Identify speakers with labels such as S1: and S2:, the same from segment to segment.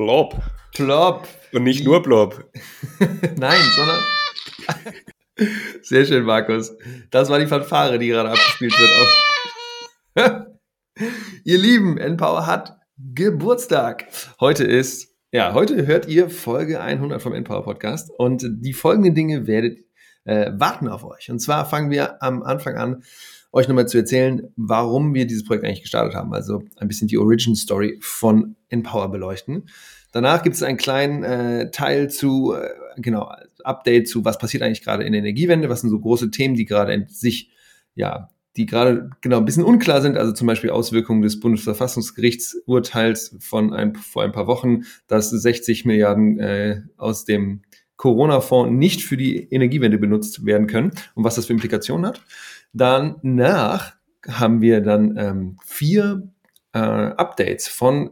S1: Blob.
S2: Plop.
S1: Und nicht nur Blob.
S2: Nein, sondern. Sehr schön, Markus. Das war die Fanfare, die gerade abgespielt wird. ihr Lieben, Npower hat Geburtstag. Heute ist, ja, heute hört ihr Folge 100 vom Npower Podcast und die folgenden Dinge werdet äh, warten auf euch. Und zwar fangen wir am Anfang an, euch nochmal zu erzählen, warum wir dieses Projekt eigentlich gestartet haben. Also ein bisschen die Origin Story von Empower beleuchten. Danach gibt es einen kleinen äh, Teil zu, äh, genau, Update zu, was passiert eigentlich gerade in der Energiewende, was sind so große Themen, die gerade in sich, ja, die gerade genau ein bisschen unklar sind, also zum Beispiel Auswirkungen des Bundesverfassungsgerichtsurteils von ein, vor ein paar Wochen, dass 60 Milliarden äh, aus dem Corona-Fonds nicht für die Energiewende benutzt werden können und was das für Implikationen hat. Danach haben wir dann ähm, vier äh, Updates von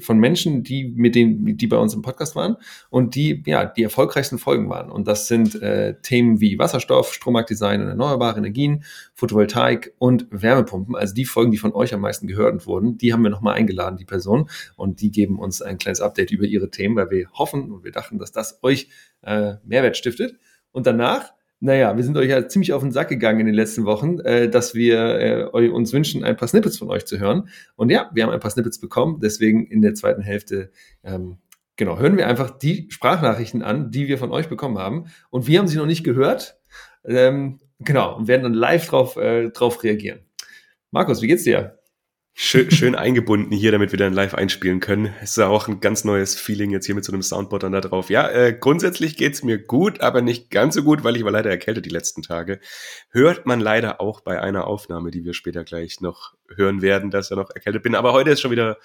S2: von Menschen, die mit denen, die bei uns im Podcast waren und die ja die erfolgreichsten Folgen waren. Und das sind äh, Themen wie Wasserstoff, Strommarktdesign und erneuerbare Energien, Photovoltaik und Wärmepumpen. Also die Folgen, die von euch am meisten gehört wurden, die haben wir nochmal eingeladen, die Person, und die geben uns ein kleines Update über ihre Themen, weil wir hoffen und wir dachten, dass das euch äh, Mehrwert stiftet. Und danach naja, wir sind euch ja ziemlich auf den Sack gegangen in den letzten Wochen, äh, dass wir äh, uns wünschen, ein paar Snippets von euch zu hören. Und ja, wir haben ein paar Snippets bekommen. Deswegen in der zweiten Hälfte, ähm, genau, hören wir einfach die Sprachnachrichten an, die wir von euch bekommen haben. Und wir haben sie noch nicht gehört. Ähm, genau, und werden dann live drauf, äh, drauf reagieren. Markus, wie geht's dir?
S1: Schön, schön eingebunden hier, damit wir dann live einspielen können. Es ist auch ein ganz neues Feeling jetzt hier mit so einem Soundboard dann da drauf. Ja, äh, grundsätzlich geht's mir gut, aber nicht ganz so gut, weil ich war leider erkältet die letzten Tage. Hört man leider auch bei einer Aufnahme, die wir später gleich noch hören werden, dass ich noch erkältet bin. Aber heute ist schon wieder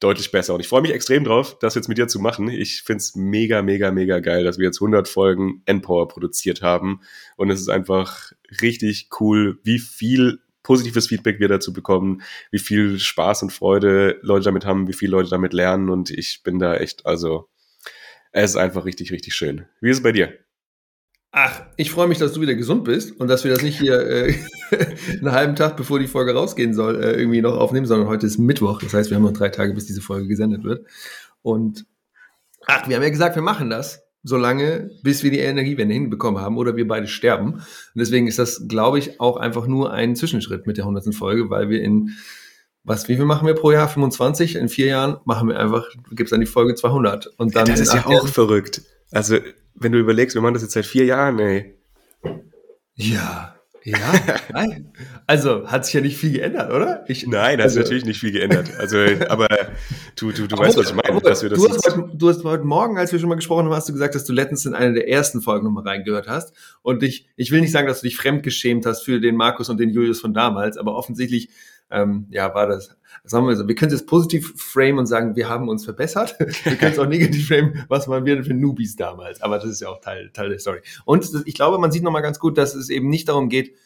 S1: deutlich besser und ich freue mich extrem drauf, das jetzt mit dir zu machen. Ich find's mega, mega, mega geil, dass wir jetzt 100 Folgen Endpower produziert haben und es ist einfach richtig cool, wie viel positives Feedback wir dazu bekommen, wie viel Spaß und Freude Leute damit haben, wie viele Leute damit lernen und ich bin da echt, also es ist einfach richtig, richtig schön. Wie ist es bei dir?
S2: Ach, ich freue mich, dass du wieder gesund bist und dass wir das nicht hier äh, einen halben Tag, bevor die Folge rausgehen soll, äh, irgendwie noch aufnehmen, sondern heute ist Mittwoch. Das heißt, wir haben noch drei Tage, bis diese Folge gesendet wird. Und ach, wir haben ja gesagt, wir machen das solange, bis wir die Energiewende hinbekommen haben oder wir beide sterben. Und deswegen ist das, glaube ich, auch einfach nur ein Zwischenschritt mit der 100. Folge, weil wir in, was, wie viel machen wir pro Jahr? 25? In vier Jahren machen wir einfach, gibt's dann die Folge 200. Und dann
S1: das ist ja auch Jahren verrückt. Also, wenn du überlegst, wir machen das jetzt seit vier Jahren, ey.
S2: Ja, ja, nein. Also hat sich ja nicht viel geändert, oder?
S1: Ich, nein, hat also, sich natürlich nicht viel geändert. Also, aber du, du, du weißt, was ich meine.
S2: Dass wir das du, hast heute, du hast heute Morgen, als wir schon mal gesprochen haben, hast du gesagt, dass du letztens in einer der ersten Folgen nochmal reingehört hast. Und ich, ich will nicht sagen, dass du dich fremdgeschämt hast für den Markus und den Julius von damals, aber offensichtlich ähm, ja, war das, sagen wir so, wir können es jetzt positiv frame und sagen, wir haben uns verbessert. wir können es auch negativ frame, was waren wir denn für Newbies damals. Aber das ist ja auch Teil, Teil der Story. Und ich glaube, man sieht nochmal ganz gut, dass es eben nicht darum geht,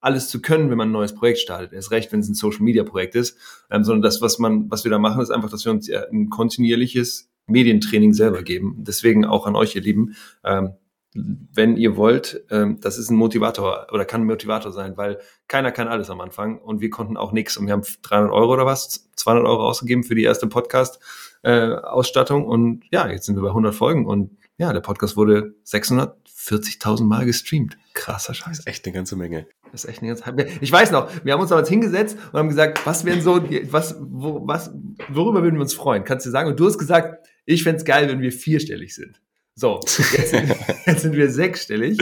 S2: alles zu können, wenn man ein neues Projekt startet. Erst recht, wenn es ein Social Media Projekt ist, ähm, sondern das, was man, was wir da machen, ist einfach, dass wir uns ein kontinuierliches Medientraining selber geben. Deswegen auch an euch, ihr Lieben. Ähm, wenn ihr wollt, ähm, das ist ein Motivator oder kann ein Motivator sein, weil keiner kann alles am Anfang und wir konnten auch nichts und wir haben 300 Euro oder was, 200 Euro ausgegeben für die erste Podcast-Ausstattung äh, und ja, jetzt sind wir bei 100 Folgen und ja, der Podcast wurde 640.000 Mal gestreamt. Krasser Scheiß. Das
S1: ist echt eine ganze Menge.
S2: Das ist echt eine ganze Ich weiß noch, wir haben uns damals hingesetzt und haben gesagt, was wären so, was, wo, was, worüber würden wir uns freuen? Kannst du sagen? Und du hast gesagt, ich fände gerne, wenn wir vierstellig sind. So, jetzt sind, jetzt sind wir sechsstellig.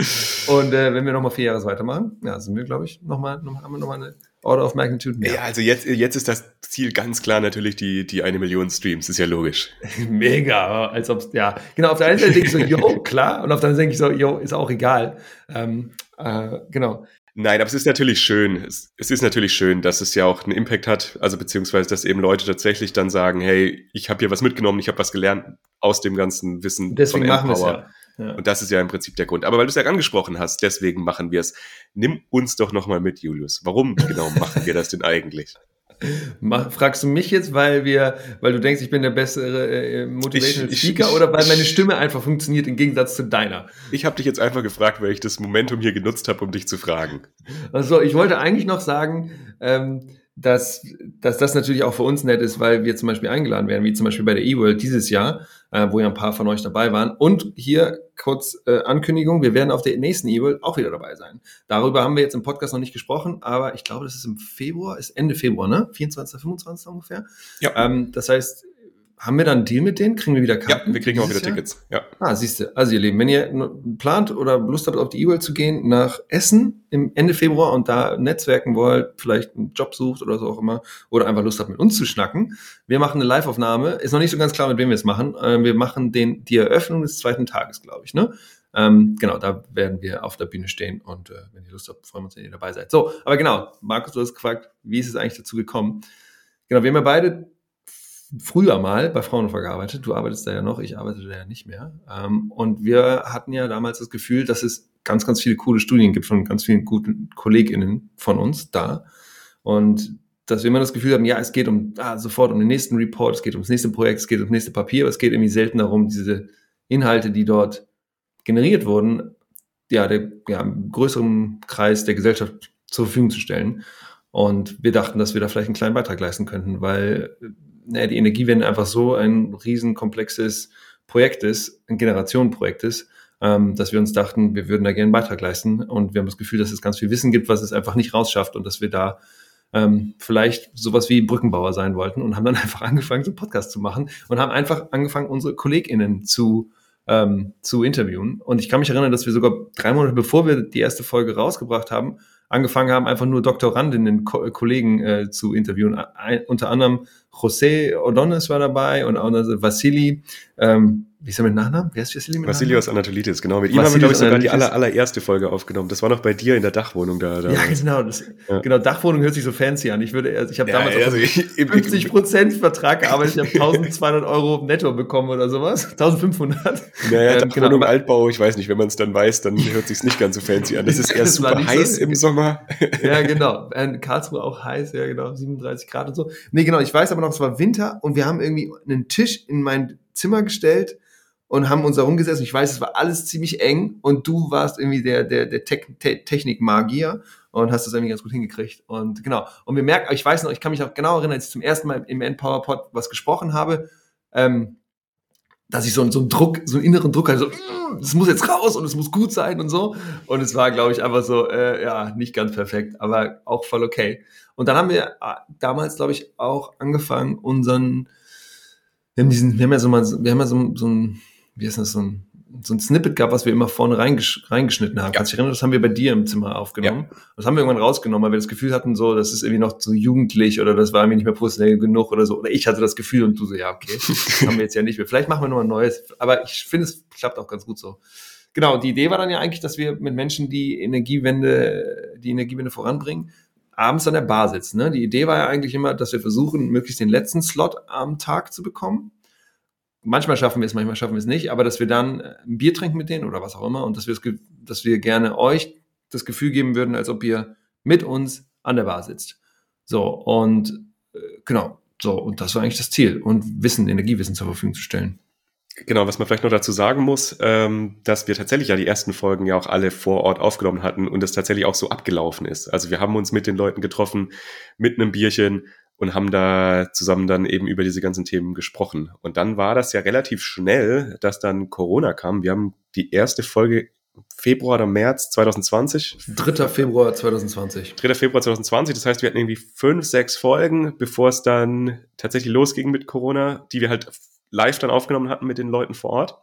S2: Und äh, wenn wir nochmal vier Jahre weitermachen, ja, sind wir, glaube ich, nochmal, noch, haben wir nochmal eine Order of Magnitude
S1: mehr. Ja, also jetzt, jetzt ist das Ziel ganz klar natürlich die, die eine Million Streams, ist ja logisch.
S2: Mega, als ob ja, genau, auf der einen Seite denke ich so, yo, klar, und auf der anderen Seite denke ich so, yo, ist auch egal. Ähm, äh, genau.
S1: Nein, aber es ist natürlich schön. Es, es, ist natürlich schön, dass es ja auch einen Impact hat, also beziehungsweise, dass eben Leute tatsächlich dann sagen, hey, ich habe hier was mitgenommen, ich habe was gelernt aus dem ganzen Wissen
S2: deswegen von Empower. Machen
S1: ja. ja. Und das ist ja im Prinzip der Grund. Aber weil du es ja angesprochen hast, deswegen machen wir es. Nimm uns doch nochmal mit, Julius. Warum genau machen wir das denn eigentlich?
S2: Fragst du mich jetzt, weil wir, weil du denkst, ich bin der bessere äh, Motivational Speaker ich, oder weil meine Stimme einfach funktioniert im Gegensatz zu deiner?
S1: Ich habe dich jetzt einfach gefragt, weil ich das Momentum hier genutzt habe, um dich zu fragen.
S2: Also ich wollte eigentlich noch sagen, ähm, dass, dass das natürlich auch für uns nett ist, weil wir zum Beispiel eingeladen werden, wie zum Beispiel bei der eWorld dieses Jahr, äh, wo ja ein paar von euch dabei waren. Und hier kurz äh, Ankündigung, wir werden auf der nächsten eWorld auch wieder dabei sein. Darüber haben wir jetzt im Podcast noch nicht gesprochen, aber ich glaube, das ist im Februar, ist Ende Februar, ne? 24., 25. ungefähr. Ja. Ähm, das heißt, haben wir dann einen Deal mit denen? Kriegen wir wieder
S1: Karten? Ja, wir kriegen auch wieder Jahr? Tickets. Ja.
S2: Ah, siehst du. Also ihr Lieben, wenn ihr plant oder Lust habt, auf die E-World zu gehen, nach Essen im Ende Februar und da netzwerken wollt, vielleicht einen Job sucht oder so auch immer, oder einfach Lust habt, mit uns zu schnacken, wir machen eine Live-Aufnahme. Ist noch nicht so ganz klar, mit wem wir es machen. Ähm, wir machen den, die Eröffnung des zweiten Tages, glaube ich, ne? Ähm, genau, da werden wir auf der Bühne stehen und äh, wenn ihr Lust habt, freuen wir uns, wenn ihr dabei seid. So, aber genau, Markus, du hast gefragt, wie ist es eigentlich dazu gekommen? Genau, wir haben ja beide früher mal bei Fraunhofer gearbeitet. Du arbeitest da ja noch, ich arbeite da ja nicht mehr. Ähm, und wir hatten ja damals das Gefühl, dass es ganz, ganz viele coole Studien gibt von ganz vielen guten KollegInnen von uns da. Und dass wir immer das Gefühl haben, ja, es geht um ah, sofort um den nächsten Report, es geht ums nächste Projekt, es geht ums nächste Papier, aber es geht irgendwie selten darum, diese Inhalte, die dort generiert wurden, ja, der ja, größeren Kreis der Gesellschaft zur Verfügung zu stellen. Und wir dachten, dass wir da vielleicht einen kleinen Beitrag leisten könnten, weil naja, die Energiewende einfach so ein riesenkomplexes Projekt ist, ein Generationenprojekt ist, ähm, dass wir uns dachten, wir würden da gerne einen Beitrag leisten. Und wir haben das Gefühl, dass es ganz viel Wissen gibt, was es einfach nicht rausschafft und dass wir da ähm, vielleicht sowas wie Brückenbauer sein wollten und haben dann einfach angefangen, so einen Podcast zu machen und haben einfach angefangen, unsere KollegInnen zu, ähm, zu interviewen. Und ich kann mich erinnern, dass wir sogar drei Monate bevor wir die erste Folge rausgebracht haben, angefangen haben, einfach nur Doktorandinnen, Ko Kollegen äh, zu interviewen. Ein, unter anderem José Odones war dabei und auch Vassili. Ähm, wie ist er mit Nachnamen? Wer ist
S1: Vassili mit Vassilios Anatolitis, genau. Mit ihm haben wir, glaube ich, sogar die aller, allererste Folge aufgenommen. Das war noch bei dir in der Dachwohnung da. da
S2: ja, genau. Das, ja. Genau, Dachwohnung hört sich so fancy an. Ich würde, also ich habe ja, damals also ich, 50 Prozent Vertrag gearbeitet. Ich habe 1200 Euro netto bekommen oder sowas. 1500.
S1: Naja, ähm, Dachwohnung, genau. Altbau, ich weiß nicht, wenn man es dann weiß, dann hört sich nicht ganz so fancy an. Das ist eher super heiß so. im Sommer.
S2: ja, genau. In Karlsruhe auch heiß, ja, genau. 37 Grad und so. Nee, genau. Ich weiß aber noch, es war Winter und wir haben irgendwie einen Tisch in mein Zimmer gestellt und haben uns da rumgesetzt. Ich weiß, es war alles ziemlich eng und du warst irgendwie der, der, der Te Te Technikmagier und hast das irgendwie ganz gut hingekriegt. Und genau. Und wir merken, ich weiß noch, ich kann mich auch genau erinnern, als ich zum ersten Mal im Empower Pod was gesprochen habe, ähm, dass ich so, so einen Druck, so einen inneren Druck hatte, so, das muss jetzt raus und es muss gut sein und so. Und es war, glaube ich, einfach so, äh, ja, nicht ganz perfekt, aber auch voll okay. Und dann haben wir äh, damals, glaube ich, auch angefangen, unseren, wir haben diesen, wir haben ja so mal, wir haben ja so, so ein, wie ist das, so ein, so ein Snippet gab, was wir immer vorne reingesch reingeschnitten haben. Ja. Kannst du dich erinnern? Das haben wir bei dir im Zimmer aufgenommen. Ja. Das haben wir irgendwann rausgenommen, weil wir das Gefühl hatten, so, das ist irgendwie noch so jugendlich oder das war irgendwie nicht mehr professionell genug oder so. Oder ich hatte das Gefühl und du so, ja, okay, das haben wir jetzt ja nicht mehr. Vielleicht machen wir noch ein neues. Aber ich finde, es klappt auch ganz gut so. Genau, die Idee war dann ja eigentlich, dass wir mit Menschen, die Energiewende, die Energiewende voranbringen, abends an der Bar sitzen. Ne? Die Idee war ja eigentlich immer, dass wir versuchen, möglichst den letzten Slot am Tag zu bekommen manchmal schaffen wir es, manchmal schaffen wir es nicht, aber dass wir dann äh, ein Bier trinken mit denen oder was auch immer und dass wir, dass wir gerne euch das Gefühl geben würden, als ob ihr mit uns an der Bar sitzt. So, und äh, genau, so, und das war eigentlich das Ziel und Wissen, Energiewissen zur Verfügung zu stellen.
S1: Genau, was man vielleicht noch dazu sagen muss, ähm, dass wir tatsächlich ja die ersten Folgen ja auch alle vor Ort aufgenommen hatten und es tatsächlich auch so abgelaufen ist. Also wir haben uns mit den Leuten getroffen, mit einem Bierchen und haben da zusammen dann eben über diese ganzen Themen gesprochen. Und dann war das ja relativ schnell, dass dann Corona kam. Wir haben die erste Folge Februar oder März 2020.
S2: 3. Februar 2020.
S1: 3. Februar 2020. Das heißt, wir hatten irgendwie fünf, sechs Folgen, bevor es dann tatsächlich losging mit Corona, die wir halt live dann aufgenommen hatten mit den Leuten vor Ort.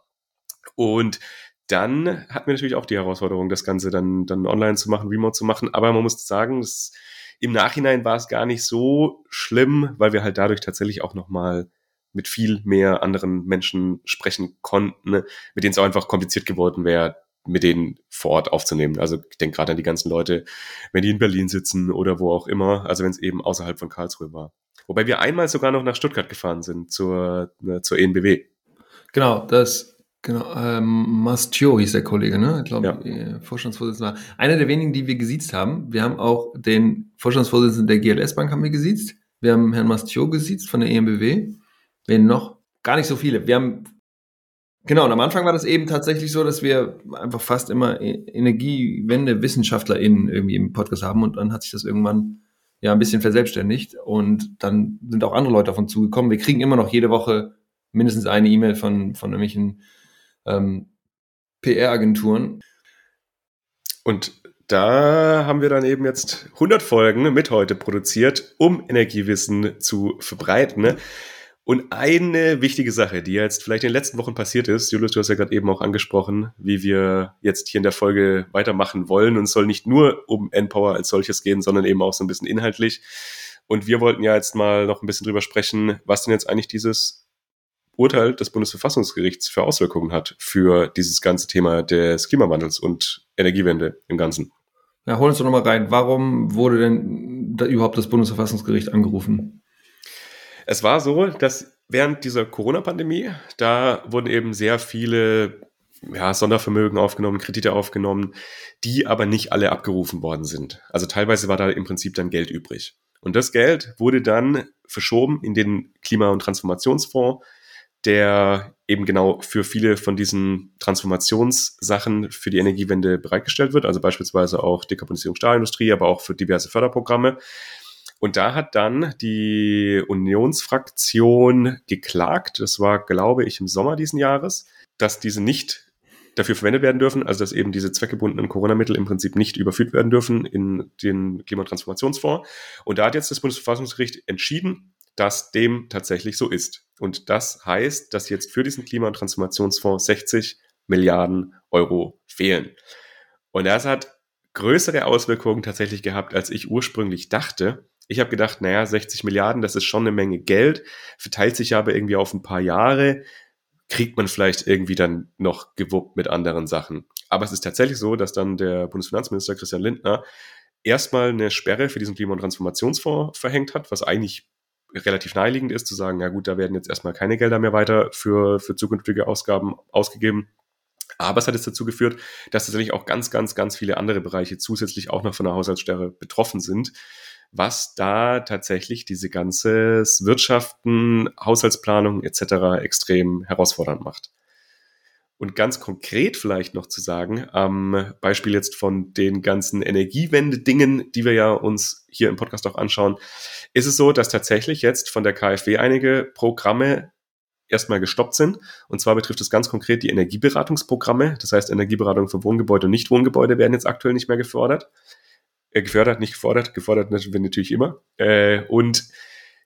S1: Und dann hatten wir natürlich auch die Herausforderung, das Ganze dann, dann online zu machen, remote zu machen. Aber man muss sagen, das im Nachhinein war es gar nicht so schlimm, weil wir halt dadurch tatsächlich auch nochmal mit viel mehr anderen Menschen sprechen konnten, ne, mit denen es auch einfach kompliziert geworden wäre, mit denen vor Ort aufzunehmen. Also ich denke gerade an die ganzen Leute, wenn die in Berlin sitzen oder wo auch immer, also wenn es eben außerhalb von Karlsruhe war. Wobei wir einmal sogar noch nach Stuttgart gefahren sind zur, ne, zur ENBW.
S2: Genau, das Genau, ähm, Mastio hieß der Kollege, ne? Ich glaube, ja. Äh, Vorstandsvorsitzender war. Einer der wenigen, die wir gesiezt haben. Wir haben auch den Vorstandsvorsitzenden der GLS Bank haben wir gesiezt. Wir haben Herrn Mastio gesiezt von der EMBW. Wen noch? Gar nicht so viele. Wir haben, genau, und am Anfang war das eben tatsächlich so, dass wir einfach fast immer e-, Energiewende WissenschaftlerInnen irgendwie im Podcast haben und dann hat sich das irgendwann ja ein bisschen verselbstständigt und dann sind auch andere Leute davon zugekommen. Wir kriegen immer noch jede Woche mindestens eine E-Mail von, von irgendwelchen ähm, PR-Agenturen.
S1: Und da haben wir dann eben jetzt 100 Folgen mit heute produziert, um Energiewissen zu verbreiten. Und eine wichtige Sache, die jetzt vielleicht in den letzten Wochen passiert ist, Julius, du hast ja gerade eben auch angesprochen, wie wir jetzt hier in der Folge weitermachen wollen. Und es soll nicht nur um N-Power als solches gehen, sondern eben auch so ein bisschen inhaltlich. Und wir wollten ja jetzt mal noch ein bisschen drüber sprechen, was denn jetzt eigentlich dieses Urteil des Bundesverfassungsgerichts für Auswirkungen hat für dieses ganze Thema des Klimawandels und Energiewende im Ganzen.
S2: Ja, hol uns doch nochmal rein. Warum wurde denn da überhaupt das Bundesverfassungsgericht angerufen?
S1: Es war so, dass während dieser Corona-Pandemie, da wurden eben sehr viele ja, Sondervermögen aufgenommen, Kredite aufgenommen, die aber nicht alle abgerufen worden sind. Also teilweise war da im Prinzip dann Geld übrig. Und das Geld wurde dann verschoben in den Klima- und Transformationsfonds, der eben genau für viele von diesen Transformationssachen für die Energiewende bereitgestellt wird, also beispielsweise auch Dekarbonisierung Stahlindustrie, aber auch für diverse Förderprogramme. Und da hat dann die Unionsfraktion geklagt, das war, glaube ich, im Sommer diesen Jahres, dass diese nicht dafür verwendet werden dürfen, also dass eben diese zweckgebundenen Corona-Mittel im Prinzip nicht überführt werden dürfen in den Klimatransformationsfonds. Und da hat jetzt das Bundesverfassungsgericht entschieden, dass dem tatsächlich so ist. Und das heißt, dass jetzt für diesen Klima- und Transformationsfonds 60 Milliarden Euro fehlen. Und das hat größere Auswirkungen tatsächlich gehabt, als ich ursprünglich dachte. Ich habe gedacht, naja, 60 Milliarden, das ist schon eine Menge Geld, verteilt sich aber irgendwie auf ein paar Jahre, kriegt man vielleicht irgendwie dann noch gewuppt mit anderen Sachen. Aber es ist tatsächlich so, dass dann der Bundesfinanzminister Christian Lindner erstmal eine Sperre für diesen Klima- und Transformationsfonds verhängt hat, was eigentlich relativ naheliegend ist, zu sagen, ja gut, da werden jetzt erstmal keine Gelder mehr weiter für, für zukünftige Ausgaben ausgegeben. Aber es hat jetzt dazu geführt, dass tatsächlich auch ganz, ganz, ganz viele andere Bereiche zusätzlich auch noch von der Haushaltssperre betroffen sind was da tatsächlich diese ganze Wirtschaften, Haushaltsplanung etc. extrem herausfordernd macht. Und ganz konkret vielleicht noch zu sagen, am Beispiel jetzt von den ganzen Energiewende-Dingen, die wir ja uns hier im Podcast auch anschauen, ist es so, dass tatsächlich jetzt von der KfW einige Programme erstmal gestoppt sind. Und zwar betrifft es ganz konkret die Energieberatungsprogramme. Das heißt, Energieberatung für Wohngebäude und Nichtwohngebäude werden jetzt aktuell nicht mehr gefördert äh, gefördert, nicht gefordert, gefordert natürlich immer. Äh, und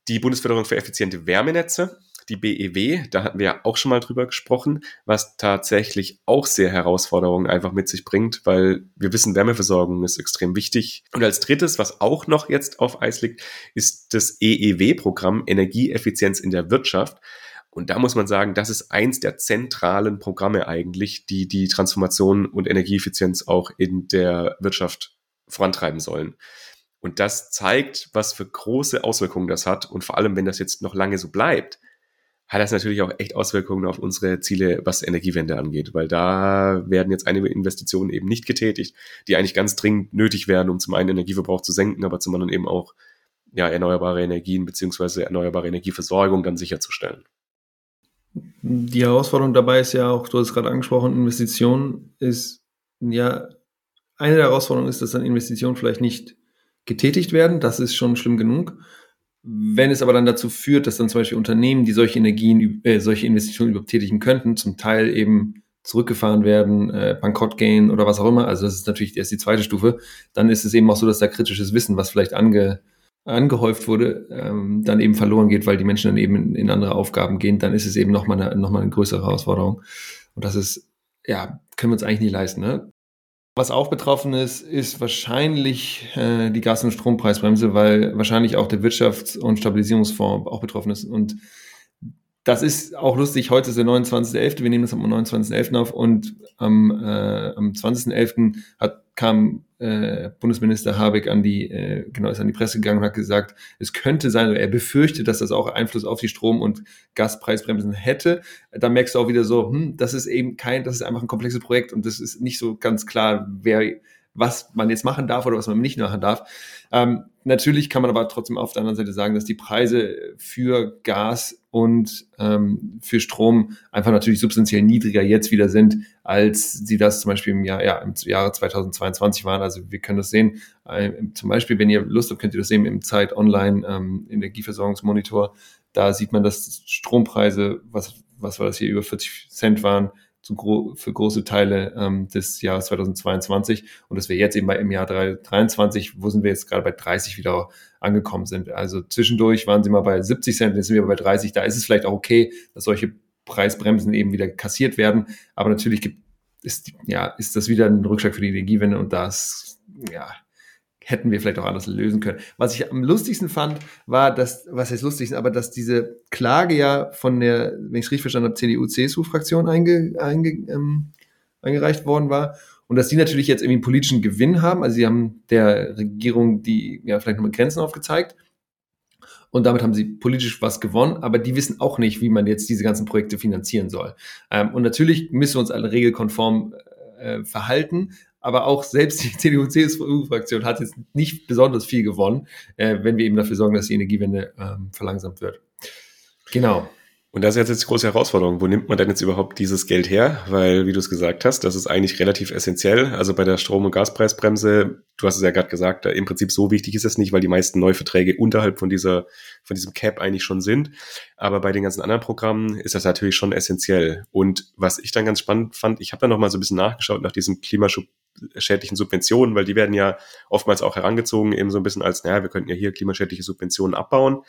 S1: die Bundesförderung für effiziente Wärmenetze, die BEW, da hatten wir ja auch schon mal drüber gesprochen, was tatsächlich auch sehr Herausforderungen einfach mit sich bringt, weil wir wissen, Wärmeversorgung ist extrem wichtig. Und als drittes, was auch noch jetzt auf Eis liegt, ist das EEW-Programm Energieeffizienz in der Wirtschaft. Und da muss man sagen, das ist eins der zentralen Programme eigentlich, die die Transformation und Energieeffizienz auch in der Wirtschaft vorantreiben sollen. Und das zeigt, was für große Auswirkungen das hat. Und vor allem, wenn das jetzt noch lange so bleibt, hat das natürlich auch echt Auswirkungen auf unsere Ziele, was Energiewende angeht, weil da werden jetzt einige Investitionen eben nicht getätigt, die eigentlich ganz dringend nötig wären, um zum einen Energieverbrauch zu senken, aber zum anderen eben auch ja, erneuerbare Energien beziehungsweise erneuerbare Energieversorgung dann sicherzustellen.
S2: Die Herausforderung dabei ist ja auch, du hast es gerade angesprochen, Investitionen ist ja eine der Herausforderungen ist, dass dann Investitionen vielleicht nicht getätigt werden. Das ist schon schlimm genug. Wenn es aber dann dazu führt, dass dann zum Beispiel Unternehmen, die solche Energien, äh, solche Investitionen überhaupt tätigen könnten, zum Teil eben zurückgefahren werden, äh, bankrott gehen oder was auch immer, also das ist natürlich erst die zweite Stufe, dann ist es eben auch so, dass da kritisches Wissen, was vielleicht ange, angehäuft wurde, ähm, dann eben verloren geht, weil die Menschen dann eben in, in andere Aufgaben gehen, dann ist es eben nochmal eine, noch eine größere Herausforderung. Und das ist, ja, können wir uns eigentlich nicht leisten. Ne? Was auch betroffen ist, ist wahrscheinlich äh, die Gas- und Strompreisbremse, weil wahrscheinlich auch der Wirtschafts- und Stabilisierungsfonds auch betroffen ist. Und das ist auch lustig. Heute ist der 29.11. Wir nehmen das am 29.11. auf und am, äh, am 20.11. hat kam äh, Bundesminister Habeck an die, äh, genau, ist an die Presse gegangen und hat gesagt, es könnte sein, oder er befürchtet, dass das auch Einfluss auf die Strom- und Gaspreisbremsen hätte. Da merkst du auch wieder so, hm, das ist eben kein, das ist einfach ein komplexes Projekt und das ist nicht so ganz klar, wer was man jetzt machen darf oder was man nicht machen darf. Ähm, natürlich kann man aber trotzdem auf der anderen Seite sagen, dass die Preise für Gas und ähm, für Strom einfach natürlich substanziell niedriger jetzt wieder sind, als sie das zum Beispiel im Jahr, ja, im Jahre 2022 waren. Also wir können das sehen. Äh, zum Beispiel, wenn ihr Lust habt, könnt ihr das sehen im Zeit Online ähm, Energieversorgungsmonitor. Da sieht man, dass Strompreise, was, was war das hier, über 40 Cent waren, zu gro für große Teile ähm, des Jahres 2022 und dass wir jetzt eben bei im Jahr 2023, wo sind wir jetzt gerade bei 30 wieder angekommen sind. Also zwischendurch waren sie mal bei 70 Cent, jetzt sind wir bei 30. Da ist es vielleicht auch okay, dass solche Preisbremsen eben wieder kassiert werden. Aber natürlich gibt, ist, ja, ist das wieder ein Rückschlag für die Energiewende und das, ja, hätten wir vielleicht auch anders lösen können. Was ich am lustigsten fand, war, dass, was heißt lustig, aber dass diese Klage ja von der, wenn ich es richtig verstanden habe, CDU-CSU-Fraktion einge, einge, ähm, eingereicht worden war. Und dass die natürlich jetzt irgendwie einen politischen Gewinn haben. Also sie haben der Regierung die ja vielleicht nochmal Grenzen aufgezeigt. Und damit haben sie politisch was gewonnen, aber die wissen auch nicht, wie man jetzt diese ganzen Projekte finanzieren soll. Ähm, und natürlich müssen wir uns alle regelkonform äh, verhalten, aber auch selbst die CDU-CSU-Fraktion hat jetzt nicht besonders viel gewonnen, äh, wenn wir eben dafür sorgen, dass die Energiewende ähm, verlangsamt wird. Genau.
S1: Und das ist jetzt die große Herausforderung. Wo nimmt man denn jetzt überhaupt dieses Geld her? Weil, wie du es gesagt hast, das ist eigentlich relativ essentiell. Also bei der Strom- und Gaspreisbremse, du hast es ja gerade gesagt, im Prinzip so wichtig ist es nicht, weil die meisten Neuverträge unterhalb von dieser, von diesem Cap eigentlich schon sind. Aber bei den ganzen anderen Programmen ist das natürlich schon essentiell. Und was ich dann ganz spannend fand, ich habe da noch mal so ein bisschen nachgeschaut nach diesem klimaschädlichen Subventionen, weil die werden ja oftmals auch herangezogen, eben so ein bisschen als, naja, wir könnten ja hier klimaschädliche Subventionen abbauen.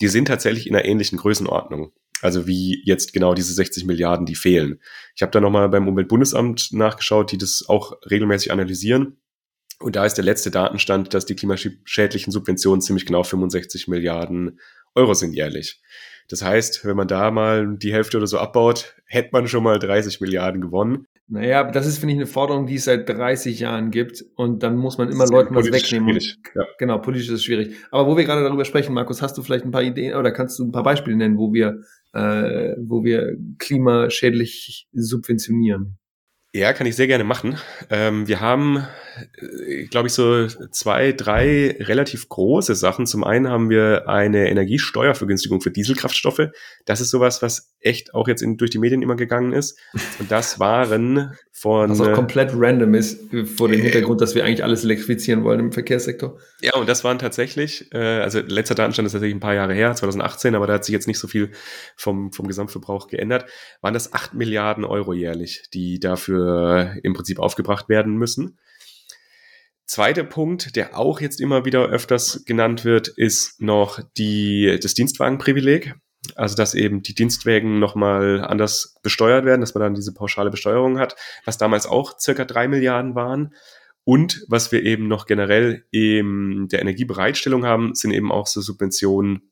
S1: Die sind tatsächlich in einer ähnlichen Größenordnung. Also wie jetzt genau diese 60 Milliarden, die fehlen. Ich habe da nochmal beim Umweltbundesamt nachgeschaut, die das auch regelmäßig analysieren. Und da ist der letzte Datenstand, dass die klimaschädlichen Subventionen ziemlich genau 65 Milliarden Euro sind jährlich. Das heißt, wenn man da mal die Hälfte oder so abbaut, hätte man schon mal 30 Milliarden gewonnen.
S2: Naja, das ist, finde ich, eine Forderung, die es seit 30 Jahren gibt. Und dann muss man immer Leuten was wegnehmen. Und, ja. Genau, politisch ist es schwierig. Aber wo wir gerade darüber sprechen, Markus, hast du vielleicht ein paar Ideen oder kannst du ein paar Beispiele nennen, wo wir äh, wo wir klimaschädlich subventionieren.
S1: Ja, kann ich sehr gerne machen. Ähm, wir haben, äh, glaube ich, so zwei, drei relativ große Sachen. Zum einen haben wir eine Energiesteuervergünstigung für Dieselkraftstoffe. Das ist sowas, was echt auch jetzt in, durch die Medien immer gegangen ist. Und das waren von. Was
S2: auch komplett random ist, vor dem äh, Hintergrund, dass wir eigentlich alles elektrifizieren wollen im Verkehrssektor.
S1: Ja, und das waren tatsächlich, äh, also letzter Datenstand ist tatsächlich ein paar Jahre her, 2018, aber da hat sich jetzt nicht so viel vom, vom Gesamtverbrauch geändert. Waren das acht Milliarden Euro jährlich, die dafür im Prinzip aufgebracht werden müssen. Zweiter Punkt, der auch jetzt immer wieder öfters genannt wird, ist noch die, das Dienstwagenprivileg. Also, dass eben die Dienstwägen nochmal anders besteuert werden, dass man dann diese pauschale Besteuerung hat, was damals auch circa drei Milliarden waren. Und was wir eben noch generell in der Energiebereitstellung haben, sind eben auch so Subventionen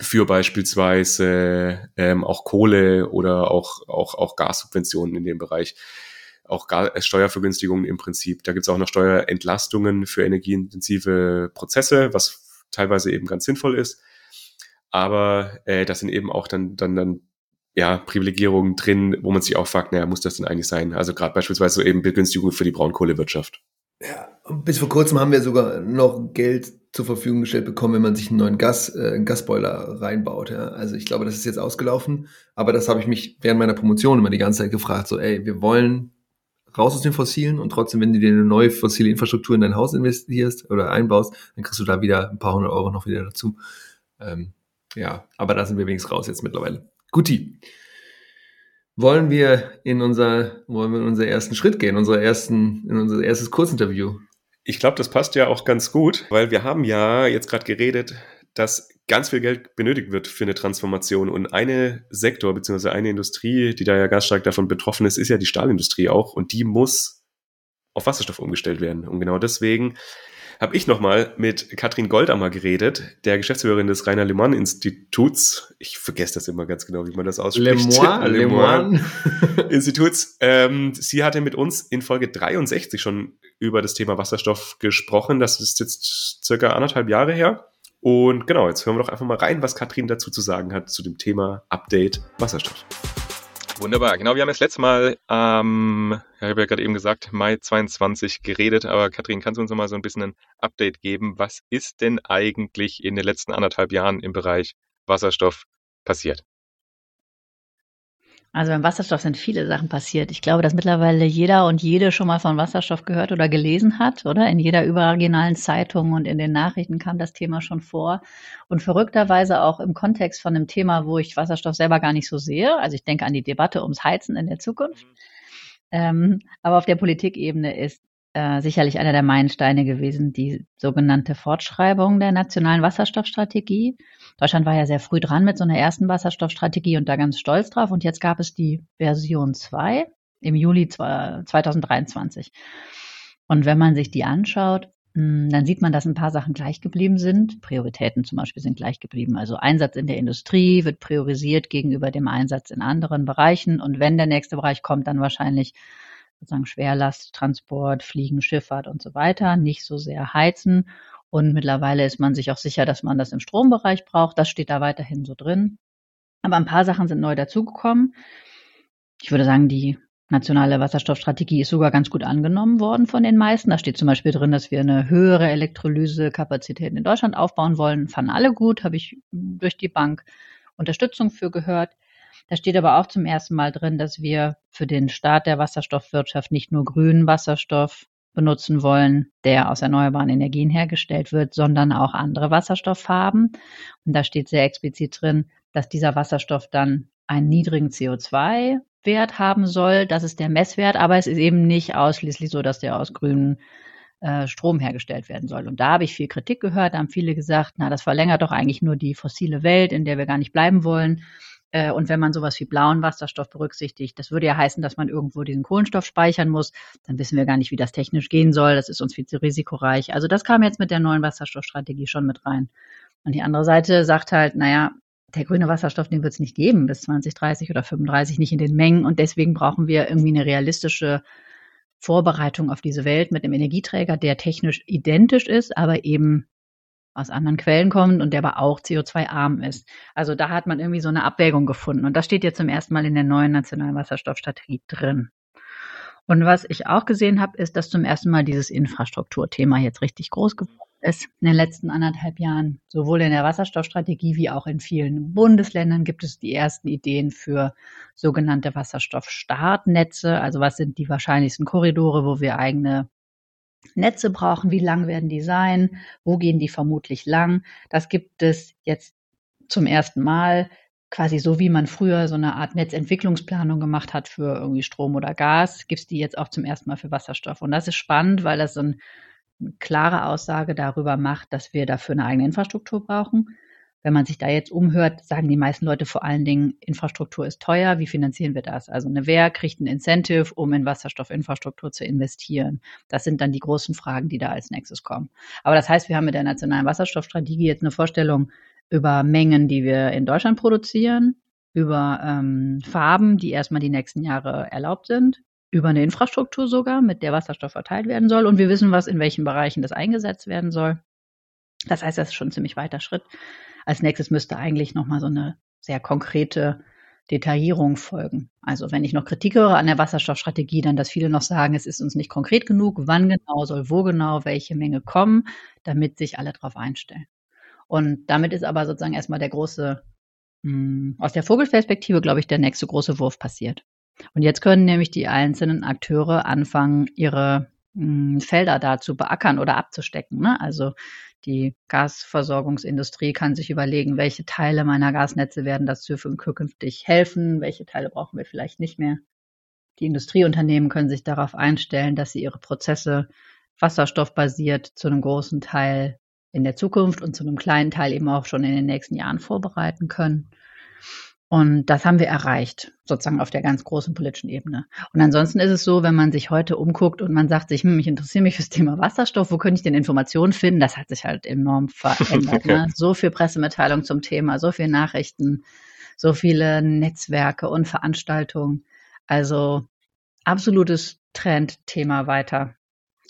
S1: für beispielsweise ähm, auch Kohle oder auch, auch, auch Gassubventionen in dem Bereich. Auch äh, Steuervergünstigungen im Prinzip. Da gibt es auch noch Steuerentlastungen für energieintensive Prozesse, was teilweise eben ganz sinnvoll ist. Aber äh, das sind eben auch dann, dann, dann ja, Privilegierungen drin, wo man sich auch fragt, naja, muss das denn eigentlich sein? Also gerade beispielsweise so eben Begünstigung für die Braunkohlewirtschaft.
S2: Ja, bis vor kurzem haben wir sogar noch Geld zur Verfügung gestellt bekommen, wenn man sich einen neuen Gas, äh, einen Gasboiler reinbaut. Ja. Also ich glaube, das ist jetzt ausgelaufen, aber das habe ich mich während meiner Promotion immer die ganze Zeit gefragt, so ey, wir wollen raus aus den Fossilen und trotzdem, wenn du dir eine neue fossile Infrastruktur in dein Haus investierst oder einbaust, dann kriegst du da wieder ein paar hundert Euro noch wieder dazu. Ähm, ja, aber da sind wir wenigstens raus jetzt mittlerweile. Guti. Wollen wir in unser, wollen wir in unseren ersten Schritt gehen, unser ersten, in unser erstes Kurzinterview?
S1: Ich glaube, das passt ja auch ganz gut, weil wir haben ja jetzt gerade geredet, dass ganz viel Geld benötigt wird für eine Transformation. Und eine Sektor bzw. eine Industrie, die da ja ganz stark davon betroffen ist, ist ja die Stahlindustrie auch. Und die muss auf Wasserstoff umgestellt werden. Und genau deswegen habe ich nochmal mit Katrin Goldammer geredet, der Geschäftsführerin des Rainer Lemann Instituts. Ich vergesse das immer ganz genau, wie man das ausspricht.
S2: Lemoine, Lemoine
S1: Instituts. Ähm, sie hatte mit uns in Folge 63 schon über das Thema Wasserstoff gesprochen. Das ist jetzt circa anderthalb Jahre her. Und genau, jetzt hören wir doch einfach mal rein, was Katrin dazu zu sagen hat zu dem Thema Update Wasserstoff. Wunderbar, genau. Wir haben das letzte Mal, ähm, ich habe ja gerade eben gesagt, Mai 22 geredet, aber Kathrin, kannst du uns noch mal so ein bisschen ein Update geben? Was ist denn eigentlich in den letzten anderthalb Jahren im Bereich Wasserstoff passiert?
S3: Also beim Wasserstoff sind viele Sachen passiert. Ich glaube, dass mittlerweile jeder und jede schon mal von Wasserstoff gehört oder gelesen hat, oder? In jeder überregionalen Zeitung und in den Nachrichten kam das Thema schon vor. Und verrückterweise auch im Kontext von einem Thema, wo ich Wasserstoff selber gar nicht so sehe. Also ich denke an die Debatte ums Heizen in der Zukunft. Ähm, aber auf der Politikebene ist äh, sicherlich einer der Meilensteine gewesen, die sogenannte Fortschreibung der nationalen Wasserstoffstrategie. Deutschland war ja sehr früh dran mit so einer ersten Wasserstoffstrategie und da ganz stolz drauf. Und jetzt gab es die Version 2 im Juli 2023. Und wenn man sich die anschaut, hm, dann sieht man, dass ein paar Sachen gleich geblieben sind. Prioritäten zum Beispiel sind gleich geblieben. Also Einsatz in der Industrie wird priorisiert gegenüber dem Einsatz in anderen Bereichen. Und wenn der nächste Bereich kommt, dann wahrscheinlich sozusagen Schwerlasttransport, Fliegen, Schifffahrt und so weiter, nicht so sehr heizen. Und mittlerweile ist man sich auch sicher, dass man das im Strombereich braucht. Das steht da weiterhin so drin. Aber ein paar Sachen sind neu dazugekommen. Ich würde sagen, die nationale Wasserstoffstrategie ist sogar ganz gut angenommen worden von den meisten. Da steht zum Beispiel drin, dass wir eine höhere Elektrolysekapazität in Deutschland aufbauen wollen. Fanden alle gut, habe ich durch die Bank Unterstützung für gehört. Da steht aber auch zum ersten Mal drin, dass wir für den Start der Wasserstoffwirtschaft nicht nur grünen Wasserstoff benutzen wollen, der aus erneuerbaren Energien hergestellt wird, sondern auch andere Wasserstofffarben. Und da steht sehr explizit drin, dass dieser Wasserstoff dann einen niedrigen CO2-Wert haben soll. Das ist der Messwert, aber es ist eben nicht ausschließlich so, dass der aus grünem äh, Strom hergestellt werden soll. Und da habe ich viel Kritik gehört. Da haben viele gesagt, na, das verlängert doch eigentlich nur die fossile Welt, in der wir gar nicht bleiben wollen. Äh, und wenn man sowas wie blauen Wasserstoff berücksichtigt, das würde ja heißen, dass man irgendwo diesen Kohlenstoff speichern muss. Dann wissen wir gar nicht, wie das technisch gehen soll. Das ist uns viel zu risikoreich. Also das kam jetzt mit der neuen Wasserstoffstrategie schon mit rein. Und die andere Seite sagt halt, naja, der grüne Wasserstoff, den wird es nicht geben bis 2030 oder 35, nicht in den Mengen. Und deswegen brauchen wir irgendwie eine realistische Vorbereitung auf diese Welt mit einem Energieträger, der technisch identisch ist, aber eben aus anderen Quellen kommt und der aber auch CO2-arm ist. Also da hat man irgendwie so eine Abwägung gefunden. Und das steht jetzt zum ersten Mal in der neuen nationalen Wasserstoffstrategie drin. Und was ich auch gesehen habe, ist, dass zum ersten Mal dieses Infrastrukturthema jetzt richtig groß geworden ist. In den letzten anderthalb Jahren, sowohl in der Wasserstoffstrategie wie auch in vielen Bundesländern, gibt es die ersten Ideen für sogenannte Wasserstoffstartnetze. Also was sind die wahrscheinlichsten Korridore, wo wir eigene Netze brauchen, wie lang werden die sein, wo gehen die vermutlich lang. Das gibt es jetzt zum ersten Mal, quasi so wie man früher so eine Art Netzentwicklungsplanung gemacht hat für irgendwie Strom oder Gas, gibt es die jetzt auch zum ersten Mal für Wasserstoff. Und das ist spannend, weil das so eine klare Aussage darüber macht, dass wir dafür eine eigene Infrastruktur brauchen wenn man sich da jetzt umhört, sagen die meisten Leute vor allen Dingen, Infrastruktur ist teuer, wie finanzieren wir das? Also eine Wer kriegt ein Incentive, um in Wasserstoffinfrastruktur zu investieren? Das sind dann die großen Fragen, die da als nächstes kommen. Aber das heißt, wir haben mit der nationalen Wasserstoffstrategie jetzt eine Vorstellung über Mengen, die wir in Deutschland produzieren, über ähm, Farben, die erstmal die nächsten Jahre erlaubt sind, über eine Infrastruktur sogar, mit der Wasserstoff verteilt werden soll. Und wir wissen, was in welchen Bereichen das eingesetzt werden soll. Das heißt, das ist schon ein ziemlich weiter Schritt. Als nächstes müsste eigentlich nochmal so eine sehr konkrete Detaillierung folgen. Also wenn ich noch Kritik höre an der Wasserstoffstrategie, dann, dass viele noch sagen, es ist uns nicht konkret genug, wann genau soll wo genau welche Menge kommen, damit sich alle darauf einstellen. Und damit ist aber sozusagen erstmal der große, mh, hm, aus der Vogelperspektive, glaube ich, der nächste große Wurf passiert. Und jetzt können nämlich die einzelnen Akteure anfangen, ihre mh, hm, Felder da zu beackern oder abzustecken. Ne? Also die Gasversorgungsindustrie kann sich überlegen, welche Teile meiner Gasnetze werden dazu künftig helfen, welche Teile brauchen wir vielleicht nicht mehr. Die Industrieunternehmen können sich darauf einstellen, dass sie ihre Prozesse wasserstoffbasiert zu einem großen Teil in der Zukunft und zu einem kleinen Teil eben auch schon in den nächsten Jahren vorbereiten können. Und das haben wir erreicht, sozusagen auf der ganz großen politischen Ebene. Und ansonsten ist es so, wenn man sich heute umguckt und man sagt sich, hm, ich interessiere mich fürs Thema Wasserstoff, wo könnte ich denn Informationen finden? Das hat sich halt enorm verändert. ne? So viel Pressemitteilung zum Thema, so viele Nachrichten, so viele Netzwerke und Veranstaltungen. Also absolutes Trendthema weiter.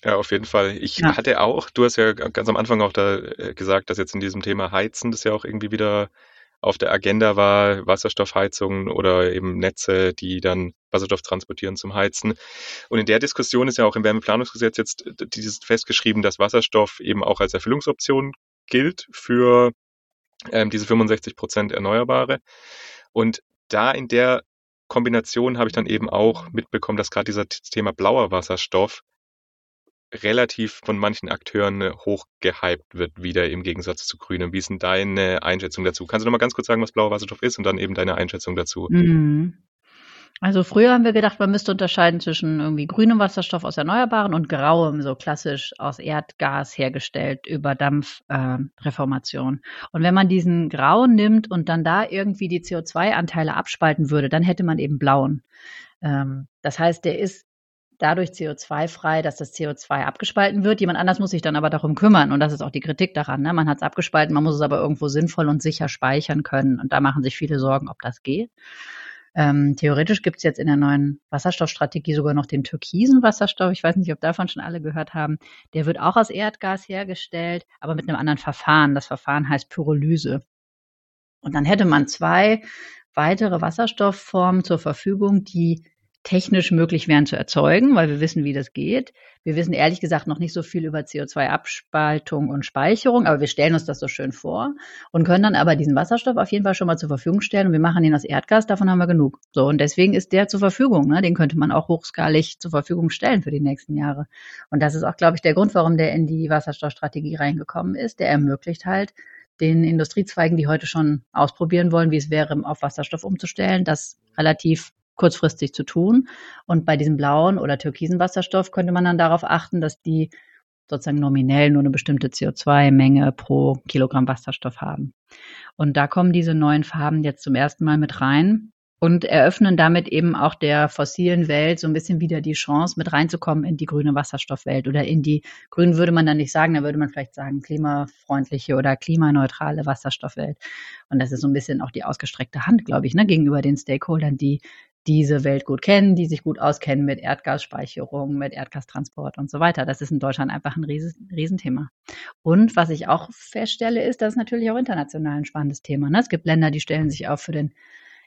S1: Ja, auf jeden Fall. Ich ja. hatte auch, du hast ja ganz am Anfang auch da äh, gesagt, dass jetzt in diesem Thema Heizen das ja auch irgendwie wieder
S4: auf der Agenda war, Wasserstoffheizungen oder eben Netze, die dann Wasserstoff transportieren zum Heizen. Und in der Diskussion ist ja auch im Wärmeplanungsgesetz jetzt dieses festgeschrieben, dass Wasserstoff eben auch als Erfüllungsoption gilt für ähm, diese 65 Prozent Erneuerbare. Und da in der Kombination habe ich dann eben auch mitbekommen, dass gerade dieser Thema blauer Wasserstoff relativ von manchen Akteuren äh, hochgehypt wird, wieder im Gegensatz zu grünem. Wie ist denn deine Einschätzung dazu? Kannst du noch mal ganz kurz sagen, was blauer Wasserstoff ist und dann eben deine Einschätzung dazu? Mhm.
S3: Also früher haben wir gedacht, man müsste unterscheiden zwischen irgendwie grünem Wasserstoff aus Erneuerbaren und grauem, so klassisch aus Erdgas hergestellt über Dampfreformation. Äh, und wenn man diesen grauen nimmt und dann da irgendwie die CO2-Anteile abspalten würde, dann hätte man eben blauen. Ähm, das heißt, der ist dadurch CO2-frei, dass das CO2 abgespalten wird. Jemand anders muss sich dann aber darum kümmern. Und das ist auch die Kritik daran. Ne? Man hat es abgespalten, man muss es aber irgendwo sinnvoll und sicher speichern können. Und da machen sich viele Sorgen, ob das geht. Ähm, theoretisch gibt es jetzt in der neuen Wasserstoffstrategie sogar noch den türkisen Wasserstoff. Ich weiß nicht, ob davon schon alle gehört haben. Der wird auch aus Erdgas hergestellt, aber mit einem anderen Verfahren. Das Verfahren heißt Pyrolyse. Und dann hätte man zwei weitere Wasserstoffformen zur Verfügung, die technisch möglich wären zu erzeugen, weil wir wissen, wie das geht. Wir wissen ehrlich gesagt noch nicht so viel über CO2-Abspaltung und Speicherung, aber wir stellen uns das so schön vor und können dann aber diesen Wasserstoff auf jeden Fall schon mal zur Verfügung stellen und wir machen den aus Erdgas, davon haben wir genug. So, und deswegen ist der zur Verfügung. Ne? Den könnte man auch hochskalig zur Verfügung stellen für die nächsten Jahre. Und das ist auch, glaube ich, der Grund, warum der in die Wasserstoffstrategie reingekommen ist. Der ermöglicht halt, den Industriezweigen, die heute schon ausprobieren wollen, wie es wäre, auf Wasserstoff umzustellen, das relativ kurzfristig zu tun. Und bei diesem blauen oder türkisen Wasserstoff könnte man dann darauf achten, dass die sozusagen nominell nur eine bestimmte CO2-Menge pro Kilogramm Wasserstoff haben. Und da kommen diese neuen Farben jetzt zum ersten Mal mit rein und eröffnen damit eben auch der fossilen Welt so ein bisschen wieder die Chance, mit reinzukommen in die grüne Wasserstoffwelt oder in die, grün würde man dann nicht sagen, da würde man vielleicht sagen, klimafreundliche oder klimaneutrale Wasserstoffwelt. Und das ist so ein bisschen auch die ausgestreckte Hand, glaube ich, ne, gegenüber den Stakeholdern, die diese Welt gut kennen, die sich gut auskennen mit Erdgasspeicherung, mit Erdgastransport und so weiter. Das ist in Deutschland einfach ein Riesenthema. Und was ich auch feststelle, ist, das ist natürlich auch international ein spannendes Thema. Ne? Es gibt Länder, die stellen sich auf für den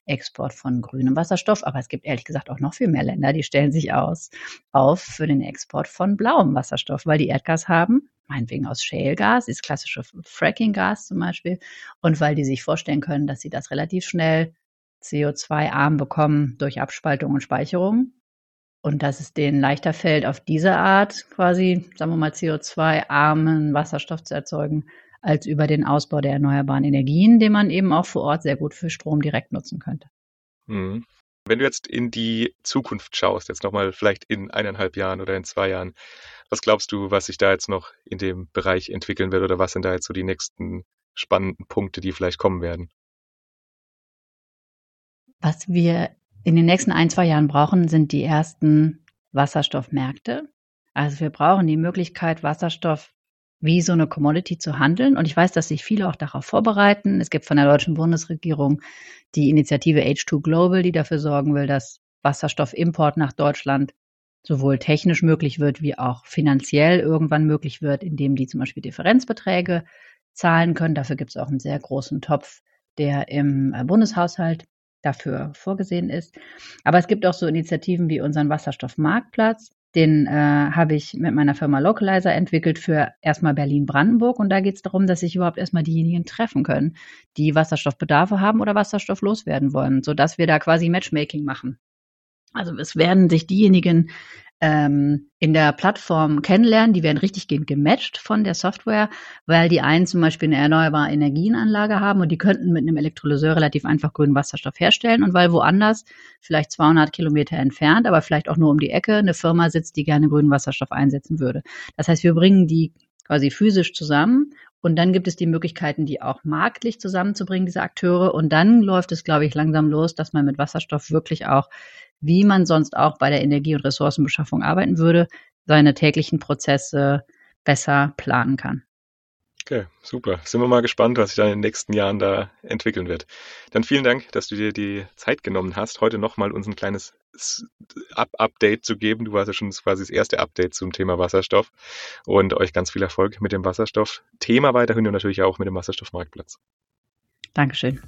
S3: Export von grünem Wasserstoff, aber es gibt ehrlich gesagt auch noch viel mehr Länder, die stellen sich aus auf für den Export von blauem Wasserstoff, weil die Erdgas haben, meinetwegen aus Shale-Gas, dieses klassische Fracking-Gas zum Beispiel, und weil die sich vorstellen können, dass sie das relativ schnell CO2-arm bekommen durch Abspaltung und Speicherung. Und dass es denen leichter fällt, auf diese Art quasi, sagen wir mal, CO2-armen Wasserstoff zu erzeugen, als über den Ausbau der erneuerbaren Energien, den man eben auch vor Ort sehr gut für Strom direkt nutzen könnte.
S4: Mhm. Wenn du jetzt in die Zukunft schaust, jetzt nochmal vielleicht in eineinhalb Jahren oder in zwei Jahren, was glaubst du, was sich da jetzt noch in dem Bereich entwickeln wird oder was sind da jetzt so die nächsten spannenden Punkte, die vielleicht kommen werden?
S3: Was wir in den nächsten ein, zwei Jahren brauchen, sind die ersten Wasserstoffmärkte. Also wir brauchen die Möglichkeit, Wasserstoff wie so eine Commodity zu handeln. Und ich weiß, dass sich viele auch darauf vorbereiten. Es gibt von der deutschen Bundesregierung die Initiative H2 Global, die dafür sorgen will, dass Wasserstoffimport nach Deutschland sowohl technisch möglich wird, wie auch finanziell irgendwann möglich wird, indem die zum Beispiel Differenzbeträge zahlen können. Dafür gibt es auch einen sehr großen Topf, der im Bundeshaushalt dafür vorgesehen ist. Aber es gibt auch so Initiativen wie unseren Wasserstoffmarktplatz. Den äh, habe ich mit meiner Firma Localizer entwickelt für erstmal Berlin-Brandenburg. Und da geht es darum, dass sich überhaupt erstmal diejenigen treffen können, die Wasserstoffbedarfe haben oder Wasserstoff loswerden wollen, sodass wir da quasi Matchmaking machen. Also es werden sich diejenigen ähm, in der Plattform kennenlernen. Die werden richtig gematcht von der Software, weil die einen zum Beispiel eine erneuerbare Energienanlage haben und die könnten mit einem Elektrolyseur relativ einfach grünen Wasserstoff herstellen und weil woanders, vielleicht 200 Kilometer entfernt, aber vielleicht auch nur um die Ecke, eine Firma sitzt, die gerne grünen Wasserstoff einsetzen würde. Das heißt, wir bringen die quasi physisch zusammen und dann gibt es die Möglichkeiten, die auch marktlich zusammenzubringen, diese Akteure. Und dann läuft es, glaube ich, langsam los, dass man mit Wasserstoff wirklich auch wie man sonst auch bei der Energie- und Ressourcenbeschaffung arbeiten würde, seine täglichen Prozesse besser planen kann.
S4: Okay, super. Sind wir mal gespannt, was sich dann in den nächsten Jahren da entwickeln wird. Dann vielen Dank, dass du dir die Zeit genommen hast, heute nochmal uns ein kleines Up-Update zu geben. Du warst ja schon quasi das erste Update zum Thema Wasserstoff und euch ganz viel Erfolg mit dem Wasserstoff-Thema weiterhin und natürlich auch mit dem Wasserstoffmarktplatz.
S3: Dankeschön.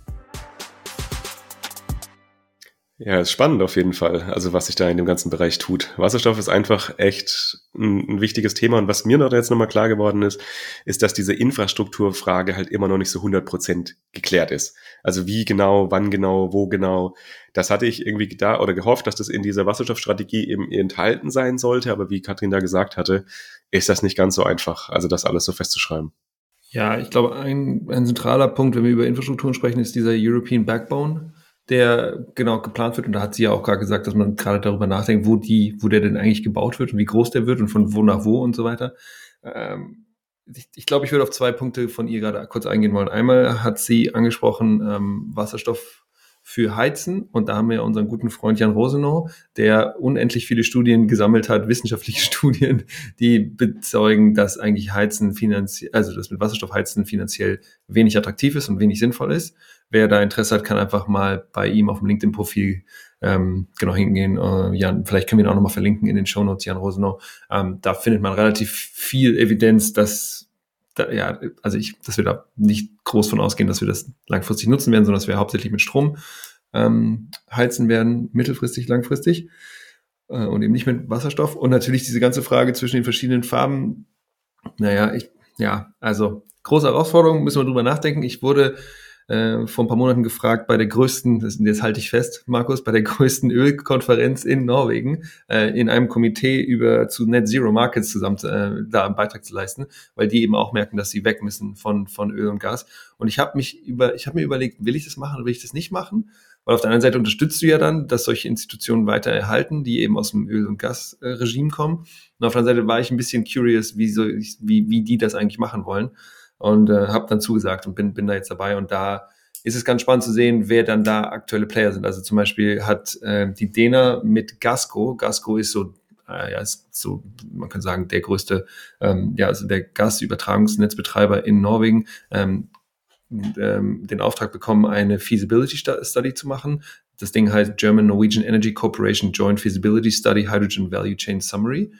S1: Ja, ist spannend auf jeden Fall, also was sich da in dem ganzen Bereich tut. Wasserstoff ist einfach echt ein, ein wichtiges Thema und was mir noch jetzt nochmal klar geworden ist, ist, dass diese Infrastrukturfrage halt immer noch nicht so 100 Prozent geklärt ist. Also wie genau, wann genau, wo genau, das hatte ich irgendwie da oder gehofft, dass das in dieser Wasserstoffstrategie eben enthalten sein sollte, aber wie Katrin da gesagt hatte, ist das nicht ganz so einfach, also das alles so festzuschreiben.
S2: Ja, ich glaube, ein, ein zentraler Punkt, wenn wir über Infrastrukturen sprechen, ist dieser European Backbone der genau geplant wird. Und da hat sie ja auch gerade gesagt, dass man gerade darüber nachdenkt, wo die, wo der denn eigentlich gebaut wird und wie groß der wird und von wo nach wo und so weiter. Ähm, ich, ich glaube, ich würde auf zwei Punkte von ihr gerade kurz eingehen wollen. Einmal hat sie angesprochen, ähm, Wasserstoff für Heizen. Und da haben wir unseren guten Freund Jan Rosenau, der unendlich viele Studien gesammelt hat, wissenschaftliche Studien, die bezeugen, dass eigentlich Heizen finanziell, also das mit Wasserstoff heizen finanziell wenig attraktiv ist und wenig sinnvoll ist. Wer da Interesse hat, kann einfach mal bei ihm auf dem LinkedIn-Profil ähm, genau hingehen. Äh, Jan, vielleicht können wir ihn auch nochmal verlinken in den Show Notes, Jan Rosenau. Ähm, da findet man relativ viel Evidenz, dass da, ja, also ich, dass wir da nicht groß von ausgehen, dass wir das langfristig nutzen werden, sondern dass wir hauptsächlich mit Strom ähm, heizen werden, mittelfristig, langfristig äh, und eben nicht mit Wasserstoff. Und natürlich diese ganze Frage zwischen den verschiedenen Farben. Naja, ich, ja, also große Herausforderung, müssen wir drüber nachdenken. Ich wurde äh, vor ein paar Monaten gefragt bei der größten, das, jetzt halte ich fest, Markus, bei der größten Ölkonferenz in Norwegen, äh, in einem Komitee über zu Net Zero Markets zusammen äh, da einen Beitrag zu leisten, weil die eben auch merken, dass sie weg müssen von, von Öl und Gas. Und ich habe mich über, ich habe mir überlegt, will ich das machen oder will ich das nicht machen? Weil auf der anderen Seite unterstützt du ja dann, dass solche Institutionen weiter erhalten, die eben aus dem Öl- und Gasregime kommen. Und auf der anderen Seite war ich ein bisschen curious, wie, so, wie, wie die das eigentlich machen wollen und äh, habe dann zugesagt und bin, bin da jetzt dabei und da ist es ganz spannend zu sehen, wer dann da aktuelle Player sind. Also zum Beispiel hat äh, die Dena mit Gasco, Gasco ist so, äh, ja, ist so, man kann sagen, der größte, ähm, ja, also der Gasübertragungsnetzbetreiber in Norwegen, ähm, ähm, den Auftrag bekommen, eine Feasibility Study zu machen. Das Ding heißt German Norwegian Energy Corporation Joint Feasibility Study Hydrogen Value Chain Summary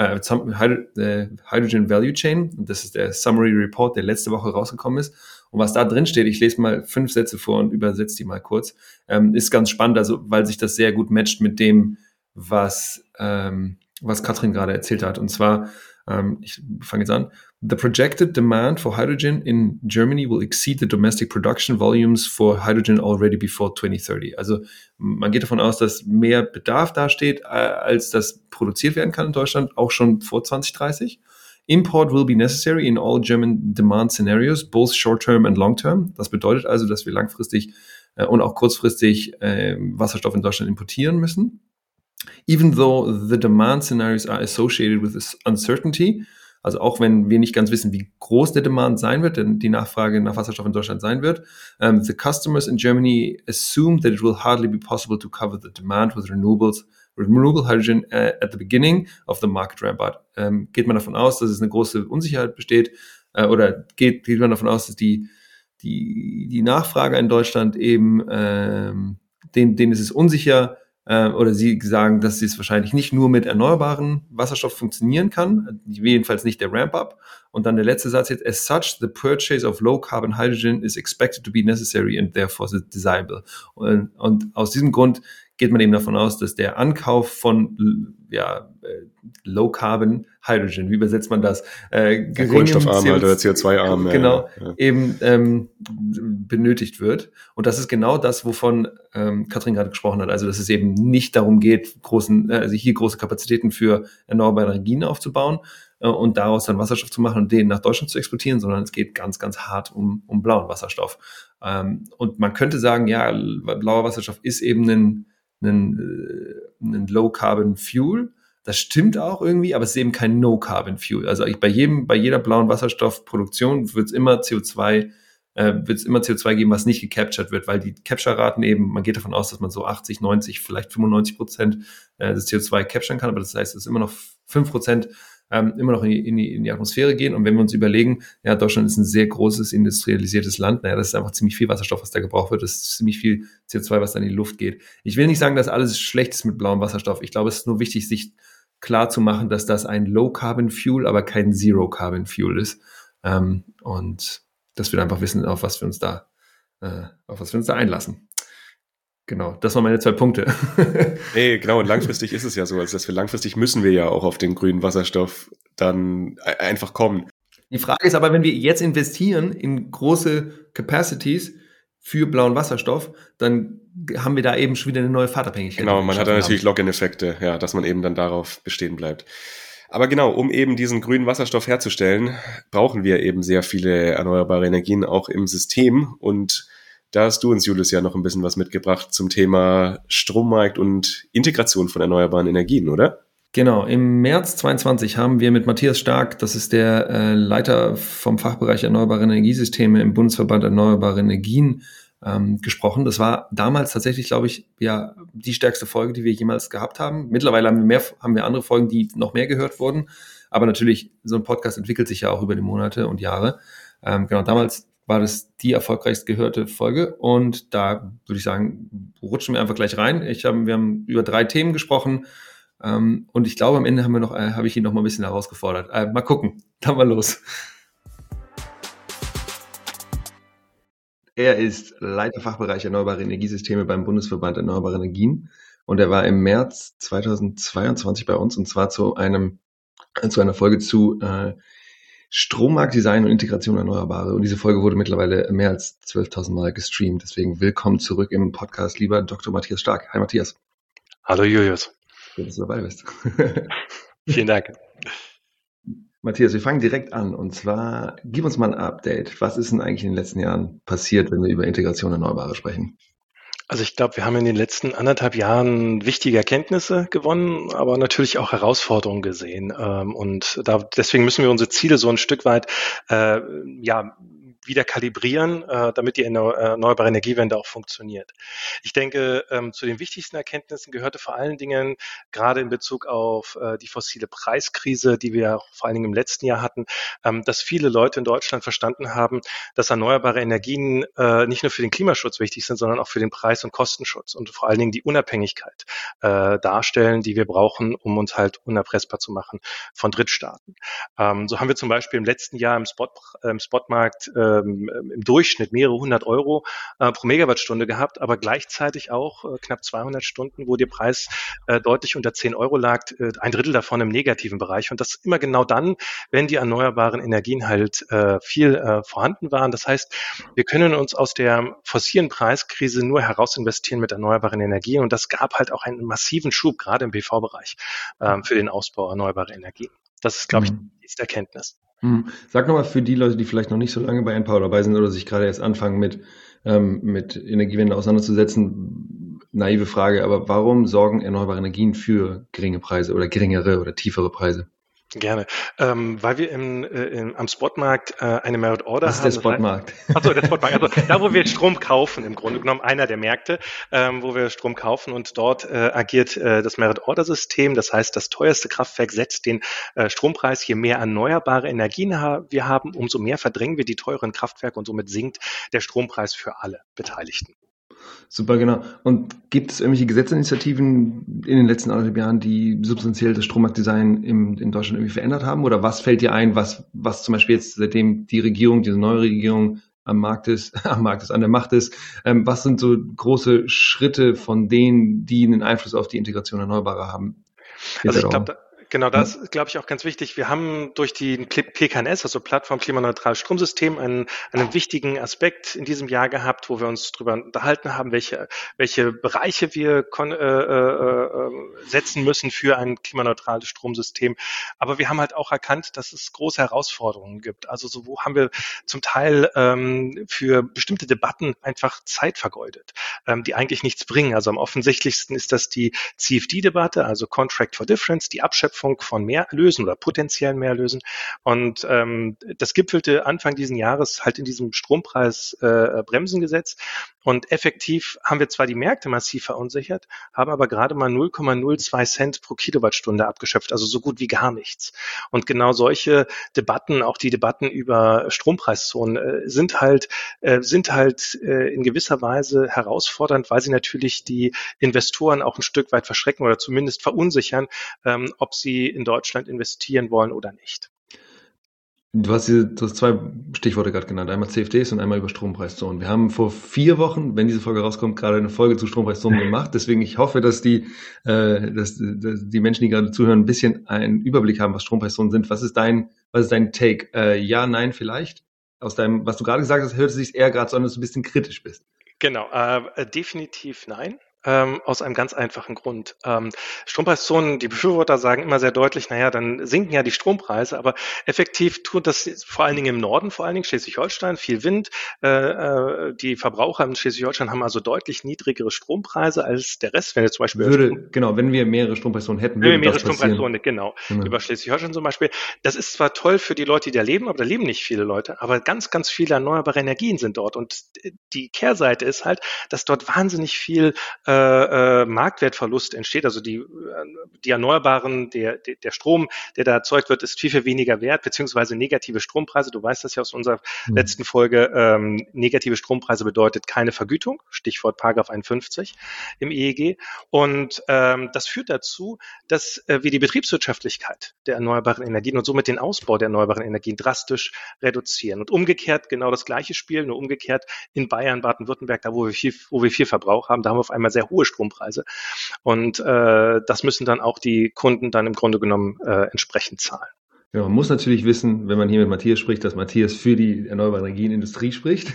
S2: Hydrogen Value Chain. Und das ist der Summary Report, der letzte Woche rausgekommen ist. Und was da drin steht, ich lese mal fünf Sätze vor und übersetze die mal kurz, ähm, ist ganz spannend, also weil sich das sehr gut matcht mit dem, was, ähm, was Katrin gerade erzählt hat. Und zwar um, ich fange jetzt an. The projected demand for hydrogen in Germany will exceed the domestic production volumes for hydrogen already before 2030. Also man geht davon aus, dass mehr Bedarf dasteht, äh, als das produziert werden kann in Deutschland, auch schon vor 2030. Import will be necessary in all German demand scenarios, both short-term and long-term. Das bedeutet also, dass wir langfristig äh, und auch kurzfristig äh, Wasserstoff in Deutschland importieren müssen even though the demand scenarios are associated with this uncertainty, also auch wenn wir nicht ganz wissen, wie groß der Demand sein wird, denn die Nachfrage nach Wasserstoff in Deutschland sein wird, um, the customers in Germany assume that it will hardly be possible to cover the demand with renewables, renewable hydrogen uh, at the beginning of the market ramp up. Um, geht man davon aus, dass es eine große Unsicherheit besteht, uh, oder geht, geht man davon aus, dass die, die, die Nachfrage in Deutschland eben, ähm, denen, denen ist es unsicher, äh, oder Sie sagen, dass es wahrscheinlich nicht nur mit erneuerbaren Wasserstoff funktionieren kann, jedenfalls nicht der Ramp-up. Und dann der letzte Satz jetzt, as such, the purchase of low carbon hydrogen is expected to be necessary and therefore desirable. Und, und aus diesem Grund geht man eben davon aus, dass der Ankauf von ja, äh, Low Carbon Hydrogen, wie übersetzt man das?
S1: Äh, Kohlenstoffarm CO oder CO2-arm.
S2: Genau, ja. eben ähm, benötigt wird. Und das ist genau das, wovon ähm, Katrin gerade gesprochen hat. Also, dass es eben nicht darum geht, großen, äh, also hier große Kapazitäten für erneuerbare Energien aufzubauen äh, und daraus dann Wasserstoff zu machen und den nach Deutschland zu exportieren, sondern es geht ganz, ganz hart um, um blauen Wasserstoff. Ähm, und man könnte sagen, ja, blauer Wasserstoff ist eben ein einen, äh, einen Low-Carbon-Fuel. Das stimmt auch irgendwie, aber es ist eben kein No-Carbon-Fuel. Also bei jedem, bei jeder blauen Wasserstoffproduktion wird es immer CO2 äh, wird es immer CO2 geben, was nicht gecaptured wird, weil die Capture-Raten eben, man geht davon aus, dass man so 80, 90, vielleicht 95 Prozent äh, des CO2 capturen kann, aber das heißt, es ist immer noch 5 Prozent ähm, immer noch in die, in, die, in die Atmosphäre gehen. Und wenn wir uns überlegen, ja, Deutschland ist ein sehr großes industrialisiertes Land, naja, das ist einfach ziemlich viel Wasserstoff, was da gebraucht wird. Das ist ziemlich viel CO2, was da in die Luft geht. Ich will nicht sagen, dass alles schlecht ist mit blauem Wasserstoff. Ich glaube, es ist nur wichtig, sich klar zu machen, dass das ein Low-Carbon-Fuel, aber kein Zero-Carbon-Fuel ist. Ähm, und dass wir einfach wissen, auf was wir uns da äh, auf was wir uns da einlassen. Genau, das waren meine zwei Punkte.
S1: nee, genau, und langfristig ist es ja so, also dass wir langfristig müssen wir ja auch auf den grünen Wasserstoff dann einfach kommen.
S2: Die Frage ist aber, wenn wir jetzt investieren in große Capacities für blauen Wasserstoff, dann haben wir da eben schon wieder eine neue Fahrtabhängigkeit.
S1: Genau, man hat da natürlich Login-Effekte, ja, dass man eben dann darauf bestehen bleibt. Aber genau, um eben diesen grünen Wasserstoff herzustellen, brauchen wir eben sehr viele erneuerbare Energien auch im System. Und da hast du uns, Julius, ja noch ein bisschen was mitgebracht zum Thema Strommarkt und Integration von erneuerbaren Energien, oder?
S2: Genau, im März 22 haben wir mit Matthias Stark, das ist der äh, Leiter vom Fachbereich Erneuerbare Energiesysteme im Bundesverband Erneuerbare Energien, ähm, gesprochen. Das war damals tatsächlich, glaube ich, ja die stärkste Folge, die wir jemals gehabt haben. Mittlerweile haben wir mehr, haben wir andere Folgen, die noch mehr gehört wurden. Aber natürlich, so ein Podcast entwickelt sich ja auch über die Monate und Jahre. Ähm, genau, damals war das die erfolgreichst gehörte Folge. Und da würde ich sagen, rutschen wir einfach gleich rein. Ich hab, wir haben über drei Themen gesprochen. Ähm, und ich glaube, am Ende haben wir noch, äh, habe ich ihn noch mal ein bisschen herausgefordert. Äh, mal gucken. Dann mal los. Er ist Leiter Fachbereich Erneuerbare Energiesysteme beim Bundesverband Erneuerbare Energien und er war im März 2022 bei uns und zwar zu einem zu einer Folge zu äh, Strommarktdesign und Integration Erneuerbare. Und diese Folge wurde mittlerweile mehr als 12.000 Mal gestreamt. Deswegen willkommen zurück im Podcast, lieber Dr. Matthias Stark. Hi Matthias.
S5: Hallo Julius.
S2: Schön, dass du dabei bist.
S5: Vielen Dank.
S2: Matthias, wir fangen direkt an. Und zwar, gib uns mal ein Update. Was ist denn eigentlich in den letzten Jahren passiert, wenn wir über Integration Erneuerbare sprechen?
S5: Also ich glaube, wir haben in den letzten anderthalb Jahren wichtige Erkenntnisse gewonnen, aber natürlich auch Herausforderungen gesehen. Ähm, und da, deswegen müssen wir unsere Ziele so ein Stück weit äh, ja, wieder kalibrieren, äh, damit die erneuerbare Energiewende auch funktioniert. Ich denke, ähm, zu den wichtigsten Erkenntnissen gehörte vor allen Dingen gerade in Bezug auf äh, die fossile Preiskrise, die wir vor allen Dingen im letzten Jahr hatten, ähm, dass viele Leute in Deutschland verstanden haben, dass erneuerbare Energien äh, nicht nur für den Klimaschutz wichtig sind, sondern auch für den Preis- und Kostenschutz und vor allen Dingen die Unabhängigkeit äh, darstellen, die wir brauchen, um uns halt unerpressbar zu machen von Drittstaaten. Ähm, so haben wir zum Beispiel im letzten Jahr im, Spot, äh, im Spotmarkt äh, ähm, im Durchschnitt mehrere hundert Euro äh, pro Megawattstunde gehabt, aber gleichzeitig auch äh, knapp 200 Stunden, wo der Preis äh, deutlich unter 10 Euro lag, äh, ein Drittel davon im negativen Bereich. Und das immer genau dann, wenn die erneuerbaren Energien halt äh, viel äh, vorhanden waren. Das heißt, wir können uns aus der fossilen Preiskrise nur heraus investieren mit erneuerbaren Energien. Und das gab halt auch einen massiven Schub, gerade im PV-Bereich, äh, für den Ausbau erneuerbarer Energien. Das ist, glaube ich, mhm. die Erkenntnis.
S2: Hm. Sag nochmal für die Leute, die vielleicht noch nicht so lange bei Empower dabei sind oder sich gerade erst anfangen mit, ähm, mit Energiewende auseinanderzusetzen. Naive Frage, aber warum sorgen erneuerbare Energien für geringe Preise oder geringere oder tiefere Preise?
S5: Gerne. Ähm, weil wir im, äh, im, am Spotmarkt äh, eine Merit Order
S2: haben. Was ist der Spotmarkt?
S5: Achso, der Spotmarkt. Also da, wo wir Strom kaufen, im Grunde genommen einer der Märkte, ähm, wo wir Strom kaufen und dort äh, agiert äh, das Merit Order System. Das heißt, das teuerste Kraftwerk setzt den äh, Strompreis. Je mehr erneuerbare Energien ha wir haben, umso mehr verdrängen wir die teuren Kraftwerke und somit sinkt der Strompreis für alle Beteiligten.
S2: Super, genau. Und gibt es irgendwelche Gesetzesinitiativen in den letzten anderthalb Jahren, die substanziell das Strommarktdesign im, in Deutschland irgendwie verändert haben? Oder was fällt dir ein, was, was zum Beispiel jetzt, seitdem die Regierung, diese neue Regierung am Markt ist, am Markt ist, an der Macht ist, ähm, was sind so große Schritte von denen, die einen Einfluss auf die Integration Erneuerbarer haben?
S5: Also ich glaube, Genau, das ist, glaube ich, auch ganz wichtig. Wir haben durch die PKNS, also Plattform Klimaneutrales Stromsystem, einen, einen wichtigen Aspekt in diesem Jahr gehabt, wo wir uns darüber unterhalten haben, welche, welche Bereiche wir kon, äh, äh, äh, setzen müssen für ein klimaneutrales Stromsystem. Aber wir haben halt auch erkannt, dass es große Herausforderungen gibt. Also so wo haben wir zum Teil ähm, für bestimmte Debatten einfach Zeit vergeudet, ähm, die eigentlich nichts bringen. Also am offensichtlichsten ist das die CFD-Debatte, also Contract for Difference, die Abschöpfung Schöpfung von Mehrerlösen oder potenziellen Mehrerlösen. Und ähm, das gipfelte Anfang diesen Jahres halt in diesem Strompreis-Bremsengesetz. Äh, und effektiv haben wir zwar die Märkte massiv verunsichert, haben aber gerade mal 0,02 Cent pro Kilowattstunde abgeschöpft, also so gut wie gar nichts. Und genau solche Debatten, auch die Debatten über Strompreiszonen, äh, sind halt, äh, sind halt äh, in gewisser Weise herausfordernd, weil sie natürlich die Investoren auch ein Stück weit verschrecken oder zumindest verunsichern, ähm, ob sie sie in Deutschland investieren wollen oder nicht.
S2: Du hast, hier, du hast zwei Stichworte gerade genannt, einmal CFDs und einmal über Strompreiszonen. Wir haben vor vier Wochen, wenn diese Folge rauskommt, gerade eine Folge zu Strompreiszonen gemacht. Deswegen ich hoffe, dass die, äh, dass, dass die Menschen, die gerade zuhören, ein bisschen einen Überblick haben, was Strompreiszonen sind. Was ist dein, was ist dein Take? Äh, ja, nein, vielleicht? Aus deinem, was du gerade gesagt hast, hört es sich eher gerade so an, dass du ein bisschen kritisch bist.
S5: Genau, äh, definitiv nein ähm, aus einem ganz einfachen Grund. Ähm, Strompreiszonen, die Befürworter sagen immer sehr deutlich, naja, dann sinken ja die Strompreise, aber effektiv tut das vor allen Dingen im Norden, vor allen Dingen Schleswig-Holstein, viel Wind. Äh, äh, die Verbraucher in Schleswig-Holstein haben also deutlich niedrigere Strompreise als der Rest,
S2: wenn wir zum Beispiel würde, Strom genau, wenn wir mehrere Strompreiszonen hätten,
S5: würde wenn wir mehrere Strompreiszonen, genau, genau, über Schleswig-Holstein zum Beispiel. Das ist zwar toll für die Leute, die da leben, aber da leben nicht viele Leute, aber ganz, ganz viele erneuerbare Energien sind dort und die Kehrseite ist halt, dass dort wahnsinnig viel äh, äh, Marktwertverlust entsteht. Also die, äh, die Erneuerbaren, der, der Strom, der da erzeugt wird, ist viel, viel weniger wert, beziehungsweise negative Strompreise. Du weißt das ja aus unserer mhm. letzten Folge. Ähm, negative Strompreise bedeutet keine Vergütung, Stichwort Paragraph 51 im EEG. Und ähm, das führt dazu, dass äh, wir die Betriebswirtschaftlichkeit der erneuerbaren Energien und somit den Ausbau der erneuerbaren Energien drastisch reduzieren. Und umgekehrt genau das gleiche Spiel, nur umgekehrt in Bayern, Baden-Württemberg, da wo wir viel, wo wir viel Verbrauch haben, da haben wir auf einmal sehr hohe Strompreise. Strompreise. Und äh, das müssen dann auch die Kunden dann im Grunde genommen äh, entsprechend zahlen.
S2: Ja, man muss natürlich wissen, wenn man hier mit Matthias spricht, dass Matthias für die erneuerbare Energienindustrie spricht.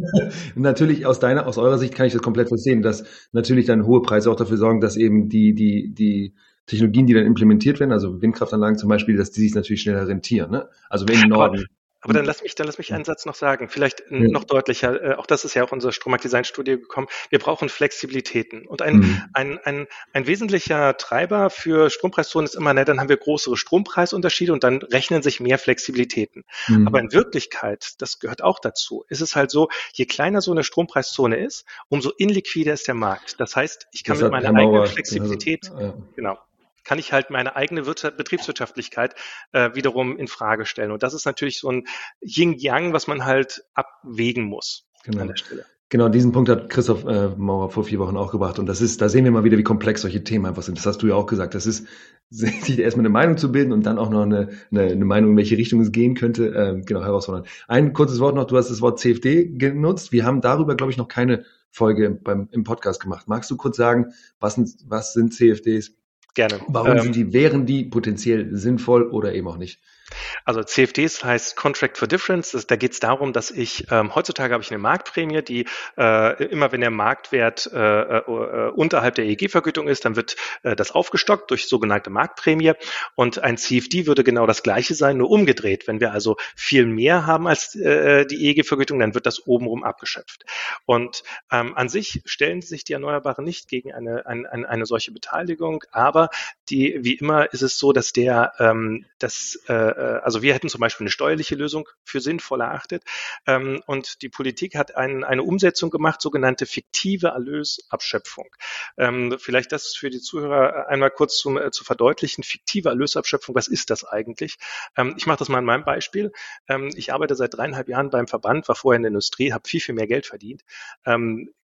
S2: natürlich aus deiner, aus eurer Sicht kann ich das komplett verstehen, dass natürlich dann hohe Preise auch dafür sorgen, dass eben die, die, die Technologien, die dann implementiert werden, also Windkraftanlagen zum Beispiel, dass die sich natürlich schneller rentieren. Ne? Also wenn im Norden.
S5: Aber dann lass mich, dann lass mich einen Satz noch sagen, vielleicht ja. noch deutlicher. Äh, auch das ist ja auch unsere Strommarktdesign-Studie gekommen. Wir brauchen Flexibilitäten. Und ein, mhm. ein, ein, ein wesentlicher Treiber für Strompreiszonen ist immer, ne, dann haben wir größere Strompreisunterschiede und dann rechnen sich mehr Flexibilitäten. Mhm. Aber in Wirklichkeit, das gehört auch dazu, ist es halt so, je kleiner so eine Strompreiszone ist, umso inliquider ist der Markt. Das heißt, ich kann das mit meiner eigenen Flexibilität, also, ja. genau, kann ich halt meine eigene Wirtschaft, Betriebswirtschaftlichkeit äh, wiederum in Frage stellen. Und das ist natürlich so ein Yin-Yang, was man halt abwägen muss
S2: genau. an der Stelle. Genau, diesen Punkt hat Christoph äh, Mauer vor vier Wochen auch gebracht. Und das ist, da sehen wir mal wieder, wie komplex solche Themen einfach sind. Das hast du ja auch gesagt. Das ist, sich erstmal eine Meinung zu bilden und dann auch noch eine, eine, eine Meinung, in welche Richtung es gehen könnte, äh, genau, herausfordernd. Ein kurzes Wort noch, du hast das Wort CFD genutzt. Wir haben darüber, glaube ich, noch keine Folge beim, im Podcast gemacht. Magst du kurz sagen, was, was sind CFDs?
S5: Gerne.
S2: Warum ähm, sind die, wären die potenziell sinnvoll oder eben auch nicht?
S5: Also CFDs heißt Contract for Difference. Da geht es darum, dass ich ähm, heutzutage habe ich eine Marktprämie, die äh, immer wenn der Marktwert äh, äh, unterhalb der EEG-Vergütung ist, dann wird äh, das aufgestockt durch sogenannte Marktprämie. Und ein CFD würde genau das gleiche sein, nur umgedreht. Wenn wir also viel mehr haben als äh, die EEG-Vergütung, dann wird das obenrum abgeschöpft. Und ähm, an sich stellen sich die Erneuerbaren nicht gegen eine, eine, eine solche Beteiligung, aber die, wie immer ist es so, dass der ähm, das äh, also wir hätten zum Beispiel eine steuerliche Lösung für sinnvoll erachtet. Ähm, und die Politik hat ein, eine Umsetzung gemacht, sogenannte fiktive Erlösabschöpfung. Ähm, vielleicht das für die Zuhörer einmal kurz zum, äh, zu verdeutlichen. Fiktive Erlösabschöpfung, was ist das eigentlich? Ähm, ich mache das mal in meinem Beispiel. ich arbeite seit dreieinhalb Jahren beim Verband, war vorher in der Industrie, habe viel, viel mehr Geld verdient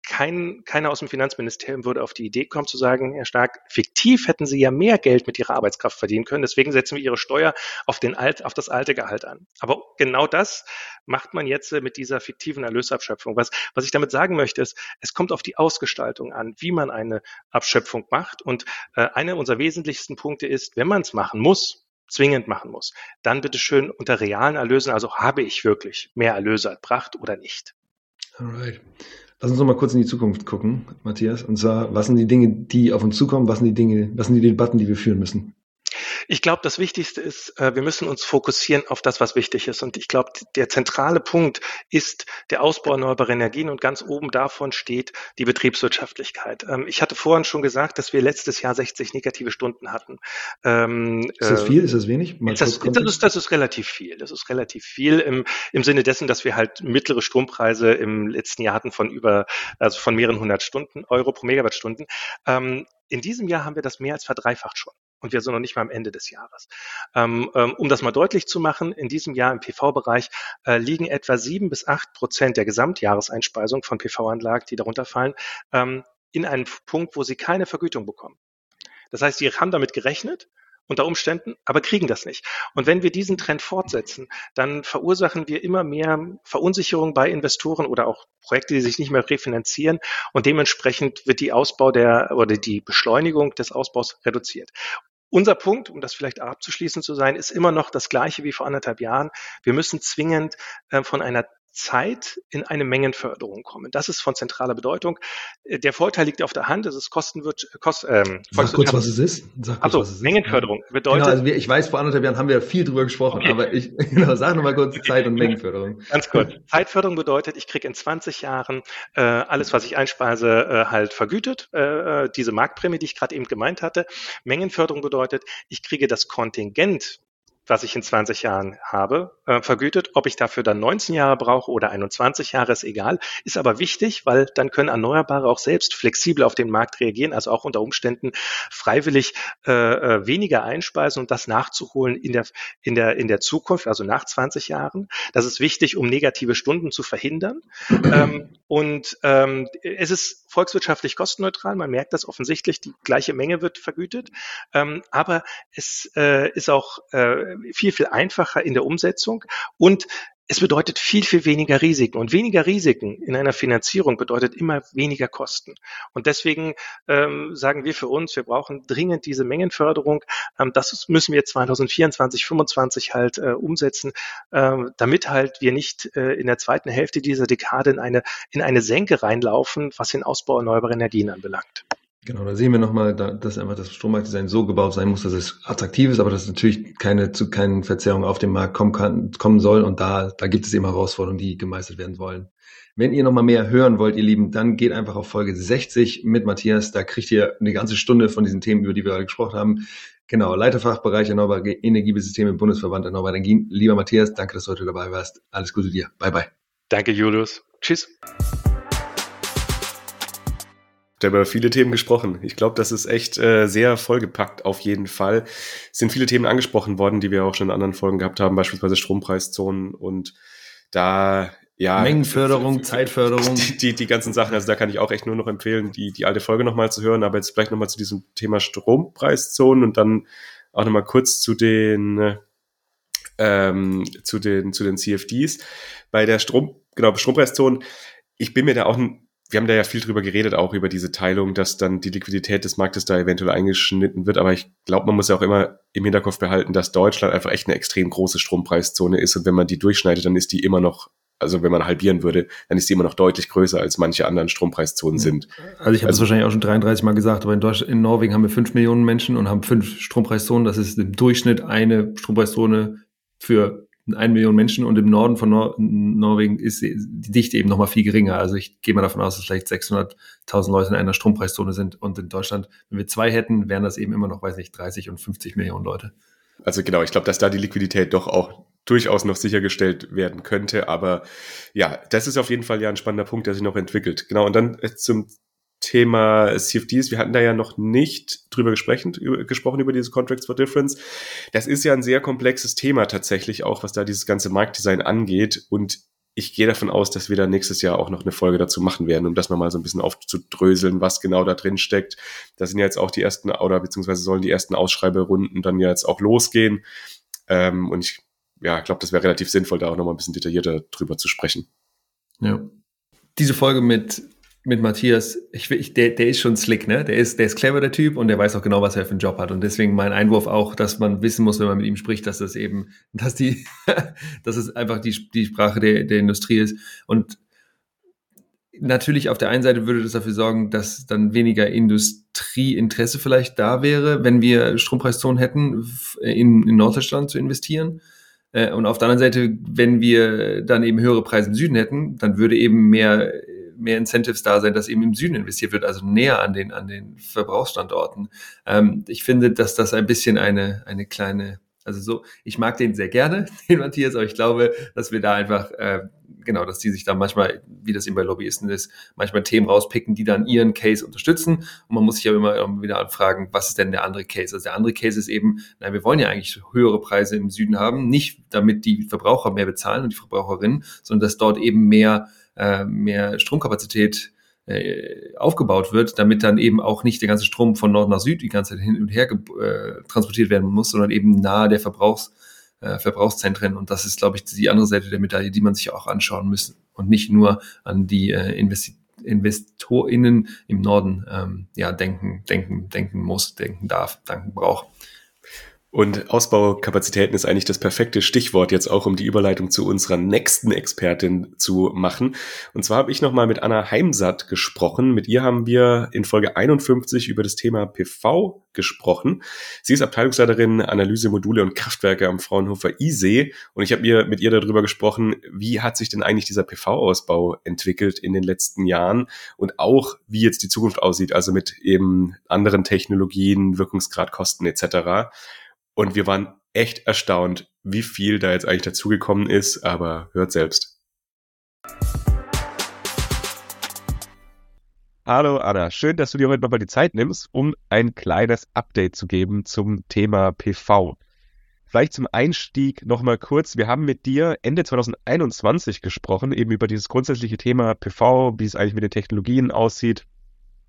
S5: kein, keiner aus dem Finanzministerium würde auf die Idee kommen zu sagen, Herr Stark, fiktiv hätten Sie ja mehr Geld mit Ihrer Arbeitskraft verdienen können, deswegen setzen wir Ihre Steuer auf, den alt, auf das alte Gehalt an. Aber genau das macht man jetzt mit dieser fiktiven Erlösabschöpfung. Was, was ich damit sagen möchte, ist, es kommt auf die Ausgestaltung an, wie man eine Abschöpfung macht. Und äh, einer unserer wesentlichsten Punkte ist, wenn man es machen muss, zwingend machen muss, dann bitte schön unter realen Erlösen, also habe ich wirklich mehr Erlöse erbracht oder nicht.
S2: Alright. Lass uns noch mal kurz in die Zukunft gucken, Matthias. Und zwar, was sind die Dinge, die auf uns zukommen? Was sind die Dinge, was sind die Debatten, die wir führen müssen?
S5: Ich glaube, das Wichtigste ist, äh, wir müssen uns fokussieren auf das, was wichtig ist. Und ich glaube, der zentrale Punkt ist der Ausbau erneuerbarer Energien und ganz oben davon steht die Betriebswirtschaftlichkeit. Ähm, ich hatte vorhin schon gesagt, dass wir letztes Jahr 60 negative Stunden hatten.
S2: Ähm, ist das äh, viel? Ist das wenig?
S5: Das, das, ist, das ist relativ viel. Das ist relativ viel im, im Sinne dessen, dass wir halt mittlere Strompreise im letzten Jahr hatten von über, also von mehreren hundert Stunden, Euro pro Megawattstunden. Ähm, in diesem Jahr haben wir das mehr als verdreifacht schon und wir sind noch nicht mal am Ende des Jahres. Ähm, ähm, um das mal deutlich zu machen, in diesem Jahr im PV-Bereich äh, liegen etwa sieben bis acht Prozent der Gesamtjahreseinspeisung von PV-Anlagen, die darunter fallen, ähm, in einem Punkt, wo sie keine Vergütung bekommen. Das heißt, sie haben damit gerechnet unter Umständen, aber kriegen das nicht. Und wenn wir diesen Trend fortsetzen, dann verursachen wir immer mehr Verunsicherung bei Investoren oder auch Projekte, die sich nicht mehr refinanzieren und dementsprechend wird die Ausbau der oder die Beschleunigung des Ausbaus reduziert. Unser Punkt, um das vielleicht abzuschließen zu sein, ist immer noch das gleiche wie vor anderthalb Jahren. Wir müssen zwingend äh, von einer Zeit in eine Mengenförderung kommen. Das ist von zentraler Bedeutung. Äh, der Vorteil liegt auf der Hand, es ist kostenwirt, kost, ähm,
S2: Sag kurz, was es ist. Sag kurz,
S5: also, was es ist. Mengenförderung bedeutet.
S2: Genau, also ich weiß, vor anderthalb Jahren haben wir viel drüber gesprochen, okay. aber ich, genau, sag nochmal kurz Zeit- und Mengenförderung.
S5: Ganz kurz. Zeitförderung bedeutet, ich kriege in 20 Jahren äh, alles, was ich einspeise, äh, halt vergütet, äh, äh, diese Marktprämie, die ich gerade eben gemeint hatte. Mengenförderung bedeutet, ich kriege das Kontingent was ich in 20 Jahren habe, äh, vergütet. Ob ich dafür dann 19 Jahre brauche oder 21 Jahre, ist egal. Ist aber wichtig, weil dann können Erneuerbare auch selbst flexibel auf den Markt reagieren, also auch unter Umständen freiwillig äh, äh weniger einspeisen und das nachzuholen in der, in, der, in der Zukunft, also nach 20 Jahren. Das ist wichtig, um negative Stunden zu verhindern. ähm, und ähm, es ist volkswirtschaftlich kostenneutral. Man merkt das offensichtlich, die gleiche Menge wird vergütet. Ähm, aber es äh, ist auch äh, viel, viel einfacher in der Umsetzung und es bedeutet viel, viel weniger Risiken. Und weniger Risiken in einer Finanzierung bedeutet immer weniger Kosten. Und deswegen ähm, sagen wir für uns, wir brauchen dringend diese Mengenförderung. Ähm, das müssen wir 2024, 2025 halt äh, umsetzen, äh, damit halt wir nicht äh, in der zweiten Hälfte dieser Dekade in eine, in eine Senke reinlaufen, was den Ausbau erneuerbarer Energien anbelangt.
S2: Genau, da sehen wir nochmal, dass einfach das Strommarktdesign so gebaut sein muss, dass es attraktiv ist, aber dass natürlich keine zu keinen Verzerrungen auf dem Markt kommen kann, kommen soll. Und da, da gibt es eben Herausforderungen, die gemeistert werden wollen. Wenn ihr nochmal mehr hören wollt, ihr Lieben, dann geht einfach auf Folge 60 mit Matthias. Da kriegt ihr eine ganze Stunde von diesen Themen, über die wir heute gesprochen haben. Genau, Leiterfachbereich Erneuerbare Energiebesysteme im Bundesverband Erneuerbare Energien. Lieber Matthias, danke, dass du heute dabei warst. Alles Gute dir. Bye, bye.
S5: Danke, Julius. Tschüss.
S1: Da haben wir viele Themen gesprochen. Ich glaube, das ist echt äh, sehr vollgepackt auf jeden Fall. Es sind viele Themen angesprochen worden, die wir auch schon in anderen Folgen gehabt haben, beispielsweise Strompreiszonen und da ja.
S2: Mengenförderung, Zeitförderung.
S1: Die, die, die ganzen Sachen, also da kann ich auch echt nur noch empfehlen, die, die alte Folge nochmal zu hören, aber jetzt vielleicht nochmal zu diesem Thema Strompreiszonen und dann auch nochmal kurz zu den, ähm, zu den, zu den CFDs. Bei der Strom, genau, Strompreiszonen, ich bin mir da auch wir haben da ja viel drüber geredet, auch über diese Teilung, dass dann die Liquidität des Marktes da eventuell eingeschnitten wird. Aber ich glaube, man muss ja auch immer im Hinterkopf behalten, dass Deutschland einfach echt eine extrem große Strompreiszone ist. Und wenn man die durchschneidet, dann ist die immer noch, also wenn man halbieren würde, dann ist die immer noch deutlich größer, als manche anderen Strompreiszonen sind.
S2: Also ich habe es also, wahrscheinlich auch schon 33 Mal gesagt, aber in, Deutschland, in Norwegen haben wir fünf Millionen Menschen und haben fünf Strompreiszonen. Das ist im Durchschnitt eine Strompreiszone für eine Million Menschen und im Norden von Nor Norwegen ist die Dichte eben noch mal viel geringer. Also ich gehe mal davon aus, dass vielleicht 600.000 Leute in einer Strompreiszone sind und in Deutschland, wenn wir zwei hätten, wären das eben immer noch, weiß nicht, 30 und 50 Millionen Leute.
S1: Also genau, ich glaube, dass da die Liquidität doch auch durchaus noch sichergestellt werden könnte. Aber ja, das ist auf jeden Fall ja ein spannender Punkt, der sich noch entwickelt. Genau, und dann zum Thema CFDs, wir hatten da ja noch nicht drüber gesprochen, über, gesprochen über diese Contracts for Difference. Das ist ja ein sehr komplexes Thema tatsächlich, auch was da dieses ganze Marktdesign angeht. Und ich gehe davon aus, dass wir da nächstes Jahr auch noch eine Folge dazu machen werden, um das nochmal so ein bisschen aufzudröseln, was genau da drin steckt. Da sind ja jetzt auch die ersten, oder beziehungsweise sollen die ersten Ausschreiberunden dann ja jetzt auch losgehen. Ähm, und ich ja, glaube, das wäre relativ sinnvoll, da auch nochmal ein bisschen detaillierter drüber zu sprechen.
S2: Ja. Diese Folge mit mit Matthias, ich, ich, der, der ist schon slick, ne? Der ist, der ist clever, der Typ, und der weiß auch genau, was er für einen Job hat. Und deswegen mein Einwurf auch, dass man wissen muss, wenn man mit ihm spricht, dass das eben, dass die, dass es einfach die, die Sprache der, der Industrie ist. Und natürlich auf der einen Seite würde das dafür sorgen, dass dann weniger Industrieinteresse vielleicht da wäre, wenn wir Strompreiszonen hätten, in, in Norddeutschland zu investieren. Äh, und auf der anderen Seite, wenn wir dann eben höhere Preise im Süden hätten, dann würde eben mehr mehr Incentives da sein, dass eben im Süden investiert wird, also näher an den, an den Verbrauchsstandorten. Ähm, ich finde, dass das ein bisschen eine, eine kleine, also so, ich mag den sehr gerne, den Matthias, aber ich glaube, dass wir da einfach, äh, genau, dass die sich da manchmal, wie das eben bei Lobbyisten ist, manchmal Themen rauspicken, die dann ihren Case unterstützen. Und man muss sich ja immer wieder anfragen, was ist denn der andere Case? Also der andere Case ist eben, nein, wir wollen ja eigentlich höhere Preise im Süden haben, nicht damit die Verbraucher mehr bezahlen und die Verbraucherinnen, sondern dass dort eben mehr äh, mehr Stromkapazität äh, aufgebaut wird, damit dann eben auch nicht der ganze Strom von Nord nach Süd die ganze Zeit hin und her äh, transportiert werden muss, sondern eben nahe der Verbrauchs, äh, Verbrauchszentren. Und das ist, glaube ich, die andere Seite der Medaille, die man sich auch anschauen muss und nicht nur an die äh, Investi InvestorInnen im Norden ähm, ja, denken, denken, denken muss, denken darf, denken braucht.
S1: Und Ausbaukapazitäten ist eigentlich das perfekte Stichwort jetzt auch, um die Überleitung zu unserer nächsten Expertin zu machen. Und zwar habe ich nochmal mit Anna Heimsatt gesprochen. Mit ihr haben wir in Folge 51 über das Thema PV gesprochen. Sie ist Abteilungsleiterin Analyse, Module und Kraftwerke am Fraunhofer ISE. Und ich habe mir mit ihr darüber gesprochen, wie hat sich denn eigentlich dieser PV-Ausbau entwickelt in den letzten Jahren und auch, wie jetzt die Zukunft aussieht, also mit eben anderen Technologien, Wirkungsgrad, Kosten etc. Und wir waren echt erstaunt, wie viel da jetzt eigentlich dazugekommen ist, aber hört selbst. Hallo Anna, schön, dass du dir heute nochmal die Zeit nimmst, um ein kleines Update zu geben zum Thema PV. Vielleicht zum Einstieg nochmal kurz. Wir haben mit dir Ende 2021 gesprochen, eben über dieses grundsätzliche Thema PV, wie es eigentlich mit den Technologien aussieht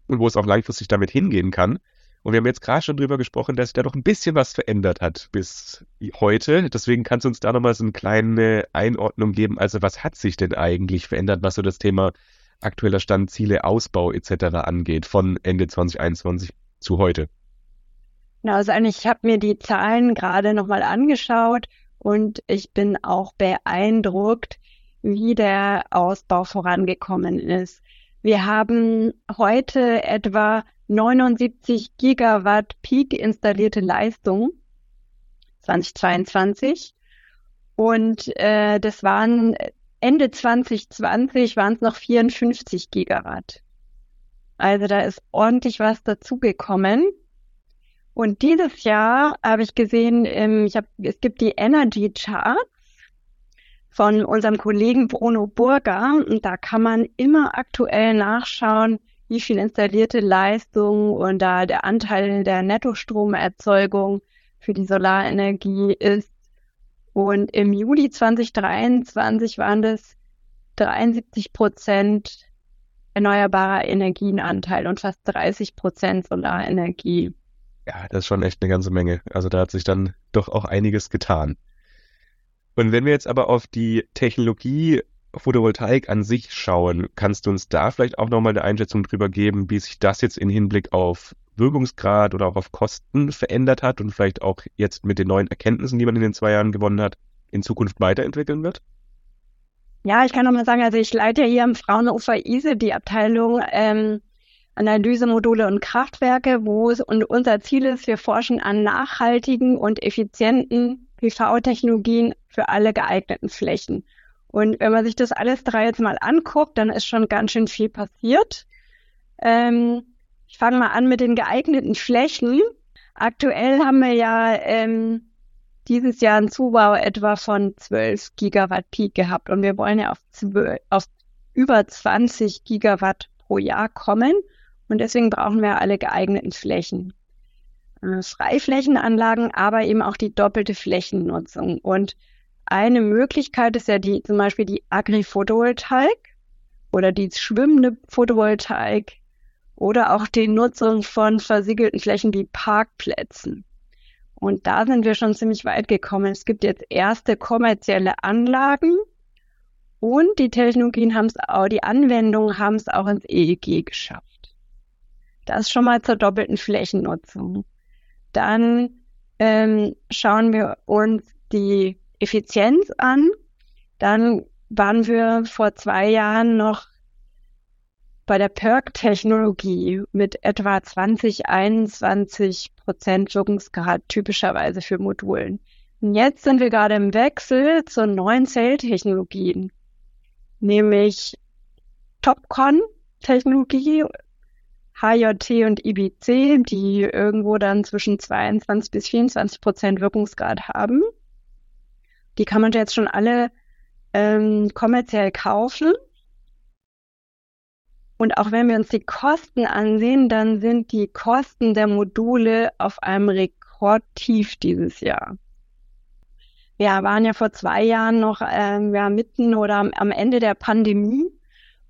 S1: und wo es auch langfristig damit hingehen kann. Und wir haben jetzt gerade schon drüber gesprochen, dass sich da doch ein bisschen was verändert hat bis heute. Deswegen kannst du uns da nochmal so eine kleine Einordnung geben. Also was hat sich denn eigentlich verändert, was so das Thema aktueller Stand, Ziele, Ausbau etc. angeht von Ende 2021 zu heute?
S6: Genau, also ich habe mir die Zahlen gerade nochmal angeschaut und ich bin auch beeindruckt, wie der Ausbau vorangekommen ist. Wir haben heute etwa 79 Gigawatt Peak installierte Leistung 2022. Und äh, das waren Ende 2020 waren es noch 54 Gigawatt. Also da ist ordentlich was dazugekommen. Und dieses Jahr habe ich gesehen, ähm, ich hab, es gibt die Energy Charts von unserem Kollegen Bruno Burger und da kann man immer aktuell nachschauen, wie viel installierte Leistung und da der Anteil der Nettostromerzeugung für die Solarenergie ist. Und im Juli 2023 waren das 73 Prozent erneuerbarer Energienanteil und fast 30 Prozent Solarenergie.
S1: Ja, das ist schon echt eine ganze Menge. Also da hat sich dann doch auch einiges getan. Und wenn wir jetzt aber auf die Technologie Photovoltaik an sich schauen, kannst du uns da vielleicht auch nochmal eine Einschätzung drüber geben, wie sich das jetzt in Hinblick auf Wirkungsgrad oder auch auf Kosten verändert hat und vielleicht auch jetzt mit den neuen Erkenntnissen, die man in den zwei Jahren gewonnen hat, in Zukunft weiterentwickeln wird?
S6: Ja, ich kann nochmal sagen, also ich leite hier im Fraunhofer ISE die Abteilung ähm, Analysemodule und Kraftwerke, wo es und unser Ziel ist, wir forschen an nachhaltigen und effizienten PV-Technologien für alle geeigneten Flächen. Und wenn man sich das alles drei jetzt mal anguckt, dann ist schon ganz schön viel passiert. Ähm, ich fange mal an mit den geeigneten Flächen. Aktuell haben wir ja ähm, dieses Jahr einen Zubau etwa von 12 Gigawatt Peak gehabt und wir wollen ja auf, 12, auf über 20 Gigawatt pro Jahr kommen und deswegen brauchen wir alle geeigneten Flächen. Äh, Freiflächenanlagen, aber eben auch die doppelte Flächennutzung. Und eine Möglichkeit ist ja die, zum Beispiel die Agri-Photovoltaik oder die schwimmende Photovoltaik oder auch die Nutzung von versiegelten Flächen wie Parkplätzen. Und da sind wir schon ziemlich weit gekommen. Es gibt jetzt erste kommerzielle Anlagen und die Technologien haben es auch, die Anwendungen haben es auch ins EEG geschafft. Das schon mal zur doppelten Flächennutzung. Dann ähm, schauen wir uns die Effizienz an. Dann waren wir vor zwei Jahren noch bei der PERC-Technologie mit etwa 20, 21 Prozent Wirkungsgrad typischerweise für Modulen. Und jetzt sind wir gerade im Wechsel zu neuen Zelltechnologien, nämlich TopCon-Technologie, HJT und IBC, die irgendwo dann zwischen 22 bis 24 Prozent Wirkungsgrad haben. Die kann man jetzt schon alle ähm, kommerziell kaufen. Und auch wenn wir uns die Kosten ansehen, dann sind die Kosten der Module auf einem Rekordtief dieses Jahr. Wir waren ja vor zwei Jahren noch ähm, ja, mitten oder am, am Ende der Pandemie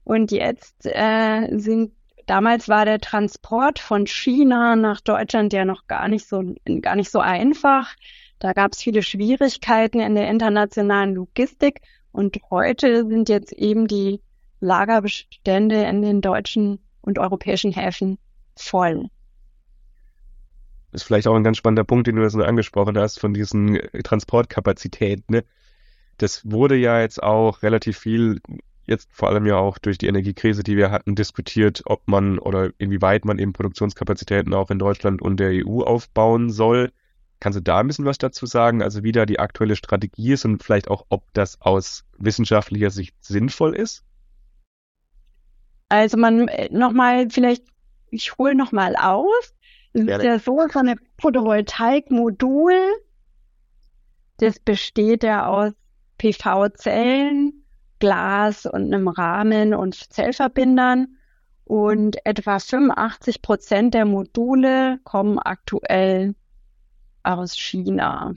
S6: Und jetzt äh, sind damals war der Transport von China nach Deutschland ja noch gar nicht so gar nicht so einfach. Da gab es viele Schwierigkeiten in der internationalen Logistik und heute sind jetzt eben die Lagerbestände in den deutschen und europäischen Häfen voll.
S1: Das ist vielleicht auch ein ganz spannender Punkt, den du so angesprochen hast, von diesen Transportkapazitäten. Ne? Das wurde ja jetzt auch relativ viel, jetzt vor allem ja auch durch die Energiekrise, die wir hatten, diskutiert, ob man oder inwieweit man eben Produktionskapazitäten auch in Deutschland und der EU aufbauen soll. Kannst du da ein bisschen was dazu sagen? Also wie da die aktuelle Strategie ist und vielleicht auch, ob das aus wissenschaftlicher Sicht sinnvoll ist?
S6: Also man äh, nochmal vielleicht, ich hole nochmal aus. Es ist ja so, so eine Photovoltaikmodul, das besteht ja aus PV-Zellen, Glas und einem Rahmen und Zellverbindern. Und etwa 85 Prozent der Module kommen aktuell aus China.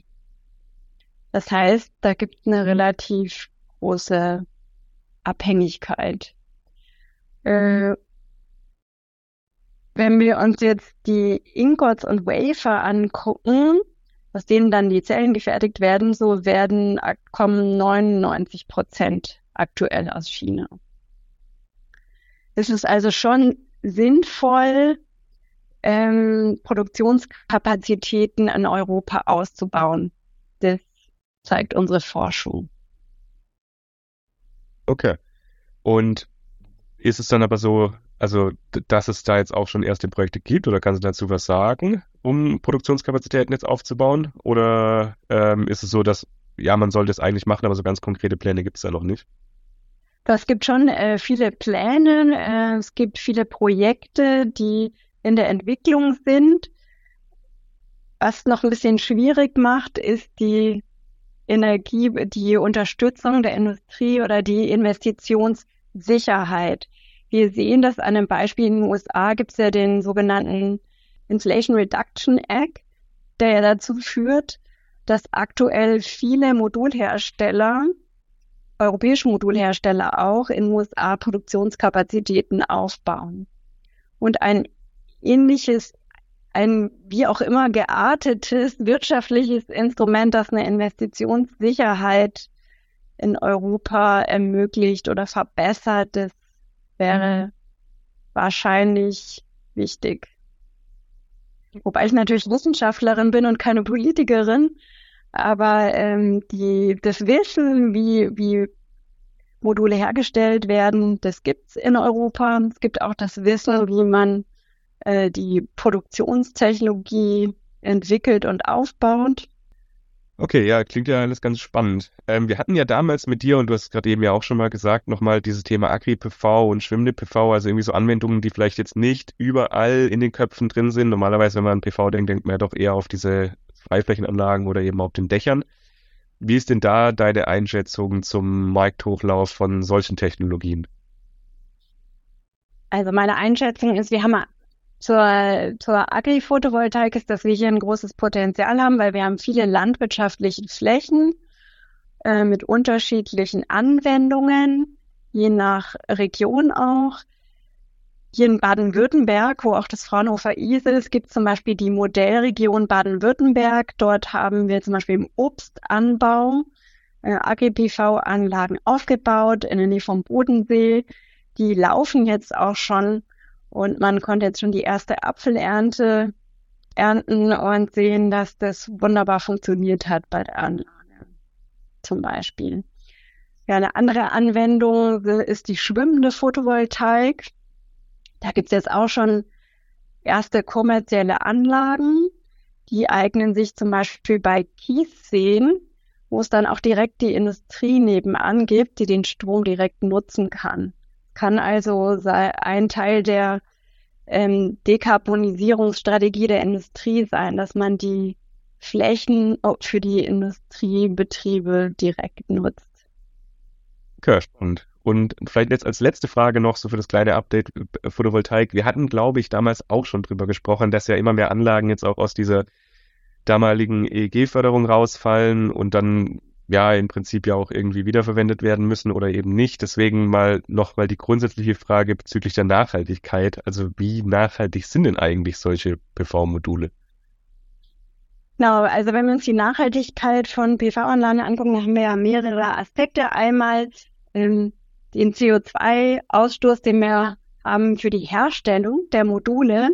S6: Das heißt, da gibt es eine relativ große Abhängigkeit. Äh, wenn wir uns jetzt die Ingots und Wafer angucken, aus denen dann die Zellen gefertigt werden, so werden kommen 99 Prozent aktuell aus China. Es ist also schon sinnvoll, ähm, Produktionskapazitäten in Europa auszubauen. Das zeigt unsere Forschung.
S1: Okay. Und ist es dann aber so, also dass es da jetzt auch schon erste Projekte gibt oder kannst du dazu was sagen, um Produktionskapazitäten jetzt aufzubauen? Oder ähm, ist es so, dass ja, man sollte es eigentlich machen, aber so ganz konkrete Pläne gibt es da noch nicht?
S6: Es gibt schon äh, viele Pläne, äh, es gibt viele Projekte, die in der Entwicklung sind. Was noch ein bisschen schwierig macht, ist die Energie, die Unterstützung der Industrie oder die Investitionssicherheit. Wir sehen das an einem Beispiel in den USA gibt es ja den sogenannten Inflation Reduction Act, der ja dazu führt, dass aktuell viele Modulhersteller, europäische Modulhersteller auch in den USA Produktionskapazitäten aufbauen. Und ein ähnliches, ein wie auch immer geartetes wirtschaftliches Instrument, das eine Investitionssicherheit in Europa ermöglicht oder verbessert, das wäre wahrscheinlich wichtig. Wobei ich natürlich Wissenschaftlerin bin und keine Politikerin, aber ähm, die, das Wissen, wie, wie Module hergestellt werden, das gibt's in Europa. Es gibt auch das Wissen, wie man äh, die Produktionstechnologie entwickelt und aufbaut.
S1: Okay, ja, klingt ja alles ganz spannend. Ähm, wir hatten ja damals mit dir, und du hast gerade eben ja auch schon mal gesagt, nochmal dieses Thema Agri-PV und schwimmende PV, also irgendwie so Anwendungen, die vielleicht jetzt nicht überall in den Köpfen drin sind. Normalerweise, wenn man an PV denkt, denkt man ja doch eher auf diese Freiflächenanlagen oder eben auf den Dächern. Wie ist denn da deine Einschätzung zum Markthochlauf von solchen Technologien?
S6: Also meine Einschätzung ist, wir haben zur, zur Agri-Photovoltaik ist, dass wir hier ein großes Potenzial haben, weil wir haben viele landwirtschaftliche Flächen äh, mit unterschiedlichen Anwendungen, je nach Region auch. Hier in Baden-Württemberg, wo auch das Fraunhofer ISE ist, gibt es zum Beispiel die Modellregion Baden-Württemberg. Dort haben wir zum Beispiel im Obstanbau äh, Agri-PV-Anlagen aufgebaut in der Nähe vom Bodensee. Die laufen jetzt auch schon und man konnte jetzt schon die erste Apfelernte ernten und sehen, dass das wunderbar funktioniert hat bei der Anlage zum Beispiel. Ja, eine andere Anwendung ist die schwimmende Photovoltaik. Da gibt es jetzt auch schon erste kommerzielle Anlagen. Die eignen sich zum Beispiel bei Kiesseen, wo es dann auch direkt die Industrie nebenan gibt, die den Strom direkt nutzen kann. Kann also ein Teil der ähm, Dekarbonisierungsstrategie der Industrie sein, dass man die Flächen für die Industriebetriebe direkt nutzt.
S1: Okay, spannend. Und vielleicht jetzt als letzte Frage noch so für das kleine Update äh, Photovoltaik. Wir hatten, glaube ich, damals auch schon drüber gesprochen, dass ja immer mehr Anlagen jetzt auch aus dieser damaligen EEG-Förderung rausfallen und dann ja im Prinzip ja auch irgendwie wiederverwendet werden müssen oder eben nicht. Deswegen mal nochmal die grundsätzliche Frage bezüglich der Nachhaltigkeit. Also wie nachhaltig sind denn eigentlich solche PV-Module?
S6: Genau, also wenn wir uns die Nachhaltigkeit von PV-Anlagen angucken, haben wir ja mehrere Aspekte. Einmal ähm, den CO2-Ausstoß, den wir haben für die Herstellung der Module.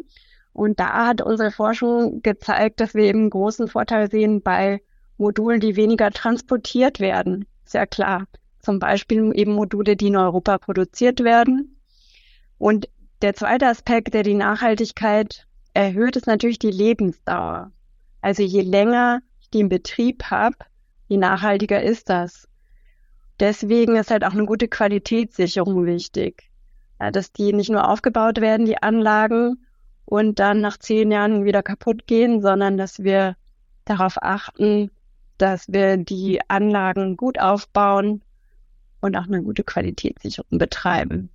S6: Und da hat unsere Forschung gezeigt, dass wir eben großen Vorteil sehen bei Modulen, die weniger transportiert werden. Sehr klar. Zum Beispiel eben Module, die in Europa produziert werden. Und der zweite Aspekt, der die Nachhaltigkeit erhöht, ist natürlich die Lebensdauer. Also je länger ich den Betrieb habe, je nachhaltiger ist das. Deswegen ist halt auch eine gute Qualitätssicherung wichtig. Ja, dass die nicht nur aufgebaut werden, die Anlagen, und dann nach zehn Jahren wieder kaputt gehen, sondern dass wir darauf achten, dass wir die Anlagen gut aufbauen und auch eine gute Qualitätssicherung betreiben.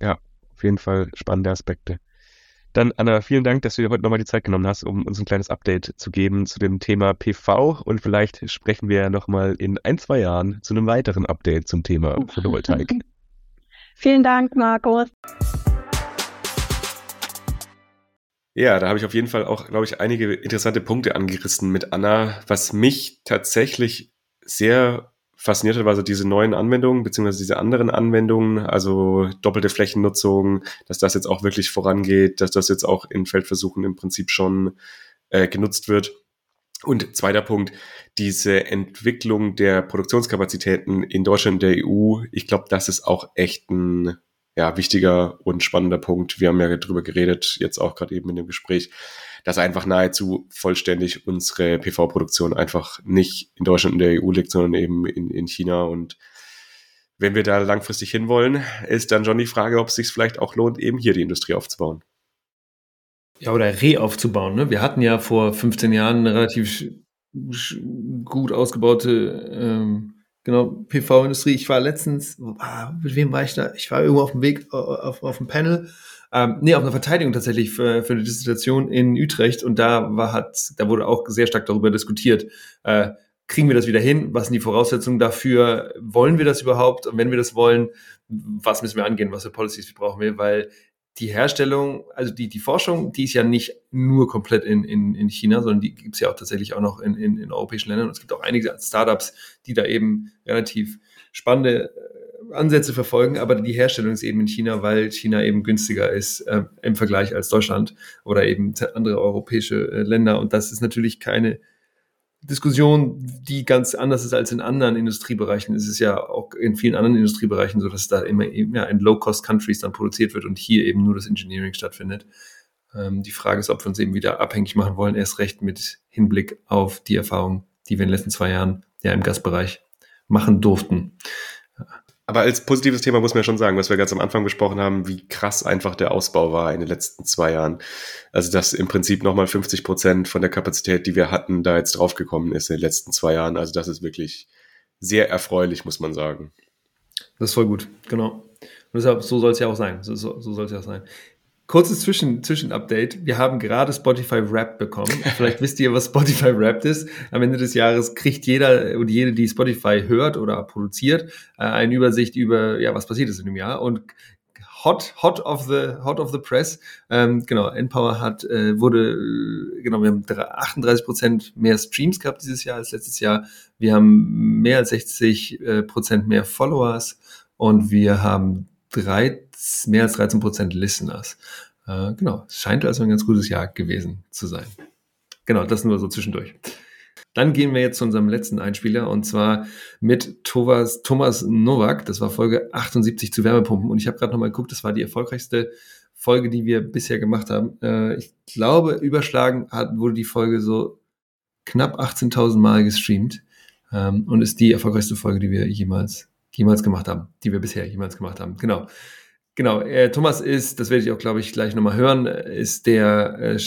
S1: Ja, auf jeden Fall spannende Aspekte. Dann, Anna, vielen Dank, dass du dir heute nochmal die Zeit genommen hast, um uns ein kleines Update zu geben zu dem Thema PV. Und vielleicht sprechen wir ja nochmal in ein, zwei Jahren zu einem weiteren Update zum Thema Photovoltaik.
S6: vielen Dank, Markus.
S1: Ja, da habe ich auf jeden Fall auch, glaube ich, einige interessante Punkte angerissen mit Anna. Was mich tatsächlich sehr fasziniert hat, war so diese neuen Anwendungen, beziehungsweise diese anderen Anwendungen, also doppelte Flächennutzung, dass das jetzt auch wirklich vorangeht, dass das jetzt auch in Feldversuchen im Prinzip schon äh, genutzt wird. Und zweiter Punkt, diese Entwicklung der Produktionskapazitäten in Deutschland und der EU, ich glaube, das ist auch echt ein ja, wichtiger und spannender Punkt. Wir haben ja darüber geredet, jetzt auch gerade eben in dem Gespräch, dass einfach nahezu vollständig unsere PV-Produktion einfach nicht in Deutschland und der EU liegt, sondern eben in, in China. Und wenn wir da langfristig hinwollen, ist dann schon die Frage, ob es sich vielleicht auch lohnt, eben hier die Industrie aufzubauen.
S2: Ja, oder re aufzubauen. Ne? Wir hatten ja vor 15 Jahren eine relativ gut ausgebaute ähm, Genau, PV-Industrie. Ich war letztens, ah, mit wem war ich da? Ich war irgendwo auf dem Weg auf, auf dem Panel. Ähm, nee, auf einer Verteidigung tatsächlich für, für eine Dissertation in Utrecht und da war hat, da wurde auch sehr stark darüber diskutiert. Äh, kriegen wir das wieder hin? Was sind die Voraussetzungen dafür? Wollen wir das überhaupt? Und wenn wir das wollen, was müssen wir angehen? Was für Policies brauchen wir? Weil die Herstellung, also die, die Forschung, die ist ja nicht nur komplett in, in, in China, sondern die gibt es ja auch tatsächlich auch noch in, in, in europäischen Ländern. Und es gibt auch einige Startups, die da eben relativ spannende äh, Ansätze verfolgen, aber die Herstellung ist eben in China, weil China eben günstiger ist äh, im Vergleich als Deutschland oder eben andere europäische äh, Länder. Und das ist natürlich keine Diskussion, die ganz anders ist als in anderen Industriebereichen. Es ist ja auch in vielen anderen Industriebereichen so, dass da immer ja, in Low-Cost-Countries dann produziert wird und hier eben nur das Engineering stattfindet. Ähm, die Frage ist, ob wir uns eben wieder abhängig machen wollen, erst recht mit Hinblick auf die Erfahrung, die wir in den letzten zwei Jahren ja im Gasbereich machen durften.
S1: Aber als positives Thema muss man ja schon sagen, was wir ganz am Anfang besprochen haben, wie krass einfach der Ausbau war in den letzten zwei Jahren. Also dass im Prinzip nochmal 50 Prozent von der Kapazität, die wir hatten, da jetzt draufgekommen ist in den letzten zwei Jahren. Also das ist wirklich sehr erfreulich, muss man sagen.
S2: Das ist voll gut, genau. Und deshalb, so soll es ja auch sein. So, so, so soll es ja auch sein. Kurzes Zwischen, Zwischenupdate. Wir haben gerade Spotify Wrapped bekommen. Vielleicht wisst ihr, was Spotify Wrapped ist. Am Ende des Jahres kriegt jeder und jede, die Spotify hört oder produziert, äh, eine Übersicht über, ja, was passiert ist in dem Jahr. Und hot, hot of the, hot of the press. Ähm, genau, Empower hat, äh, wurde, äh, genau, wir haben 38 Prozent mehr Streams gehabt dieses Jahr als letztes Jahr. Wir haben mehr als 60 äh, Prozent mehr Followers und wir haben drei, mehr als 13 Prozent Listeners. Äh, genau, es scheint also ein ganz gutes Jahr gewesen zu sein. Genau, das nur so zwischendurch. Dann gehen wir jetzt zu unserem letzten Einspieler und zwar mit Thomas, Thomas Nowak. Das war Folge 78 zu Wärmepumpen und ich habe gerade nochmal geguckt, das war die erfolgreichste Folge, die wir bisher gemacht haben. Äh, ich glaube, überschlagen hat, wurde die Folge so knapp 18.000 Mal gestreamt ähm, und ist die erfolgreichste Folge, die wir jemals jemals gemacht haben, die wir bisher jemals gemacht haben. Genau. Genau, äh, Thomas ist, das werde ich auch, glaube ich, gleich nochmal hören, ist der äh,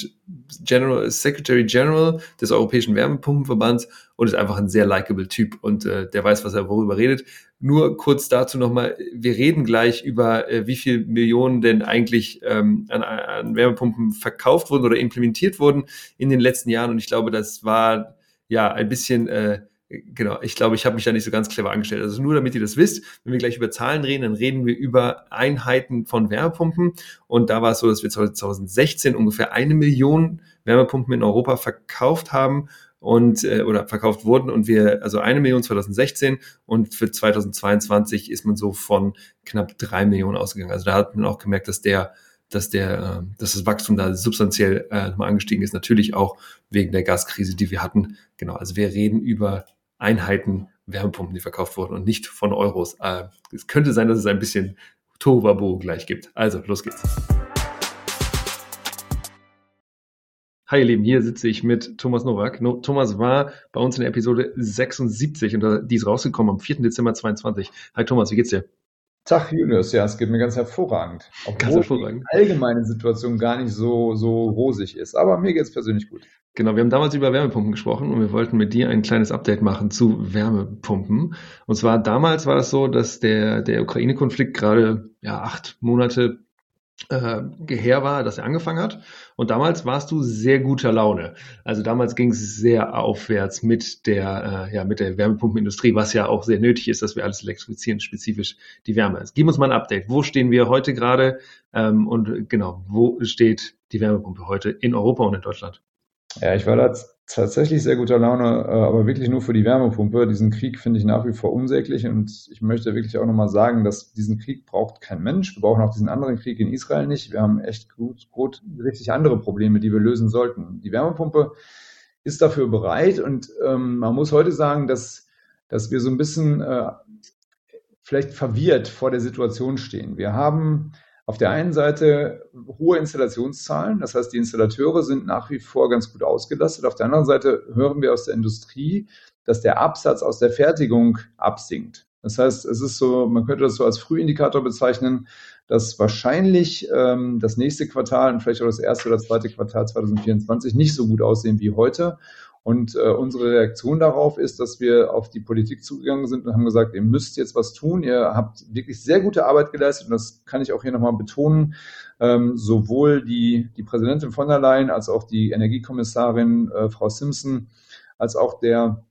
S2: General, Secretary General des Europäischen Wärmepumpenverbands und ist einfach ein sehr likable Typ und äh, der weiß, was er worüber redet. Nur kurz dazu nochmal, wir reden gleich über, äh, wie viel Millionen denn eigentlich ähm, an, an Wärmepumpen verkauft wurden oder implementiert wurden in den letzten Jahren und ich glaube, das war ja ein bisschen äh, Genau, ich glaube, ich habe mich da nicht so ganz clever angestellt. Also nur damit ihr das wisst, wenn wir gleich über Zahlen reden, dann reden wir über Einheiten von Wärmepumpen. Und da war es so, dass wir 2016 ungefähr eine Million Wärmepumpen in Europa verkauft haben und äh, oder verkauft wurden und wir also eine Million 2016 und für 2022 ist man so von knapp drei Millionen ausgegangen. Also da hat man auch gemerkt, dass der dass der äh, dass das Wachstum da substanziell äh, mal angestiegen ist. Natürlich auch wegen der Gaskrise, die wir hatten. Genau, also wir reden über Einheiten Wärmepumpen, die verkauft wurden und nicht von Euros. Äh, es könnte sein, dass es ein bisschen Tovabo gleich gibt. Also, los geht's. Hi ihr Lieben, hier sitze ich mit Thomas Nowak. No, Thomas war bei uns in der Episode 76 und die ist rausgekommen am 4. Dezember 22. Hi Thomas, wie geht's dir?
S7: Tag Julius, ja, es geht mir ganz hervorragend.
S2: Obwohl ganz hervorragend.
S7: die allgemeine Situation gar nicht so, so rosig ist. Aber mir geht's persönlich gut.
S2: Genau, wir haben damals über Wärmepumpen gesprochen und wir wollten mit dir ein kleines Update machen zu Wärmepumpen. Und zwar damals war das so, dass der, der Ukraine-Konflikt gerade ja, acht Monate äh, her war, dass er angefangen hat. Und damals warst du sehr guter Laune. Also damals ging es sehr aufwärts mit der, äh, ja, mit der Wärmepumpenindustrie, was ja auch sehr nötig ist, dass wir alles elektrifizieren, spezifisch die Wärme. Also, gib uns mal ein Update. Wo stehen wir heute gerade? Ähm, und genau, wo steht die Wärmepumpe heute in Europa und in Deutschland?
S7: Ja, ich war da tatsächlich sehr guter Laune, äh, aber wirklich nur für die Wärmepumpe. Diesen Krieg finde ich nach wie vor unsäglich und ich möchte wirklich auch nochmal sagen, dass diesen Krieg braucht kein Mensch. Wir brauchen auch diesen anderen Krieg in Israel nicht. Wir haben echt gut, gut richtig andere Probleme, die wir lösen sollten. Die Wärmepumpe ist dafür bereit und ähm, man muss heute sagen, dass, dass wir so ein bisschen äh, vielleicht verwirrt vor der Situation stehen. Wir haben auf der einen Seite hohe Installationszahlen, das heißt, die Installateure sind nach wie vor ganz gut ausgelastet. Auf der anderen Seite hören wir aus der Industrie, dass der Absatz aus der Fertigung absinkt. Das heißt, es ist so, man könnte das so als Frühindikator bezeichnen, dass wahrscheinlich ähm, das nächste Quartal und vielleicht auch das erste oder zweite Quartal 2024 nicht so gut aussehen wie heute. Und äh, unsere Reaktion darauf ist, dass wir auf die Politik zugegangen sind und haben gesagt, ihr müsst jetzt was tun. Ihr habt wirklich sehr gute Arbeit geleistet und das kann ich auch hier nochmal betonen. Ähm, sowohl die, die Präsidentin von der Leyen als auch die Energiekommissarin äh, Frau Simpson als auch der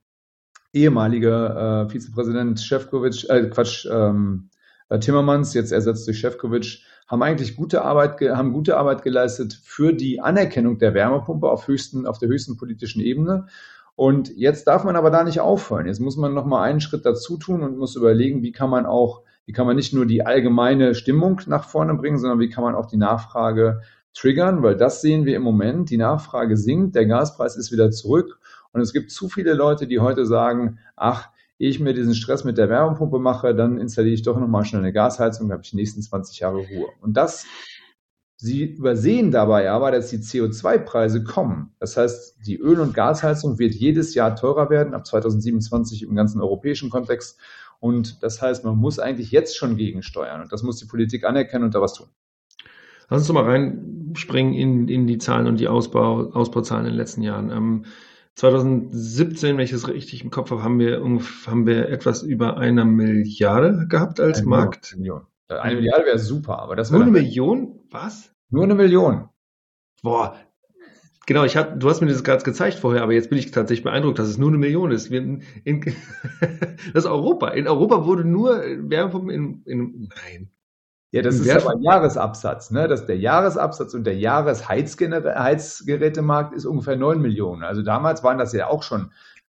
S7: ehemalige äh, Vizepräsident Šefčovič, äh, Quatsch, ähm, äh, Timmermans, jetzt ersetzt durch Šefčovič, haben eigentlich gute Arbeit, haben gute Arbeit geleistet für die Anerkennung der Wärmepumpe auf, höchsten, auf der höchsten politischen Ebene. Und jetzt darf man aber da nicht aufhören. Jetzt muss man noch mal einen Schritt dazu tun und muss überlegen, wie kann man auch, wie kann man nicht nur die allgemeine Stimmung nach vorne bringen, sondern wie kann man auch die Nachfrage triggern, weil das sehen wir im Moment. Die Nachfrage sinkt, der Gaspreis ist wieder zurück und es gibt zu viele Leute, die heute sagen, ach, ehe ich mir diesen Stress mit der Wärmepumpe mache, dann installiere ich doch nochmal schnell eine Gasheizung, dann habe ich die nächsten 20 Jahre Ruhe. Und das, Sie übersehen dabei aber, dass die CO2-Preise kommen. Das heißt, die Öl- und Gasheizung wird jedes Jahr teurer werden, ab 2027 im ganzen europäischen Kontext. Und das heißt, man muss eigentlich jetzt schon gegensteuern. Und das muss die Politik anerkennen und da was tun.
S2: Lass uns doch mal reinspringen in, in die Zahlen und die Ausbau, Ausbauzahlen in den letzten Jahren. Ähm, 2017, wenn ich das richtig im Kopf habe, haben wir, haben wir etwas über eine Milliarde gehabt als eine Markt.
S7: Million. Eine Milliarde wäre super, aber das
S2: Nur eine Million? Was?
S7: Nur eine Million.
S2: Boah. Genau, ich hab, du hast mir das gerade gezeigt vorher, aber jetzt bin ich tatsächlich beeindruckt, dass es nur eine Million ist. Wir in, in, das ist Europa. In Europa wurde nur Wärmepumpen in, in, nein,
S7: ja, das ist aber ein Jahresabsatz. Ne? Das, der Jahresabsatz und der Jahresheizgerätemarkt ist ungefähr 9 Millionen. Also damals waren das ja auch schon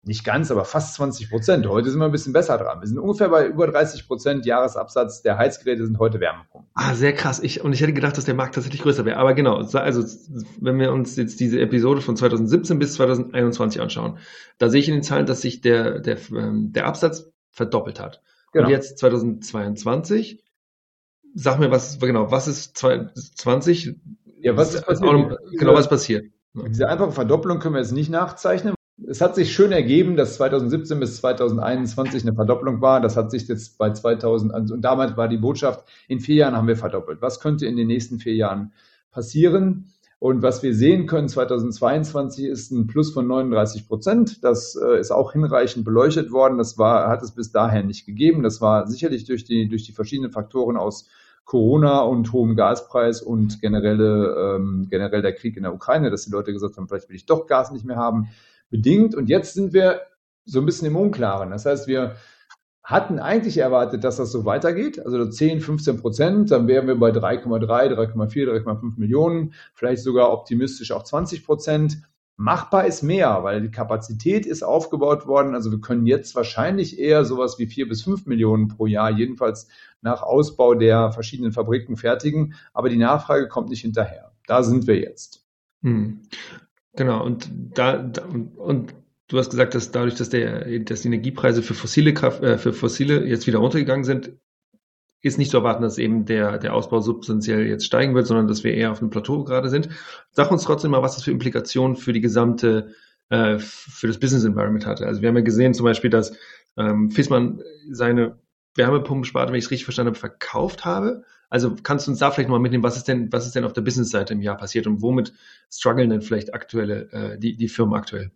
S7: nicht ganz, aber fast 20 Prozent. Heute sind wir ein bisschen besser dran. Wir sind ungefähr bei über 30 Prozent Jahresabsatz der Heizgeräte sind heute Wärmepumpen.
S2: Ah, sehr krass. Ich, und ich hätte gedacht, dass der Markt tatsächlich größer wäre. Aber genau, also wenn wir uns jetzt diese Episode von 2017 bis 2021 anschauen, da sehe ich in den Zahlen, dass sich der, der, ähm, der Absatz verdoppelt hat. Genau. Und jetzt 2022 sag mir, was genau, was ist 20?
S7: Ja, was ist passiert?
S2: Genau, was ist passiert?
S7: Diese einfache Verdopplung können wir jetzt nicht nachzeichnen. Es hat sich schön ergeben, dass 2017 bis 2021 eine Verdopplung war. Das hat sich jetzt bei 2000, also, und damals war die Botschaft, in vier Jahren haben wir verdoppelt. Was könnte in den nächsten vier Jahren passieren? Und was wir sehen können 2022 ist ein Plus von 39 Prozent. Das äh, ist auch hinreichend beleuchtet worden. Das war, hat es bis dahin nicht gegeben. Das war sicherlich durch die, durch die verschiedenen Faktoren aus Corona und hohem Gaspreis und generelle, ähm, generell der Krieg in der Ukraine, dass die Leute gesagt haben, vielleicht will ich doch Gas nicht mehr haben, bedingt. Und jetzt sind wir so ein bisschen im Unklaren. Das heißt, wir hatten eigentlich erwartet, dass das so weitergeht, also 10, 15 Prozent, dann wären wir bei 3,3, 3,4, 3,5 Millionen, vielleicht sogar optimistisch auch 20 Prozent. Machbar ist mehr, weil die Kapazität ist aufgebaut worden. Also wir können jetzt wahrscheinlich eher sowas wie vier bis fünf Millionen pro Jahr, jedenfalls nach Ausbau der verschiedenen Fabriken fertigen. Aber die Nachfrage kommt nicht hinterher. Da sind wir jetzt.
S2: Hm. Genau. Und da, da und du hast gesagt, dass dadurch, dass der, dass die Energiepreise für fossile Kraft, äh, für fossile jetzt wieder runtergegangen sind, ist nicht zu erwarten, dass eben der, der Ausbau substanziell jetzt steigen wird, sondern dass wir eher auf einem Plateau gerade sind. Sag uns trotzdem mal, was das für Implikationen für die gesamte, äh, für das Business Environment hatte. Also wir haben ja gesehen zum Beispiel, dass ähm, Fissmann seine Wärmepumpensparte, wenn ich es richtig verstanden habe, verkauft habe. Also kannst du uns da vielleicht mal mitnehmen, was ist denn, was ist denn auf der Business-Seite im Jahr passiert und womit strugglen denn vielleicht aktuelle, äh, die, die Firmen aktuell?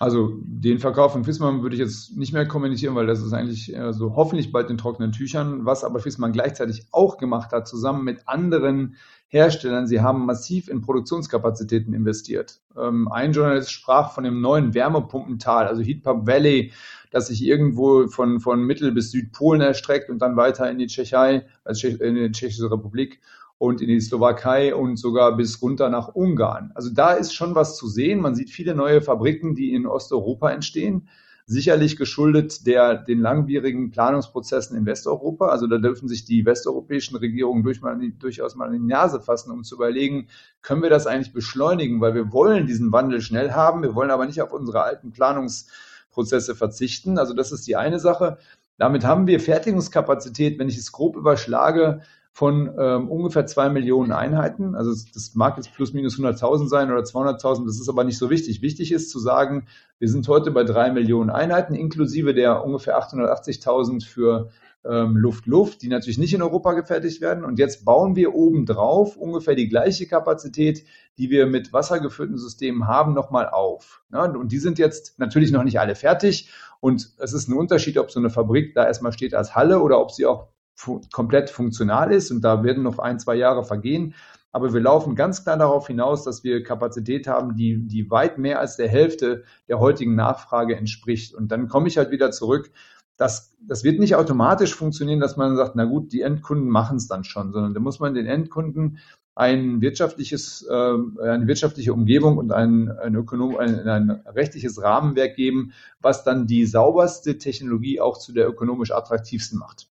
S7: Also den Verkauf von Fissmann würde ich jetzt nicht mehr kommentieren, weil das ist eigentlich äh, so hoffentlich bald in trockenen Tüchern. Was aber Fissmann gleichzeitig auch gemacht hat, zusammen mit anderen Herstellern, sie haben massiv in Produktionskapazitäten investiert. Ähm, ein Journalist sprach von dem neuen Wärmepumpental, also Heatpump Valley, das sich irgendwo von, von Mittel- bis Südpolen erstreckt und dann weiter in die Tschechei, also in die Tschechische Republik und in die Slowakei und sogar bis runter nach Ungarn. Also da ist schon was zu sehen. Man sieht viele neue Fabriken, die in Osteuropa entstehen. Sicherlich geschuldet der, den langwierigen Planungsprozessen in Westeuropa. Also da dürfen sich die westeuropäischen Regierungen durch mal, durchaus mal in die Nase fassen, um zu überlegen, können wir das eigentlich beschleunigen? Weil wir wollen diesen Wandel schnell haben. Wir wollen aber nicht auf unsere alten Planungsprozesse verzichten. Also das ist die eine Sache. Damit haben wir Fertigungskapazität, wenn ich es grob überschlage, von ähm, ungefähr zwei Millionen Einheiten. Also das mag jetzt plus minus 100.000 sein oder 200.000, das ist aber nicht so wichtig. Wichtig ist zu sagen, wir sind heute bei drei Millionen Einheiten, inklusive der ungefähr 880.000 für ähm, Luft-Luft, die natürlich nicht in Europa gefertigt werden. Und jetzt bauen wir obendrauf ungefähr die gleiche Kapazität, die wir mit wassergeführten Systemen haben, nochmal auf. Ja, und die sind jetzt natürlich noch nicht alle fertig. Und es ist ein Unterschied, ob so eine Fabrik da erstmal steht als Halle oder ob sie auch fu komplett funktional ist und da werden noch ein, zwei Jahre vergehen. Aber wir laufen ganz klar darauf hinaus, dass wir Kapazität haben, die, die weit mehr als der Hälfte der heutigen Nachfrage entspricht. Und dann komme ich halt wieder zurück. Das, das wird nicht automatisch funktionieren, dass man sagt, na gut, die Endkunden machen es dann schon, sondern da muss man den Endkunden ein wirtschaftliches, äh, eine wirtschaftliche Umgebung und ein, ein, Ökonom, ein, ein rechtliches Rahmenwerk geben, was dann die sauberste Technologie auch zu der ökonomisch attraktivsten macht.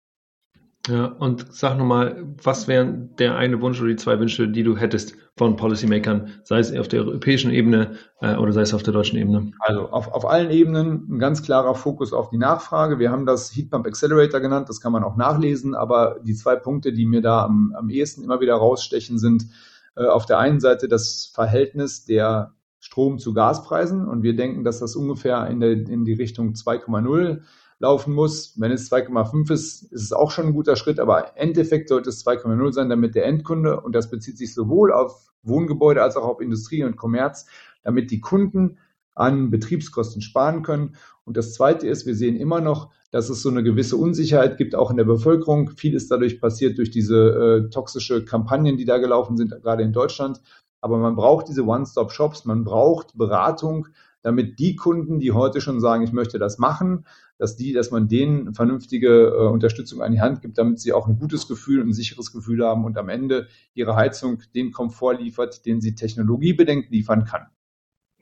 S2: Ja, und sag nochmal, was wären der eine Wunsch oder die zwei Wünsche, die du hättest von Policymakern, sei es auf der europäischen Ebene äh, oder sei es auf der deutschen Ebene?
S7: Also auf, auf allen Ebenen ein ganz klarer Fokus auf die Nachfrage. Wir haben das Heatpump Accelerator genannt, das kann man auch nachlesen, aber die zwei Punkte, die mir da am, am ehesten immer wieder rausstechen, sind äh, auf der einen Seite das Verhältnis der Strom zu Gaspreisen und wir denken, dass das ungefähr in, der, in die Richtung 2,0 laufen muss. Wenn es 2,5 ist, ist es auch schon ein guter Schritt, aber im Endeffekt sollte es 2,0 sein, damit der Endkunde, und das bezieht sich sowohl auf Wohngebäude als auch auf Industrie und Kommerz, damit die Kunden an Betriebskosten sparen können. Und das Zweite ist, wir sehen immer noch, dass es so eine gewisse Unsicherheit gibt, auch in der Bevölkerung. Viel ist dadurch passiert durch diese äh, toxische Kampagnen, die da gelaufen sind, gerade in Deutschland. Aber man braucht diese One-Stop-Shops, man braucht Beratung, damit die Kunden, die heute schon sagen, ich möchte das machen, dass die, dass man denen vernünftige äh, Unterstützung an die Hand gibt, damit sie auch ein gutes Gefühl, ein sicheres Gefühl haben und am Ende ihre Heizung den Komfort liefert, den sie technologiebedingt liefern kann.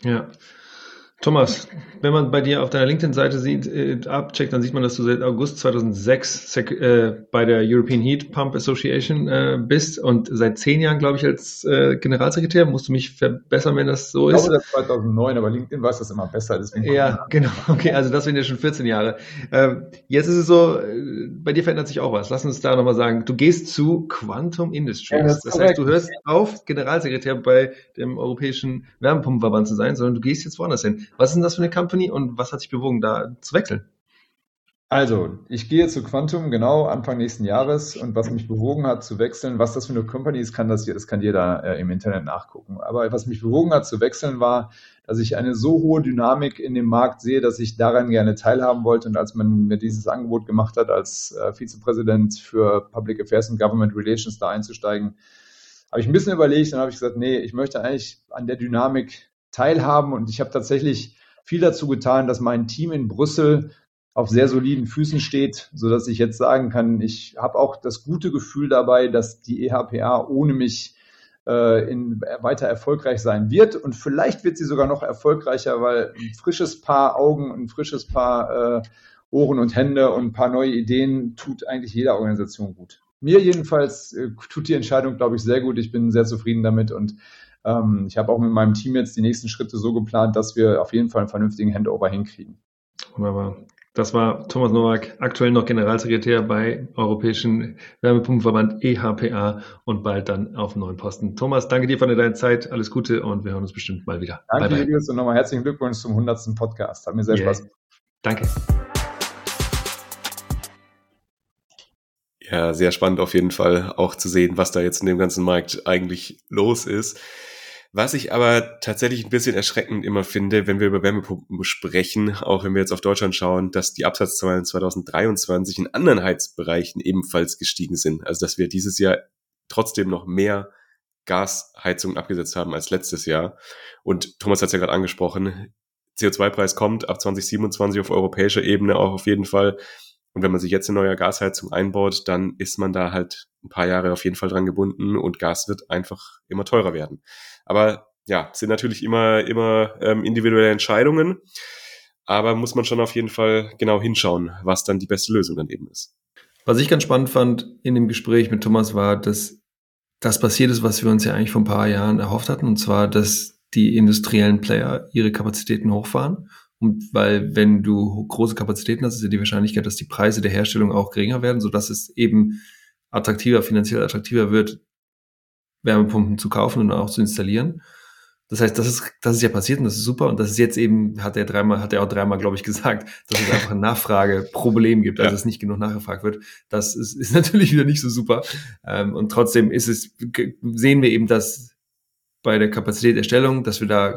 S2: Ja, Thomas, wenn man bei dir auf deiner LinkedIn-Seite sieht, äh, abcheckt, dann sieht man, dass du seit August 2006 äh, bei der European Heat Pump Association äh, bist und seit zehn Jahren, glaube ich, als äh, Generalsekretär. Musst du mich verbessern, wenn das so ist? Ich
S7: glaube, seit 2009, aber LinkedIn weiß das immer besser.
S2: Deswegen ja, genau. Okay, also das sind ja schon 14 Jahre. Ähm, jetzt ist es so, äh, bei dir verändert sich auch was. Lass uns da nochmal sagen. Du gehst zu Quantum Industries. Ja, das, das heißt, du hörst auf, Generalsekretär bei dem Europäischen Wärmepumpenverband zu sein, sondern du gehst jetzt woanders hin. Was ist denn das für eine Company und was hat sich bewogen, da zu wechseln?
S7: Also, ich gehe zu Quantum genau Anfang nächsten Jahres und was mich bewogen hat zu wechseln, was das für eine Company ist, kann das, das kann jeder äh, im Internet nachgucken. Aber was mich bewogen hat zu wechseln war, dass ich eine so hohe Dynamik in dem Markt sehe, dass ich daran gerne teilhaben wollte. Und als man mir dieses Angebot gemacht hat, als äh, Vizepräsident für Public Affairs and Government Relations da einzusteigen, habe ich ein bisschen überlegt und habe ich gesagt, nee, ich möchte eigentlich an der Dynamik teilhaben und ich habe tatsächlich viel dazu getan, dass mein Team in Brüssel auf sehr soliden Füßen steht, so dass ich jetzt sagen kann, ich habe auch das gute Gefühl dabei, dass die EHPA ohne mich äh, in, weiter erfolgreich sein wird. Und vielleicht wird sie sogar noch erfolgreicher, weil ein frisches Paar Augen, ein frisches Paar äh, Ohren und Hände und ein paar neue Ideen tut eigentlich jeder Organisation gut. Mir jedenfalls äh, tut die Entscheidung, glaube ich, sehr gut. Ich bin sehr zufrieden damit und ähm, ich habe auch mit meinem Team jetzt die nächsten Schritte so geplant, dass wir auf jeden Fall einen vernünftigen Handover hinkriegen.
S2: Wunderbar. Das war Thomas Nowak, aktuell noch Generalsekretär bei Europäischen Wärmepumpenverband EHPA und bald dann auf neuen Posten. Thomas, danke dir für deine Zeit, alles Gute und wir hören uns bestimmt mal wieder.
S7: Danke, bye, bye. und nochmal herzlichen Glückwunsch zum 100. Podcast. Hat mir sehr yeah. Spaß gemacht.
S2: Danke.
S1: Ja, sehr spannend auf jeden Fall auch zu sehen, was da jetzt in dem ganzen Markt eigentlich los ist. Was ich aber tatsächlich ein bisschen erschreckend immer finde, wenn wir über Wärmepumpen sprechen, auch wenn wir jetzt auf Deutschland schauen, dass die Absatzzahlen 2023 in anderen Heizbereichen ebenfalls gestiegen sind. Also dass wir dieses Jahr trotzdem noch mehr Gasheizungen abgesetzt haben als letztes Jahr. Und Thomas hat es ja gerade angesprochen, CO2-Preis kommt ab 2027 auf europäischer Ebene auch auf jeden Fall. Und wenn man sich jetzt eine neue Gasheizung einbaut, dann ist man da halt ein paar Jahre auf jeden Fall dran gebunden und Gas wird einfach immer teurer werden. Aber ja, sind natürlich immer, immer ähm, individuelle Entscheidungen. Aber muss man schon auf jeden Fall genau hinschauen, was dann die beste Lösung dann eben ist.
S2: Was ich ganz spannend fand in dem Gespräch mit Thomas war, dass das passiert ist, was wir uns ja eigentlich vor ein paar Jahren erhofft hatten, und zwar, dass die industriellen Player ihre Kapazitäten hochfahren. Und weil, wenn du große Kapazitäten hast, ist ja die Wahrscheinlichkeit, dass die Preise der Herstellung auch geringer werden, sodass es eben attraktiver, finanziell attraktiver wird, Wärmepumpen zu kaufen und auch zu installieren. Das heißt, das ist, das ist ja passiert und das ist super. Und das ist jetzt eben, hat er dreimal, hat er auch dreimal, glaube ich, gesagt, dass es einfach ein Nachfrageproblem gibt, also ja. es nicht genug nachgefragt wird. Das ist, ist natürlich wieder nicht so super. Ähm, und trotzdem ist es, sehen wir eben, dass bei der Kapazitätserstellung, dass wir da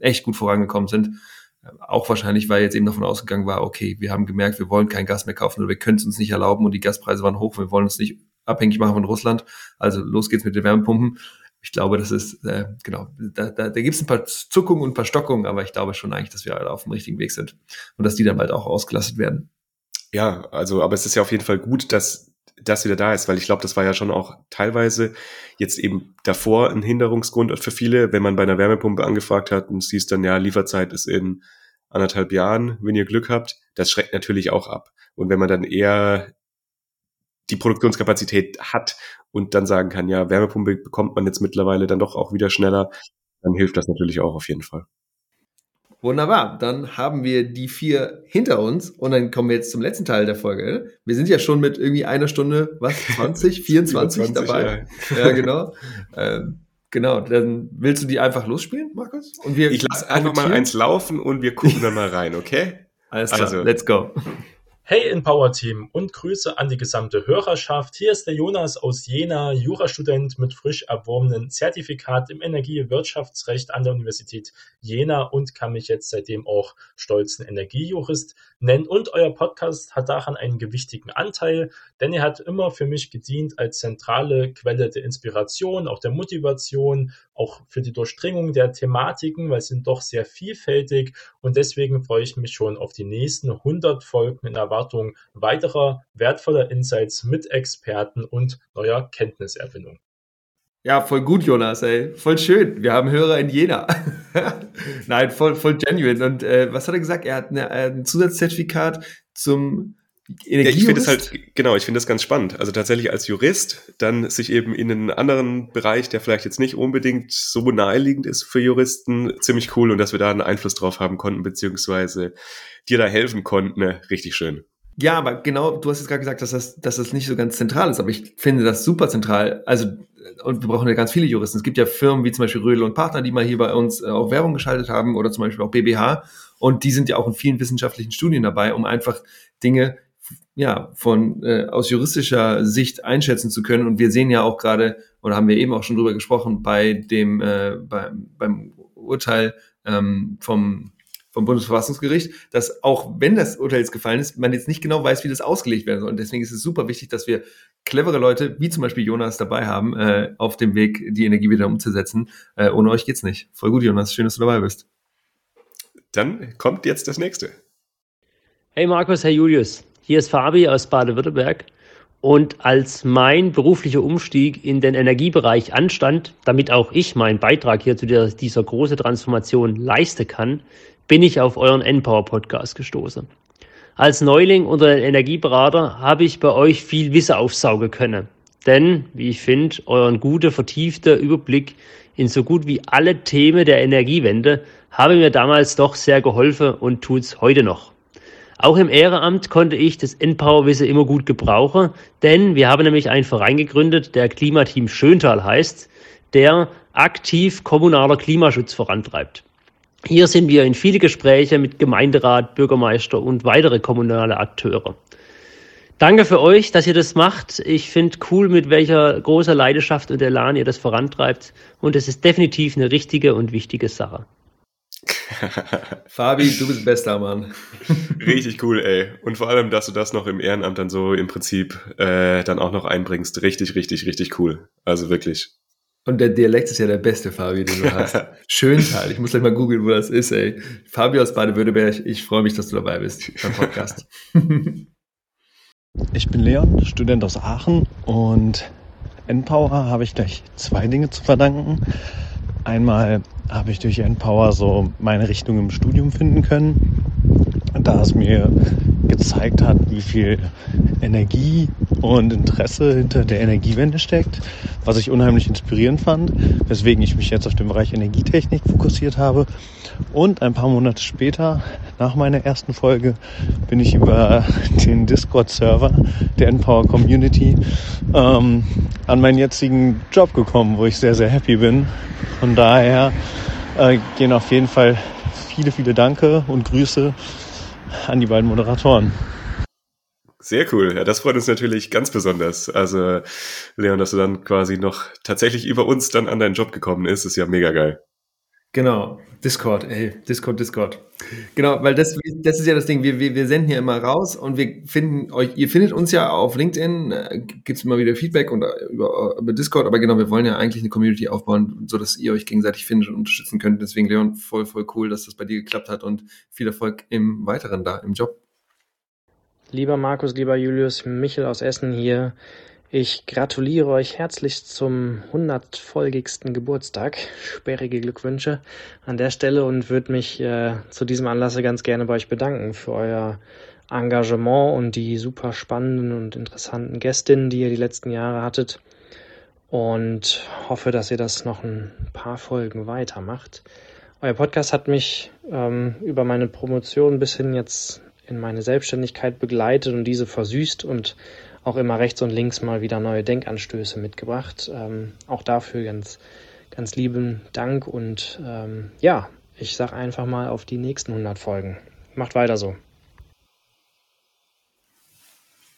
S2: echt gut vorangekommen sind. Auch wahrscheinlich, weil jetzt eben davon ausgegangen war, okay, wir haben gemerkt, wir wollen kein Gas mehr kaufen oder wir können es uns nicht erlauben und die Gaspreise waren hoch, wir wollen uns nicht abhängig machen von Russland. Also los geht's mit den Wärmepumpen. Ich glaube, das ist, äh, genau, da, da, da gibt es ein paar Zuckungen und ein paar Stockungen, aber ich glaube schon eigentlich, dass wir alle auf dem richtigen Weg sind und dass die dann bald auch ausgelastet werden.
S1: Ja, also, aber es ist ja auf jeden Fall gut, dass das wieder da ist, weil ich glaube, das war ja schon auch teilweise jetzt eben davor ein Hinderungsgrund für viele, wenn man bei einer Wärmepumpe angefragt hat und siehst dann, ja, Lieferzeit ist in anderthalb Jahren, wenn ihr Glück habt, das schreckt natürlich auch ab. Und wenn man dann eher die Produktionskapazität hat und dann sagen kann, ja, Wärmepumpe bekommt man jetzt mittlerweile dann doch auch wieder schneller, dann hilft das natürlich auch auf jeden Fall.
S2: Wunderbar, dann haben wir die vier hinter uns und dann kommen wir jetzt zum letzten Teil der Folge. Wir sind ja schon mit irgendwie einer Stunde, was, 20, 24 20, dabei. Ja, ja genau. ähm, genau, dann willst du die einfach losspielen, Markus?
S1: Und wir ich lasse einfach mal eins laufen und wir gucken dann mal rein, okay?
S2: Alles klar, also, let's go.
S8: Hey Empower Team und Grüße an die gesamte Hörerschaft. Hier ist der Jonas aus Jena, Jurastudent mit frisch erworbenen Zertifikat im Energiewirtschaftsrecht an der Universität Jena und kann mich jetzt seitdem auch stolzen Energiejurist nennen. Und euer Podcast hat daran einen gewichtigen Anteil, denn er hat immer für mich gedient als zentrale Quelle der Inspiration, auch der Motivation, auch für die Durchdringung der Thematiken, weil sie sind doch sehr vielfältig und deswegen freue ich mich schon auf die nächsten 100 Folgen in der Erwartung weiterer wertvoller Insights mit Experten und neuer Kenntniserwinung.
S2: Ja, voll gut, Jonas, ey. Voll schön. Wir haben Hörer in Jena. Nein, voll, voll genuine. Und äh, was hat er gesagt? Er hat eine, ein Zusatzzertifikat zum
S1: ja, ich finde es halt, genau, ich finde das ganz spannend. Also tatsächlich als Jurist dann sich eben in einen anderen Bereich, der vielleicht jetzt nicht unbedingt so naheliegend ist für Juristen, ziemlich cool und dass wir da einen Einfluss drauf haben konnten, beziehungsweise dir da helfen konnten, ne? richtig schön.
S2: Ja, aber genau, du hast jetzt gerade gesagt, dass das, dass das nicht so ganz zentral ist, aber ich finde das super zentral. Also, und wir brauchen ja ganz viele Juristen. Es gibt ja Firmen wie zum Beispiel Rödel und Partner, die mal hier bei uns äh, auch Werbung geschaltet haben oder zum Beispiel auch BBH. Und die sind ja auch in vielen wissenschaftlichen Studien dabei, um einfach Dinge ja, von äh, aus juristischer Sicht einschätzen zu können. Und wir sehen ja auch gerade, oder haben wir eben auch schon drüber gesprochen, bei dem äh, beim, beim Urteil ähm, vom vom Bundesverfassungsgericht, dass auch wenn das Urteil jetzt gefallen ist, man jetzt nicht genau weiß, wie das ausgelegt werden soll. Und deswegen ist es super wichtig, dass wir clevere Leute, wie zum Beispiel Jonas, dabei haben, äh, auf dem Weg, die Energie wieder umzusetzen. Äh, ohne euch geht's nicht. Voll gut, Jonas. Schön, dass du dabei bist.
S1: dann kommt jetzt das nächste.
S9: Hey Markus, hey Julius, hier ist Fabi aus Baden-Württemberg. Und als mein beruflicher Umstieg in den Energiebereich anstand, damit auch ich meinen Beitrag hier zu dieser, dieser großen Transformation leisten kann, bin ich auf euren Npower Podcast gestoßen. Als Neuling unter den Energieberater habe ich bei euch viel Wissen aufsaugen können. Denn, wie ich finde, euren gute, vertiefte Überblick in so gut wie alle Themen der Energiewende habe mir damals doch sehr geholfen und tut's heute noch. Auch im Ehrenamt konnte ich das Empower-Wissen immer gut gebrauchen, denn wir haben nämlich einen Verein gegründet, der Klimateam Schöntal heißt, der aktiv kommunaler Klimaschutz vorantreibt. Hier sind wir in viele Gespräche mit Gemeinderat, Bürgermeister und weitere kommunale Akteure. Danke für euch, dass ihr das macht. Ich finde cool, mit welcher großer Leidenschaft und Elan ihr das vorantreibt. Und es ist definitiv eine richtige und wichtige Sache.
S2: Fabi, du bist bester Mann.
S1: Richtig cool, ey. Und vor allem, dass du das noch im Ehrenamt dann so im Prinzip äh, dann auch noch einbringst. Richtig, richtig, richtig cool. Also wirklich.
S2: Und der Dialekt ist ja der beste, Fabi, den du hast. Schöntal. Ich muss gleich mal googeln, wo das ist, ey. Fabi aus Baden-Württemberg, ich freue mich, dass du dabei bist beim Podcast.
S10: ich bin Leon, Student aus Aachen und Npower habe ich gleich zwei Dinge zu verdanken. Einmal habe ich durch Empower so meine Richtung im Studium finden können, da es mir gezeigt hat, wie viel Energie und Interesse hinter der Energiewende steckt, was ich unheimlich inspirierend fand, weswegen ich mich jetzt auf den Bereich Energietechnik fokussiert habe. Und ein paar Monate später, nach meiner ersten Folge, bin ich über den Discord-Server der Empower Community ähm, an meinen jetzigen Job gekommen, wo ich sehr, sehr happy bin. Von daher äh, gehen auf jeden Fall viele, viele Danke und Grüße an die beiden Moderatoren.
S1: Sehr cool. Ja, das freut uns natürlich ganz besonders. Also, Leon, dass du dann quasi noch tatsächlich über uns dann an deinen Job gekommen ist, ist ja mega geil.
S2: Genau, Discord, ey, Discord, Discord. Genau, weil das, das ist ja das Ding, wir, wir, wir senden hier immer raus und wir finden euch, ihr findet uns ja auf LinkedIn, äh, gibt es immer wieder Feedback und äh, über, über Discord, aber genau, wir wollen ja eigentlich eine Community aufbauen, so dass ihr euch gegenseitig findet und unterstützen könnt. Deswegen, Leon, voll, voll cool, dass das bei dir geklappt hat und viel Erfolg im Weiteren da, im Job.
S11: Lieber Markus, lieber Julius, Michel aus Essen hier. Ich gratuliere euch herzlich zum 100-folgigsten Geburtstag. Sperrige Glückwünsche an der Stelle und würde mich äh, zu diesem Anlasse ganz gerne bei euch bedanken für euer Engagement und die super spannenden und interessanten Gästinnen, die ihr die letzten Jahre hattet. Und hoffe, dass ihr das noch ein paar Folgen weitermacht. Euer Podcast hat mich ähm, über meine Promotion bis hin jetzt in meine Selbstständigkeit begleitet und diese versüßt und auch immer rechts und links mal wieder neue Denkanstöße mitgebracht. Ähm, auch dafür ganz, ganz lieben Dank und ähm, ja, ich sag einfach mal auf die nächsten 100 Folgen. Macht weiter so.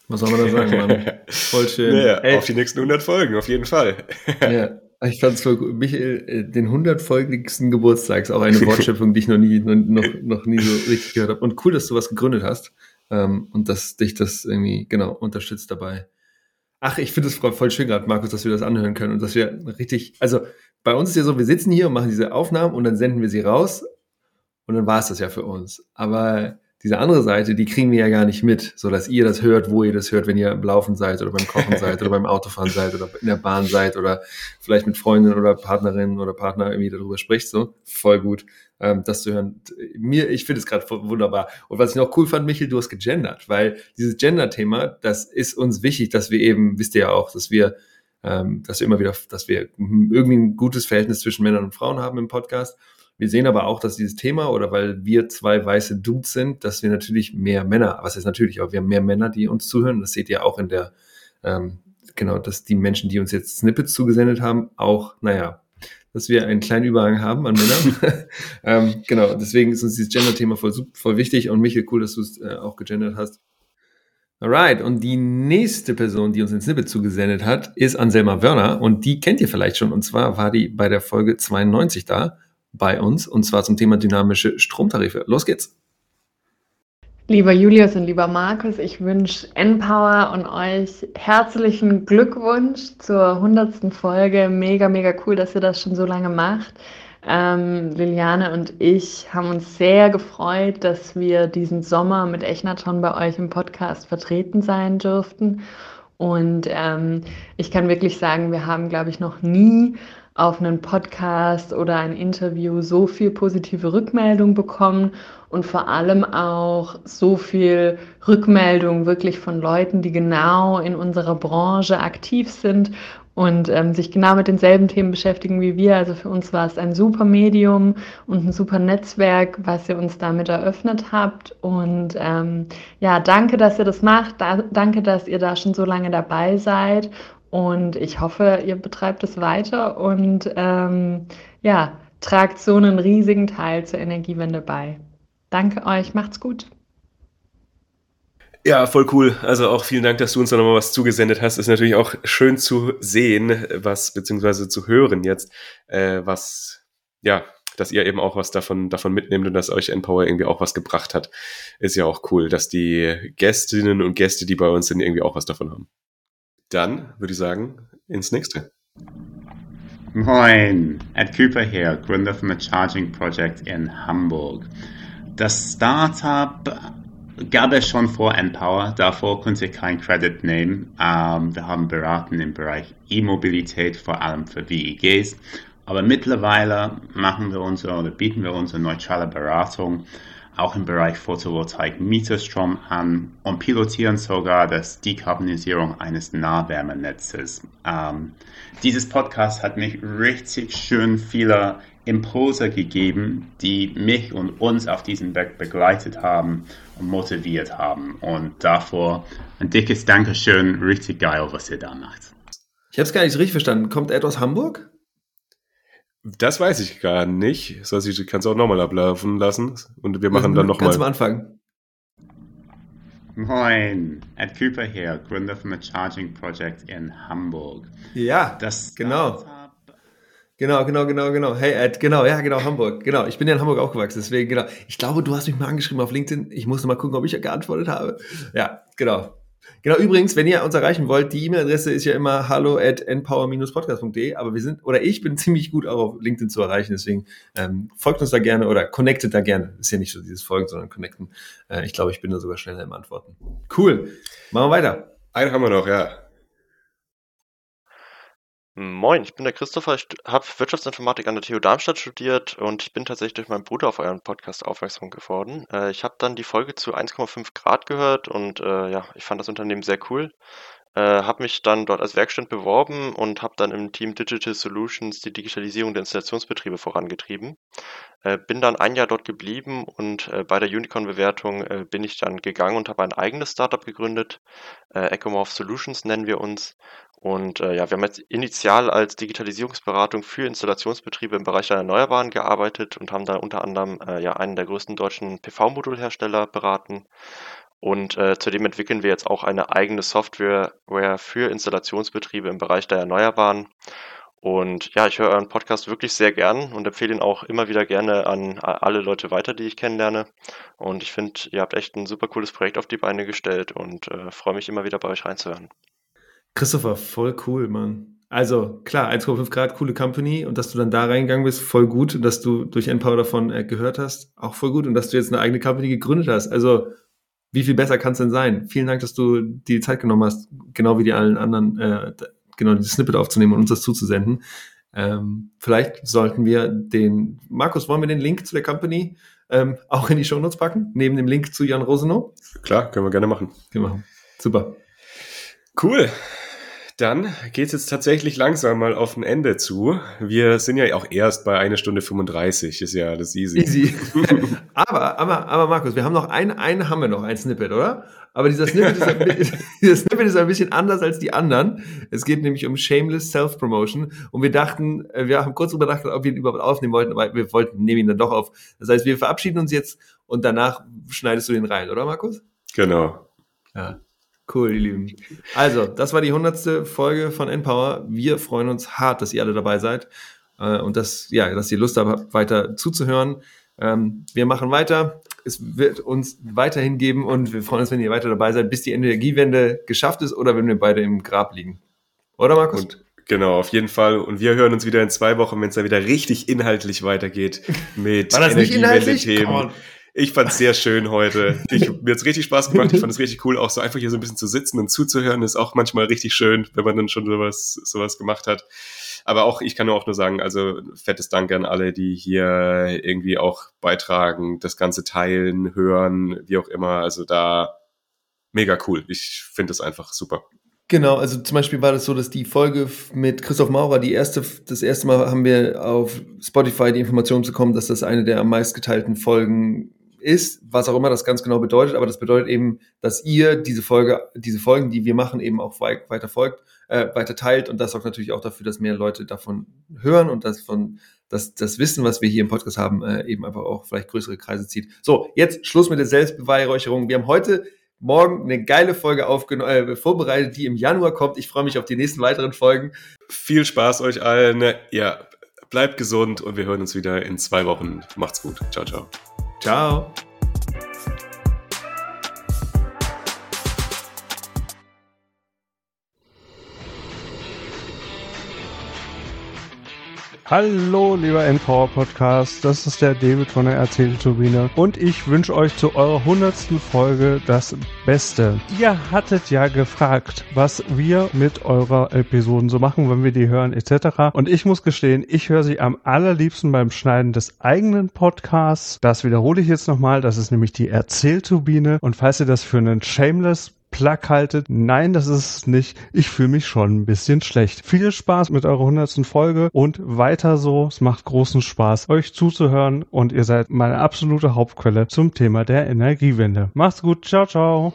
S2: Was soll man da sagen, Mann? Voll schön.
S1: Ja, auf die nächsten 100 Folgen, auf jeden Fall.
S2: ja, ich fand es voll gut. Michael, äh, den 100-folgigsten Geburtstag ist auch eine Wortschöpfung, die ich noch nie, noch, noch nie so richtig gehört habe. Und cool, dass du was gegründet hast ähm, und dass dich das irgendwie, genau, unterstützt dabei. Ach, ich finde es voll schön gerade, Markus, dass wir das anhören können und dass wir richtig, also bei uns ist ja so, wir sitzen hier und machen diese Aufnahmen und dann senden wir sie raus und dann war es das ja für uns. Aber diese andere Seite, die kriegen wir ja gar nicht mit, so dass ihr das hört, wo ihr das hört, wenn ihr im Laufen seid oder beim Kochen seid oder beim Autofahren seid oder in der Bahn seid oder vielleicht mit Freundinnen oder Partnerinnen oder Partner irgendwie darüber spricht, so voll gut, ähm, das zu hören. Mir, ich finde es gerade wunderbar. Und was ich noch cool fand, Michael, du hast gegendert, weil dieses Gender-Thema, das ist uns wichtig, dass wir eben, wisst ihr ja auch, dass wir ähm, dass wir immer wieder, dass wir irgendwie ein gutes Verhältnis zwischen Männern und Frauen haben im Podcast wir sehen aber auch, dass dieses Thema oder weil wir zwei weiße Dudes sind, dass wir natürlich mehr Männer, was ist natürlich auch, wir haben mehr Männer, die uns zuhören. Das seht ihr auch in der, ähm, genau, dass die Menschen, die uns jetzt Snippets zugesendet haben, auch, naja, dass wir einen kleinen Überhang haben an Männern. ähm, genau, deswegen ist uns dieses Gender-Thema voll, voll wichtig und Michael, cool, dass du es äh, auch gegendert hast. Alright, und die nächste Person, die uns ein Snippet zugesendet hat, ist Anselma Wörner und die kennt ihr vielleicht schon und zwar war die bei der Folge 92 da bei uns und zwar zum Thema dynamische Stromtarife. Los geht's!
S12: Lieber Julius und lieber Markus, ich wünsche Empower und euch herzlichen Glückwunsch zur 100. Folge. Mega, mega cool, dass ihr das schon so lange macht. Ähm, Liliane und ich haben uns sehr gefreut, dass wir diesen Sommer mit Echnaton bei euch im Podcast vertreten sein dürften. Und ähm, ich kann wirklich sagen, wir haben, glaube ich, noch nie auf einen Podcast oder ein Interview so viel positive Rückmeldung bekommen und vor allem auch so viel Rückmeldung wirklich von Leuten, die genau in unserer Branche aktiv sind und ähm, sich genau mit denselben Themen beschäftigen wie wir. Also für uns war es ein super Medium und ein super Netzwerk, was ihr uns damit eröffnet habt. Und ähm, ja, danke, dass ihr das macht. Da, danke, dass ihr da schon so lange dabei seid. Und ich hoffe, ihr betreibt es weiter und ähm, ja, tragt so einen riesigen Teil zur Energiewende bei. Danke euch, macht's gut.
S1: Ja, voll cool. Also auch vielen Dank, dass du uns da nochmal was zugesendet hast. Ist natürlich auch schön zu sehen, was, beziehungsweise zu hören jetzt, äh, was, ja, dass ihr eben auch was davon, davon mitnehmt und dass euch Empower irgendwie auch was gebracht hat. Ist ja auch cool, dass die Gästinnen und Gäste, die bei uns sind, irgendwie auch was davon haben. Dann würde ich sagen, ins nächste.
S13: Moin, Ed Cooper hier, Gründer von The Charging Project in Hamburg. Das Startup gab es schon vor Empower, davor konnte ich kein Credit nehmen. Ähm, wir haben beraten im Bereich E-Mobilität, vor allem für WEGs. Aber mittlerweile machen wir unsere oder bieten wir unsere neutrale Beratung auch im Bereich Photovoltaik Mieterstrom an und pilotieren sogar das Dekarbonisierung eines Nahwärmenetzes. Ähm, dieses Podcast hat mich richtig schön viele Impulse gegeben, die mich und uns auf diesem Weg begleitet haben und motiviert haben. Und davor ein dickes Dankeschön, richtig geil, was ihr da macht.
S2: Ich habe es gar nicht richtig verstanden. Kommt Ed aus Hamburg?
S1: Das weiß ich gar nicht. Das heißt, ich kann es auch nochmal ablaufen lassen und wir machen dann nochmal.
S2: Ganz am Anfang.
S13: Moin, Ed Cooper hier, Gründer von The Charging Project in Hamburg.
S2: Ja, das genau. Genau, genau, genau, genau. Hey Ed, genau, ja, genau, Hamburg. Genau, ich bin ja in Hamburg aufgewachsen, deswegen, genau. Ich glaube, du hast mich mal angeschrieben auf LinkedIn. Ich musste mal gucken, ob ich ja geantwortet habe. Ja, genau. Genau, übrigens, wenn ihr uns erreichen wollt, die E-Mail-Adresse ist ja immer hallo at npower-podcast.de, aber wir sind, oder ich bin ziemlich gut auch auf LinkedIn zu erreichen, deswegen ähm, folgt uns da gerne oder connectet da gerne. Ist ja nicht so dieses Folgen, sondern connecten. Äh, ich glaube, ich bin da sogar schneller im Antworten. Cool. Machen wir weiter.
S1: Einen haben wir noch, ja.
S14: Moin, ich bin der Christopher. Ich habe Wirtschaftsinformatik an der TU Darmstadt studiert und ich bin tatsächlich durch meinen Bruder auf euren Podcast aufmerksam geworden. Äh, ich habe dann die Folge zu 1,5 Grad gehört und äh, ja, ich fand das Unternehmen sehr cool. Äh, habe mich dann dort als Werkstudent beworben und habe dann im Team Digital Solutions die Digitalisierung der Installationsbetriebe vorangetrieben. Äh, bin dann ein Jahr dort geblieben und äh, bei der Unicorn-Bewertung äh, bin ich dann gegangen und habe ein eigenes Startup gegründet. Ecomorph Solutions nennen wir uns. Und äh, ja, wir haben jetzt initial als Digitalisierungsberatung für Installationsbetriebe im Bereich der Erneuerbaren gearbeitet und haben dann unter anderem äh, ja einen der größten deutschen PV-Modulhersteller beraten. Und äh, zudem entwickeln wir jetzt auch eine eigene Software für Installationsbetriebe im Bereich der Erneuerbaren. Und ja, ich höre euren Podcast wirklich sehr gern und empfehle ihn auch immer wieder gerne an alle Leute weiter, die ich kennenlerne. Und ich finde, ihr habt echt ein super cooles Projekt auf die Beine gestellt und äh, freue mich immer wieder bei euch reinzuhören.
S2: Christopher, voll cool, Mann. Also klar, 1,5 Grad, coole Company und dass du dann da reingegangen bist, voll gut und dass du durch Empower davon äh, gehört hast, auch voll gut und dass du jetzt eine eigene Company gegründet hast. Also wie viel besser kann es denn sein? Vielen Dank, dass du die Zeit genommen hast, genau wie die allen anderen, äh, genau dieses Snippet aufzunehmen und uns das zuzusenden. Ähm, vielleicht sollten wir den, Markus, wollen wir den Link zu der Company ähm, auch in die Show Notes packen, neben dem Link zu Jan Rosenow?
S1: Klar, können wir gerne machen.
S2: Können wir machen. Super.
S1: Cool. Dann geht's jetzt tatsächlich langsam mal auf ein Ende zu. Wir sind ja auch erst bei einer Stunde 35, ist ja alles easy.
S2: Easy. aber, aber, aber Markus, wir haben noch ein, einen haben wir noch, ein Snippet, oder? Aber dieser Snippet, ist ein, dieser Snippet ist ein bisschen anders als die anderen. Es geht nämlich um Shameless Self-Promotion. Und wir dachten, äh, wir haben kurz darüber nachgedacht, ob wir ihn überhaupt aufnehmen wollten, aber wir wollten, nehmen ihn dann doch auf. Das heißt, wir verabschieden uns jetzt und danach schneidest du den rein, oder Markus?
S1: Genau.
S2: Ja. Cool, ihr Lieben. Also, das war die hundertste Folge von Empower. Wir freuen uns hart, dass ihr alle dabei seid äh, und dass, ja, dass ihr Lust habt, weiter zuzuhören. Ähm, wir machen weiter. Es wird uns weiterhin geben und wir freuen uns, wenn ihr weiter dabei seid, bis die Energiewende geschafft ist oder wenn wir beide im Grab liegen. Oder, Markus?
S1: Und Genau, auf jeden Fall. Und wir hören uns wieder in zwei Wochen, wenn es da wieder richtig inhaltlich weitergeht mit
S2: War das nicht
S1: Ich fand es sehr schön heute. Ich, mir hat's richtig Spaß gemacht. Ich fand es richtig cool, auch so einfach hier so ein bisschen zu sitzen und zuzuhören. Ist auch manchmal richtig schön, wenn man dann schon sowas, sowas gemacht hat. Aber auch, ich kann auch nur sagen, also fettes Dank an alle, die hier irgendwie auch beitragen, das Ganze teilen, hören, wie auch immer. Also da mega cool. Ich finde es einfach super.
S2: Genau, also zum Beispiel war das so, dass die Folge mit Christoph Maurer, die erste, das erste Mal haben wir auf Spotify die Information bekommen, dass das eine der am meistgeteilten Folgen ist, was auch immer das ganz genau bedeutet, aber das bedeutet eben, dass ihr diese Folge, diese Folgen, die wir machen, eben auch wei weiter folgt, äh, weiter teilt und das sorgt natürlich auch dafür, dass mehr Leute davon hören und das von dass das Wissen, was wir hier im Podcast haben, äh, eben einfach auch vielleicht größere Kreise zieht. So, jetzt Schluss mit der Selbstbeweihräucherung. Wir haben heute morgen eine geile Folge äh, vorbereitet, die im Januar kommt. Ich freue mich auf die nächsten weiteren Folgen.
S1: Viel Spaß euch allen. Ja, bleibt gesund und wir hören uns wieder in zwei Wochen. Macht's gut. Ciao, ciao.
S2: Ciao.
S15: Hallo, lieber Empower Podcast, das ist der David von der Erzählturbine und ich wünsche euch zu eurer hundertsten Folge das Beste. Ihr hattet ja gefragt, was wir mit eurer Episoden so machen, wenn wir die hören etc. Und ich muss gestehen, ich höre sie am allerliebsten beim Schneiden des eigenen Podcasts. Das wiederhole ich jetzt nochmal, das ist nämlich die Erzählturbine und falls ihr das für einen Shameless Plug haltet. Nein, das ist es nicht. Ich fühle mich schon ein bisschen schlecht. Viel Spaß mit eurer hundertsten Folge und weiter so. Es macht großen Spaß, euch zuzuhören und ihr seid meine absolute Hauptquelle zum Thema der Energiewende. Macht's gut. Ciao, ciao.